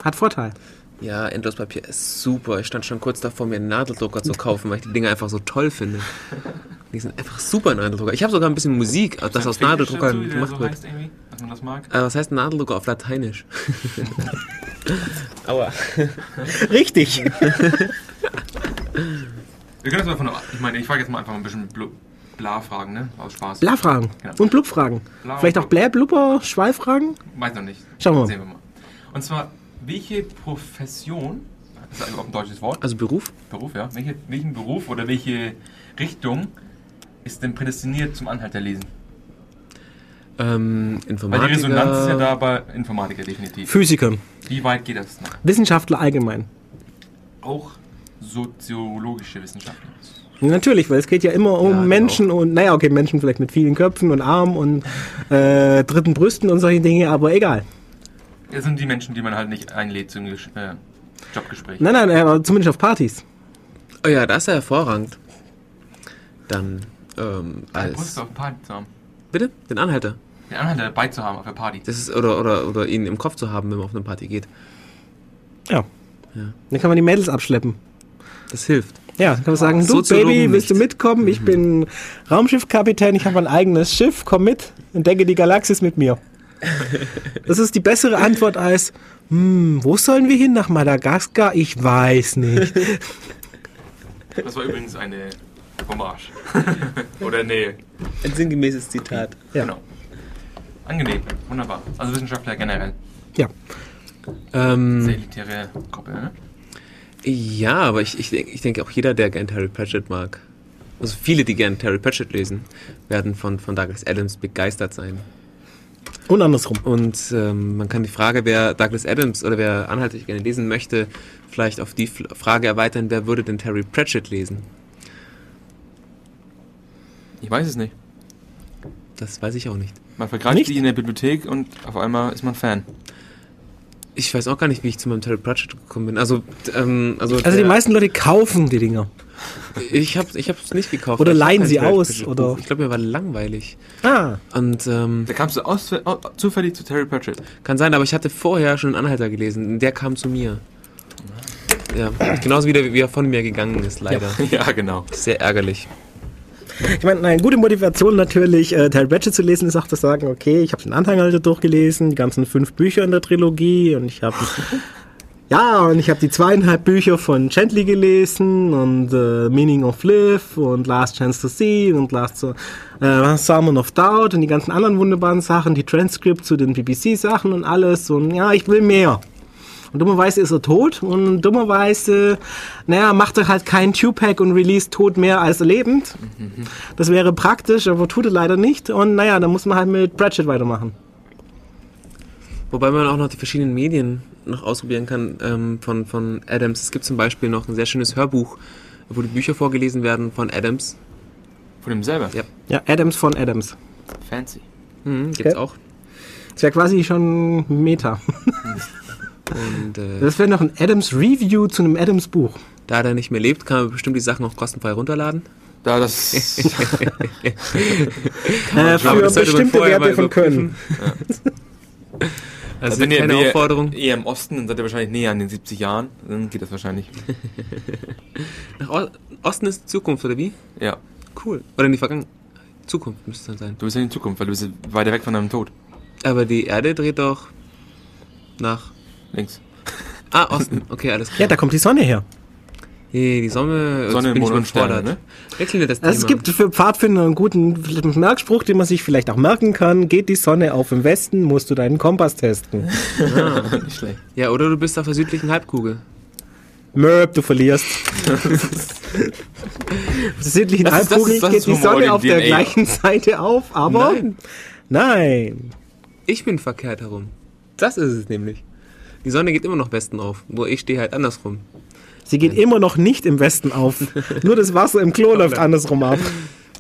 Speaker 2: Hat Vorteil.
Speaker 1: Ja, Endlospapier ist super. Ich stand schon kurz davor, mir einen Nadeldrucker zu kaufen, weil ich die Dinge einfach so toll finde. Die sind einfach super Nadeldrucker. Ich habe sogar ein bisschen Musik, das aus Nadeldruckern
Speaker 4: dazu, der
Speaker 1: gemacht
Speaker 4: so
Speaker 1: wird.
Speaker 4: dass man das mag.
Speaker 1: Äh, was heißt Nadeldrucker auf Lateinisch? Aua.
Speaker 2: Richtig.
Speaker 4: Wir können das mal von. Ich meine, ich frage jetzt mal einfach ein bisschen Blu- Bla-Fragen, ne? Aus Spaß.
Speaker 2: Bla-Fragen
Speaker 4: Genau.
Speaker 2: und Blub-Fragen.
Speaker 4: Bla
Speaker 2: Vielleicht auch. Blä, Blubber, Schweif-Fragen?
Speaker 4: Weiß noch nicht.
Speaker 2: Schauen wir mal.
Speaker 4: Sehen wir mal. Und zwar, welche Profession, das ist auch ein deutsches Wort,
Speaker 1: Also Beruf?
Speaker 4: Beruf, ja, welche, welchen Beruf oder welche Richtung ist denn prädestiniert zum Anhalterlesen?
Speaker 1: Ähm,
Speaker 4: Weil
Speaker 1: Informatiker.
Speaker 4: die Resonanz ist ja da bei Informatiker definitiv.
Speaker 2: Physiker.
Speaker 4: Wie weit geht das noch?
Speaker 2: Wissenschaftler allgemein.
Speaker 4: Auch soziologische Wissenschaften.
Speaker 2: Natürlich, weil es geht ja immer um
Speaker 1: Ja,
Speaker 2: Menschen und, naja, okay, Menschen vielleicht mit vielen Köpfen und Armen und äh, dritten Brüsten und solche Dinge, aber egal.
Speaker 4: Das sind die Menschen, die man halt nicht einlädt zum Gesch- äh, Jobgespräch.
Speaker 2: Nein, nein, aber zumindest auf Partys.
Speaker 1: Oh ja, das ist ja hervorragend. Dann, ähm,
Speaker 4: Eine Brust
Speaker 1: als.
Speaker 4: auf Party zu haben.
Speaker 1: Bitte? Den Anhalter.
Speaker 4: Den Anhalter dabei zu haben auf der Party.
Speaker 1: Das ist, oder, oder, oder ihn im Kopf zu haben, wenn man auf eine Party geht.
Speaker 2: Ja.
Speaker 1: Ja.
Speaker 2: Dann kann man die Mädels abschleppen.
Speaker 1: Das hilft.
Speaker 2: Ja, dann kann man sagen, du Baby, willst du mitkommen? Ich bin Raumschiffkapitän, ich habe ein eigenes Schiff, komm mit, entdecke die Galaxis mit mir. Das ist die bessere Antwort als, hm, wo sollen wir hin? Nach Madagaskar? Ich weiß nicht.
Speaker 4: Das war übrigens eine Hommage. Oder nee,
Speaker 1: Ein sinngemäßes Zitat.
Speaker 2: Ja.
Speaker 4: genau. Angenehm, wunderbar. Also Wissenschaftler generell.
Speaker 2: Ja.
Speaker 4: Sehr
Speaker 1: Ähm,
Speaker 4: elitäre Gruppe, ne?
Speaker 1: Ja, aber ich, ich, ich denke auch jeder, der gern Terry Pratchett mag, also viele, die gern Terry Pratchett lesen, werden von, von Douglas Adams begeistert sein.
Speaker 2: Und andersrum.
Speaker 1: Und ähm, man kann die Frage, wer Douglas Adams oder wer anhaltlich gerne lesen möchte, vielleicht auf die F Frage erweitern, wer würde denn Terry Pratchett lesen?
Speaker 4: Ich weiß es nicht.
Speaker 1: Das weiß ich auch nicht.
Speaker 4: Man vergreift
Speaker 2: Nicht?
Speaker 4: sich in der Bibliothek und auf einmal ist man Fan.
Speaker 1: Ich weiß auch gar nicht, wie ich zu meinem Terry Pratchett gekommen bin. Also, ähm, also,
Speaker 2: Also die meisten Leute kaufen die Dinger.
Speaker 1: Ich habe ich hab's nicht gekauft.
Speaker 2: Oder leihen sie aus, oder?
Speaker 1: Ich glaube, mir war langweilig.
Speaker 2: Ah,
Speaker 1: Und ähm,
Speaker 4: Da kamst du aus, au- zufällig zu Terry Pratchett.
Speaker 1: kann sein, aber ich hatte vorher schon einen Anhalter gelesen. und Der kam zu mir. Ja, genauso wie, der, wie er von mir gegangen ist, leider.
Speaker 4: ja, genau.
Speaker 1: Sehr ärgerlich.
Speaker 2: Ich meine, eine gute Motivation natürlich, äh, Terry Pratchett zu lesen, ist auch zu sagen, okay, ich habe den Anhang durchgelesen, die ganzen fünf Bücher in der Trilogie und ich habe ja und ich habe die zweieinhalb Bücher von Gently gelesen und äh, Meaning of Live und Last Chance to See und Last äh, Salmon of Doubt und die ganzen anderen wunderbaren Sachen, die Transcript zu den BBC-Sachen und alles und ja, ich will mehr. Und dummerweise ist er tot und dummerweise, naja, macht er halt keinen Two-Pack und release tot mehr als lebend. Das wäre praktisch, aber tut er leider nicht. Und naja, dann muss man halt mit Pratchett weitermachen.
Speaker 1: Wobei man auch noch die verschiedenen Medien noch ausprobieren kann ähm, von, von Adams. Es gibt zum Beispiel noch ein sehr schönes Hörbuch, wo die Bücher vorgelesen werden von Adams.
Speaker 4: Von ihm selber.
Speaker 1: Ja.
Speaker 2: Ja, Adams von Adams.
Speaker 4: Fancy.
Speaker 1: Mhm, gibt's
Speaker 2: Okay.
Speaker 1: auch.
Speaker 2: Das wäre quasi schon Meta.
Speaker 1: Und äh,
Speaker 2: Das wäre noch ein Adams Review zu einem Adams Buch.
Speaker 1: da er nicht mehr lebt, kann man bestimmt die Sachen auch kostenfrei runterladen.
Speaker 4: Da das.
Speaker 2: Äh, für
Speaker 1: das
Speaker 2: bestimmte
Speaker 1: vorher
Speaker 2: Werte
Speaker 1: mal
Speaker 2: von Köln.
Speaker 1: Also
Speaker 4: wenn ihr,
Speaker 1: keine
Speaker 4: ihr
Speaker 1: Aufforderung.
Speaker 4: eher im Osten, dann seid ihr wahrscheinlich näher an den 70 Jahren. Dann geht das wahrscheinlich.
Speaker 1: Nach O- Osten ist Zukunft, oder wie?
Speaker 4: Ja.
Speaker 1: Cool. Oder in die Vergangenheit. Zukunft müsste es dann sein.
Speaker 4: Du bist ja in die Zukunft, weil du bist weiter weg von deinem Tod.
Speaker 1: Aber die Erde dreht doch nach.
Speaker 4: Links.
Speaker 1: Ah, Osten. Okay, alles klar.
Speaker 2: Ja, da kommt die Sonne her.
Speaker 1: Hey, die Sonne, jetzt
Speaker 4: Sonne,
Speaker 1: bin ich
Speaker 4: Mond und Sterne,
Speaker 1: überfordert.
Speaker 4: ne?
Speaker 1: Wechseln wir das
Speaker 2: Also es
Speaker 1: Thema.
Speaker 2: gibt für Pfadfinder einen guten Merkspruch, den man sich vielleicht auch merken kann. Geht die Sonne auf im Westen, musst du deinen Kompass testen.
Speaker 4: Nicht schlecht.
Speaker 1: Ja, oder du bist auf der südlichen Halbkugel.
Speaker 2: Möb, du verlierst. auf der südlichen Halbkugel geht die Sonne auf der
Speaker 4: DNA.
Speaker 2: gleichen Seite auf, aber
Speaker 1: Nein.
Speaker 2: nein.
Speaker 1: Ich bin verkehrt herum. Das ist es nämlich. Die Sonne geht immer noch Westen auf. Nur ich stehe halt andersrum.
Speaker 2: Sie geht immer noch nicht im Westen auf. Nur das Wasser im Klo läuft andersrum ab.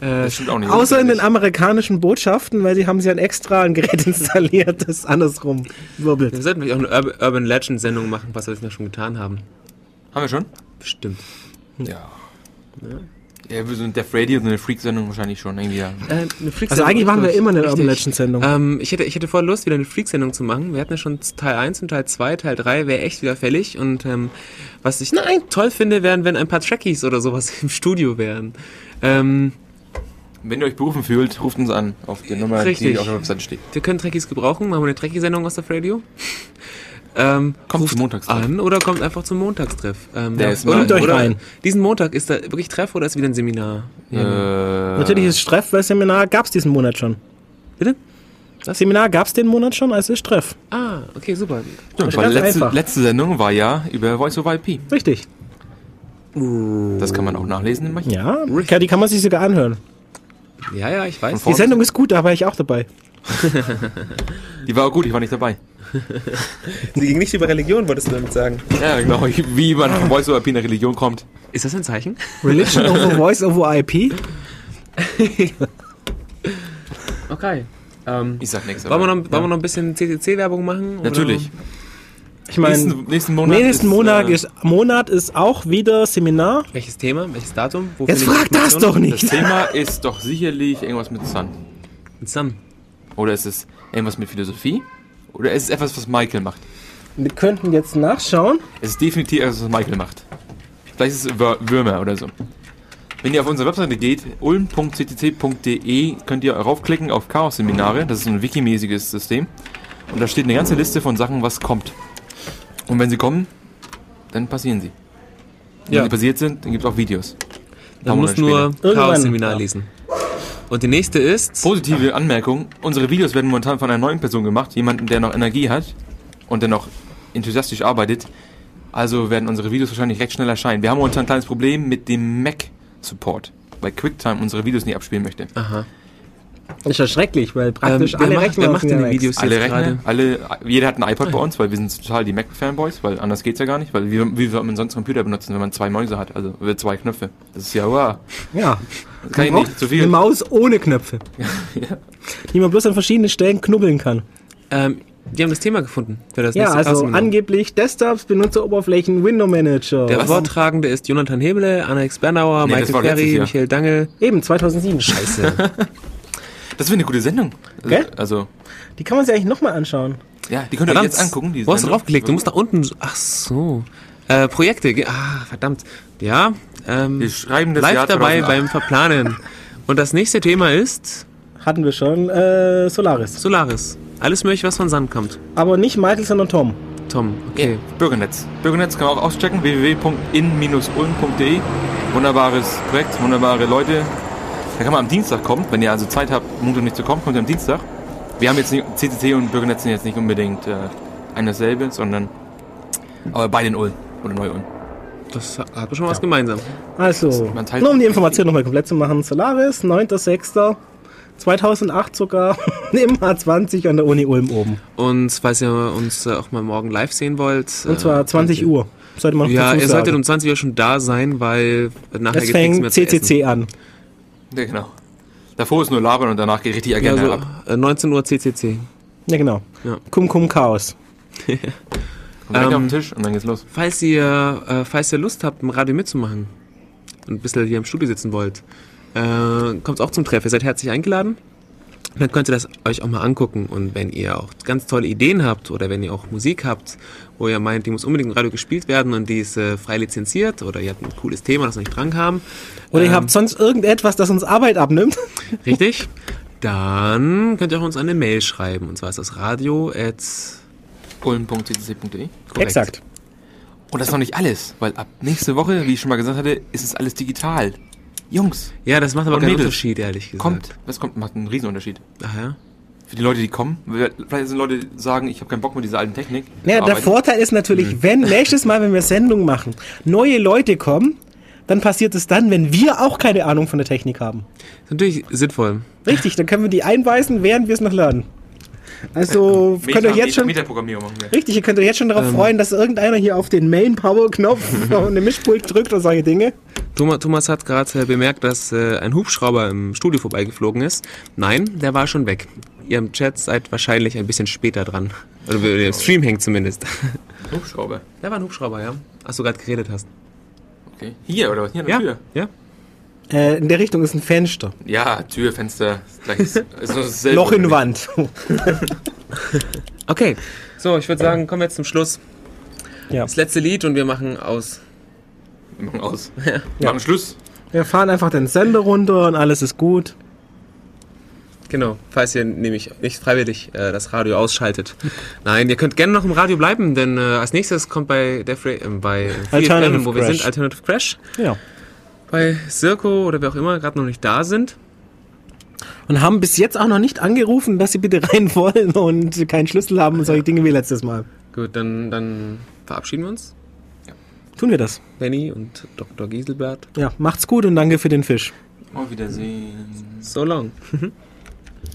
Speaker 1: Äh,
Speaker 4: Das stimmt auch nicht.
Speaker 2: Außer in den amerikanischen Botschaften, weil sie haben sie ein extra ein Gerät installiert, das andersrum wirbelt.
Speaker 1: wir sollten vielleicht auch eine Urban, Legend Sendung machen, was wir das schon getan haben.
Speaker 4: Haben wir schon?
Speaker 1: Bestimmt.
Speaker 4: Ja. Ja, wir sind Def Radio, so eine Freak-Sendung wahrscheinlich schon irgendwie. Ja.
Speaker 1: Äh, eine Freak
Speaker 2: Also eigentlich machen wir immer eine. Urban Legend Sendung.
Speaker 1: Ähm, ich, hätte, ich hätte voll Lust, wieder eine Freak-Sendung zu machen. Wir hatten ja schon Teil 1 und Teil 2. Teil 3 wäre echt wieder fällig. Und ähm, was ich toll finde, wären, wenn ein paar Trekkies oder sowas im Studio wären. Ähm,
Speaker 4: Wenn ihr euch berufen fühlt, ruft uns an auf die Nummer,
Speaker 1: Richtig.
Speaker 4: die auf der Webseite steht.
Speaker 1: wir können Trekkies gebrauchen. Machen wir eine Trekkie-Sendung aus der Radio. Ähm,
Speaker 4: Kommt
Speaker 1: ruft
Speaker 4: zum Montagstreff.
Speaker 1: an oder kommt einfach zum Montagstreff. Ähm,
Speaker 4: Der ist
Speaker 1: oder,
Speaker 4: Bringt
Speaker 2: euch
Speaker 1: oder
Speaker 2: rein.
Speaker 1: Diesen Montag ist da wirklich Treff oder ist wieder ein Seminar?
Speaker 4: Äh,
Speaker 2: Natürlich ist Streff, weil Seminar gab es diesen Monat schon.
Speaker 1: Bitte?
Speaker 2: Das Seminar gab es den Monat schon, also ist Streff.
Speaker 1: Ah, okay, super.
Speaker 4: Weil
Speaker 2: ganz
Speaker 4: letzte,
Speaker 2: einfach.
Speaker 4: letzte Sendung war ja über Voice over IP.
Speaker 2: Richtig.
Speaker 4: Das kann man auch nachlesen im Archiv.
Speaker 2: Ja, ja, die kann man sich sogar anhören.
Speaker 1: Ja, ja, ich weiß.
Speaker 2: Die Sendung ist gut, da war ich auch dabei.
Speaker 4: Die war auch gut, ich war nicht dabei.
Speaker 1: Sie ging nicht über Religion, wolltest du damit sagen.
Speaker 4: Ja, genau, wie man von Voice over IP in der Religion kommt.
Speaker 1: Ist das ein Zeichen?
Speaker 2: Religion over Voice over IP.
Speaker 1: Okay. Ähm,
Speaker 4: Ich sag nichts.
Speaker 1: wollen, wir noch, wollen wir noch ein bisschen CCC-Werbung machen? oder?
Speaker 4: Natürlich.
Speaker 2: Ich meine,
Speaker 4: Nächsten, nächsten Monat.
Speaker 2: nächsten
Speaker 4: ist,
Speaker 2: Monat,
Speaker 4: äh,
Speaker 2: ist, Monat ist auch wieder Seminar.
Speaker 1: Welches Thema? Welches Datum? Wo
Speaker 2: Jetzt frag das doch
Speaker 4: Das
Speaker 2: nicht.
Speaker 4: Thema ist doch sicherlich irgendwas mit Sun.
Speaker 1: Mit Sun.
Speaker 4: Oder ist es irgendwas mit Philosophie? Oder ist es etwas, was Michael macht?
Speaker 2: Wir könnten jetzt nachschauen.
Speaker 4: Es ist definitiv etwas, was Michael macht. Vielleicht ist es Würmer oder so. Wenn ihr auf unsere Webseite geht, ulm.ccc.de, könnt ihr raufklicken auf Chaos-Seminare. Das ist ein wikimäßiges System. Und da steht eine ganze Liste von Sachen, was kommt. Und wenn sie kommen, dann passieren sie. Wenn
Speaker 2: Ja.
Speaker 4: sie passiert sind, dann gibt es auch Videos.
Speaker 1: Man muss nur Chaos-Seminar
Speaker 2: ja.
Speaker 1: lesen. Und die nächste ist...
Speaker 4: Positive Anmerkung, unsere Videos werden momentan von einer neuen Person gemacht, jemanden, der noch Energie hat und der noch enthusiastisch arbeitet. Also werden unsere Videos wahrscheinlich recht schnell erscheinen. Wir haben momentan ein kleines Problem mit dem Mac-Support, weil QuickTime unsere Videos nicht abspielen möchte.
Speaker 1: Aha.
Speaker 2: Das ist ja schrecklich, weil praktisch
Speaker 1: Ähm,
Speaker 2: alle
Speaker 1: macht-
Speaker 2: Rechner
Speaker 1: wer macht denn die. Videos?
Speaker 4: Alle
Speaker 1: jetzt
Speaker 4: Rechner,
Speaker 1: gerade?
Speaker 4: alle, jeder hat ein iPod bei uns, weil wir sind total die Mac-Fanboys, weil anders geht's ja gar nicht, weil wie, wie wird man sonst Computer benutzen, wenn man zwei Mäuse hat, also zwei Knöpfe. Das ist ja, wow.
Speaker 2: Ja.
Speaker 4: Das kann ich nicht, zu viel.
Speaker 2: Eine Maus ohne Knöpfe. Die man bloß an verschiedenen Stellen knubbeln kann.
Speaker 1: Ähm, die haben das Thema gefunden. Für das
Speaker 2: Ja,
Speaker 1: nächste
Speaker 2: also angeblich Desktops, Benutzeroberflächen, Window Manager.
Speaker 1: Der
Speaker 4: Was?
Speaker 1: Vortragende ist Jonathan Heble, Alex Bernauer,
Speaker 4: Nee,
Speaker 1: Michael Ferry. Michael Dangel.
Speaker 2: Eben, 2007. Scheiße.
Speaker 4: Das wäre eine gute Sendung. Also,
Speaker 2: Gell?
Speaker 4: also
Speaker 2: Die kann man sich eigentlich nochmal anschauen.
Speaker 4: ja, die könnt ihr euch jetzt angucken. Die
Speaker 1: Wo hast du
Speaker 4: Sendung.
Speaker 1: draufgelegt? Du musst nach unten. Ach so. Äh, Projekte. ge- Ah, verdammt. Ja. Ähm,
Speaker 4: Wir schreiben das
Speaker 1: live
Speaker 4: Jahr
Speaker 1: dabei
Speaker 4: 2008.
Speaker 1: beim Verplanen. Und das nächste Thema ist
Speaker 2: Hatten wir schon. Äh, Solaris.
Speaker 1: Solaris. Alles möglich, was von Sand kommt.
Speaker 2: Aber nicht Michael, sondern Tom.
Speaker 1: Tom, okay.
Speaker 4: Bürgernetz. Bürgernetz kann man auch auschecken, www.in-ulm.de. Wunderbares Projekt, wunderbare Leute. Da kann man am Dienstag kommen, wenn ihr also Zeit habt, Montag nicht zu kommen, kommt ihr am Dienstag. Wir haben jetzt nicht, CCC und Bürgernetz sind jetzt nicht unbedingt äh, ein dasselbe, sondern aber beide in Ulm oder Neu-Ulm.
Speaker 1: Das hat schon was gemeinsam.
Speaker 2: Also,
Speaker 4: Man teilt-
Speaker 2: nur um die Information nochmal komplett zu machen. Solaris, 9.6.2008 sogar im H20 an der Uni Ulm oben.
Speaker 1: Und falls ihr uns äh, auch mal morgen live sehen wollt.
Speaker 2: Und zwar 20 Uhr. Sollte man noch
Speaker 1: Ja, ihr solltet um 20 Uhr schon da sein, weil nachher
Speaker 2: Es
Speaker 1: gibt's nichts mehr
Speaker 2: fängt
Speaker 1: zu essen.
Speaker 2: CCC an.
Speaker 4: Ja, genau. Davor ist nur Labern und danach geht richtig
Speaker 1: Ja,
Speaker 4: Agenda
Speaker 1: so,
Speaker 4: ab.
Speaker 1: äh, 19 Uhr CCC.
Speaker 2: Ja, genau.
Speaker 1: Ja.
Speaker 2: Kum Kum Chaos.
Speaker 4: Kommt
Speaker 1: ähm,
Speaker 4: auf den Tisch und dann geht's los.
Speaker 1: Falls ihr, äh, falls ihr Lust habt, im Radio mitzumachen und ein bisschen hier im Studio sitzen wollt, äh, kommt auch zum Treff. Ihr seid herzlich eingeladen. Dann könnt ihr das euch auch mal angucken. Und wenn ihr auch ganz tolle Ideen habt oder wenn ihr auch Musik habt, wo ihr meint, die muss unbedingt im Radio gespielt werden und die ist äh, frei lizenziert oder ihr habt ein cooles Thema, das wir nicht dran haben.
Speaker 2: Oder ihr
Speaker 1: ähm,
Speaker 2: habt sonst irgendetwas, das uns Arbeit abnimmt.
Speaker 1: Richtig? Dann könnt ihr auch uns eine Mail schreiben. Und zwar ist das radio at
Speaker 4: ulm.ccc.de.
Speaker 2: Exakt.
Speaker 4: Und das ist noch nicht alles, weil ab nächste Woche, wie ich schon mal gesagt hatte, ist es alles digital. Jungs,
Speaker 1: Ja, das macht aber keinen
Speaker 4: Mädels.
Speaker 1: Unterschied, ehrlich gesagt.
Speaker 4: kommt. Das kommt, macht einen Riesenunterschied.
Speaker 1: Ach ja?
Speaker 4: Für die Leute, die kommen. Vielleicht sind Leute, die sagen, ich habe keinen Bock mit dieser alten Technik.
Speaker 2: Naja, der. Vorteil ist natürlich, wenn nächstes Mal, wenn wir Sendung machen, neue Leute kommen, dann passiert es dann, wenn wir auch keine Ahnung von der Technik haben.
Speaker 1: Ist natürlich sinnvoll.
Speaker 2: Richtig, dann können wir die einweisen, während wir es noch lernen. Also könnt ihr jetzt schon. Richtig, ihr könnt euch jetzt schon
Speaker 1: Ähm.
Speaker 2: darauf freuen, dass irgendeiner hier auf den Main-Power-Knopf auf eine Mischpult drückt oder solche Dinge.
Speaker 1: Thomas, Thomas hat gerade äh, bemerkt, dass äh, ein Hubschrauber im Studio vorbeigeflogen ist. Nein, der war schon weg. Ihr im Chat seid wahrscheinlich ein bisschen später dran. Oder der im Stream hängt zumindest.
Speaker 4: Hubschrauber.
Speaker 1: Der war ein Hubschrauber, ja. Als du gerade geredet hast.
Speaker 4: Okay. Hier, oder was? Hier an der
Speaker 1: Ja,
Speaker 4: Tür.
Speaker 1: ja.
Speaker 2: Äh, in der Richtung ist ein Fenster.
Speaker 4: Ja, Tür, Fenster, gleiches. ist dasselbe.
Speaker 2: Loch in Wand.
Speaker 1: Okay, so, ich würde sagen, kommen wir jetzt zum Schluss.
Speaker 2: Ja.
Speaker 1: Das letzte Lied und wir machen aus.
Speaker 4: Wir machen aus. Wir machen Schluss.
Speaker 2: Wir fahren einfach den Sender runter und alles ist gut.
Speaker 1: Genau, falls ihr nämlich nicht freiwillig äh, das Radio ausschaltet. Nein, ihr könnt gerne noch im Radio bleiben, denn äh, als nächstes kommt bei Def äh, bei
Speaker 2: Alternative
Speaker 1: 4FM, wo wir
Speaker 2: Crash.
Speaker 1: sind, Alternative Crash.
Speaker 2: Ja.
Speaker 1: Bei Circo oder wer auch immer gerade noch nicht da sind.
Speaker 2: Und haben bis jetzt auch noch nicht angerufen, dass sie bitte rein wollen und keinen Schlüssel haben und solche Dinge wie letztes Mal.
Speaker 1: Gut, dann, dann verabschieden wir uns.
Speaker 2: Tun wir das.
Speaker 1: Benny und Dr. Gieselbert.
Speaker 2: Ja, macht's gut und danke für den Fisch.
Speaker 4: Auf Wiedersehen.
Speaker 1: So long.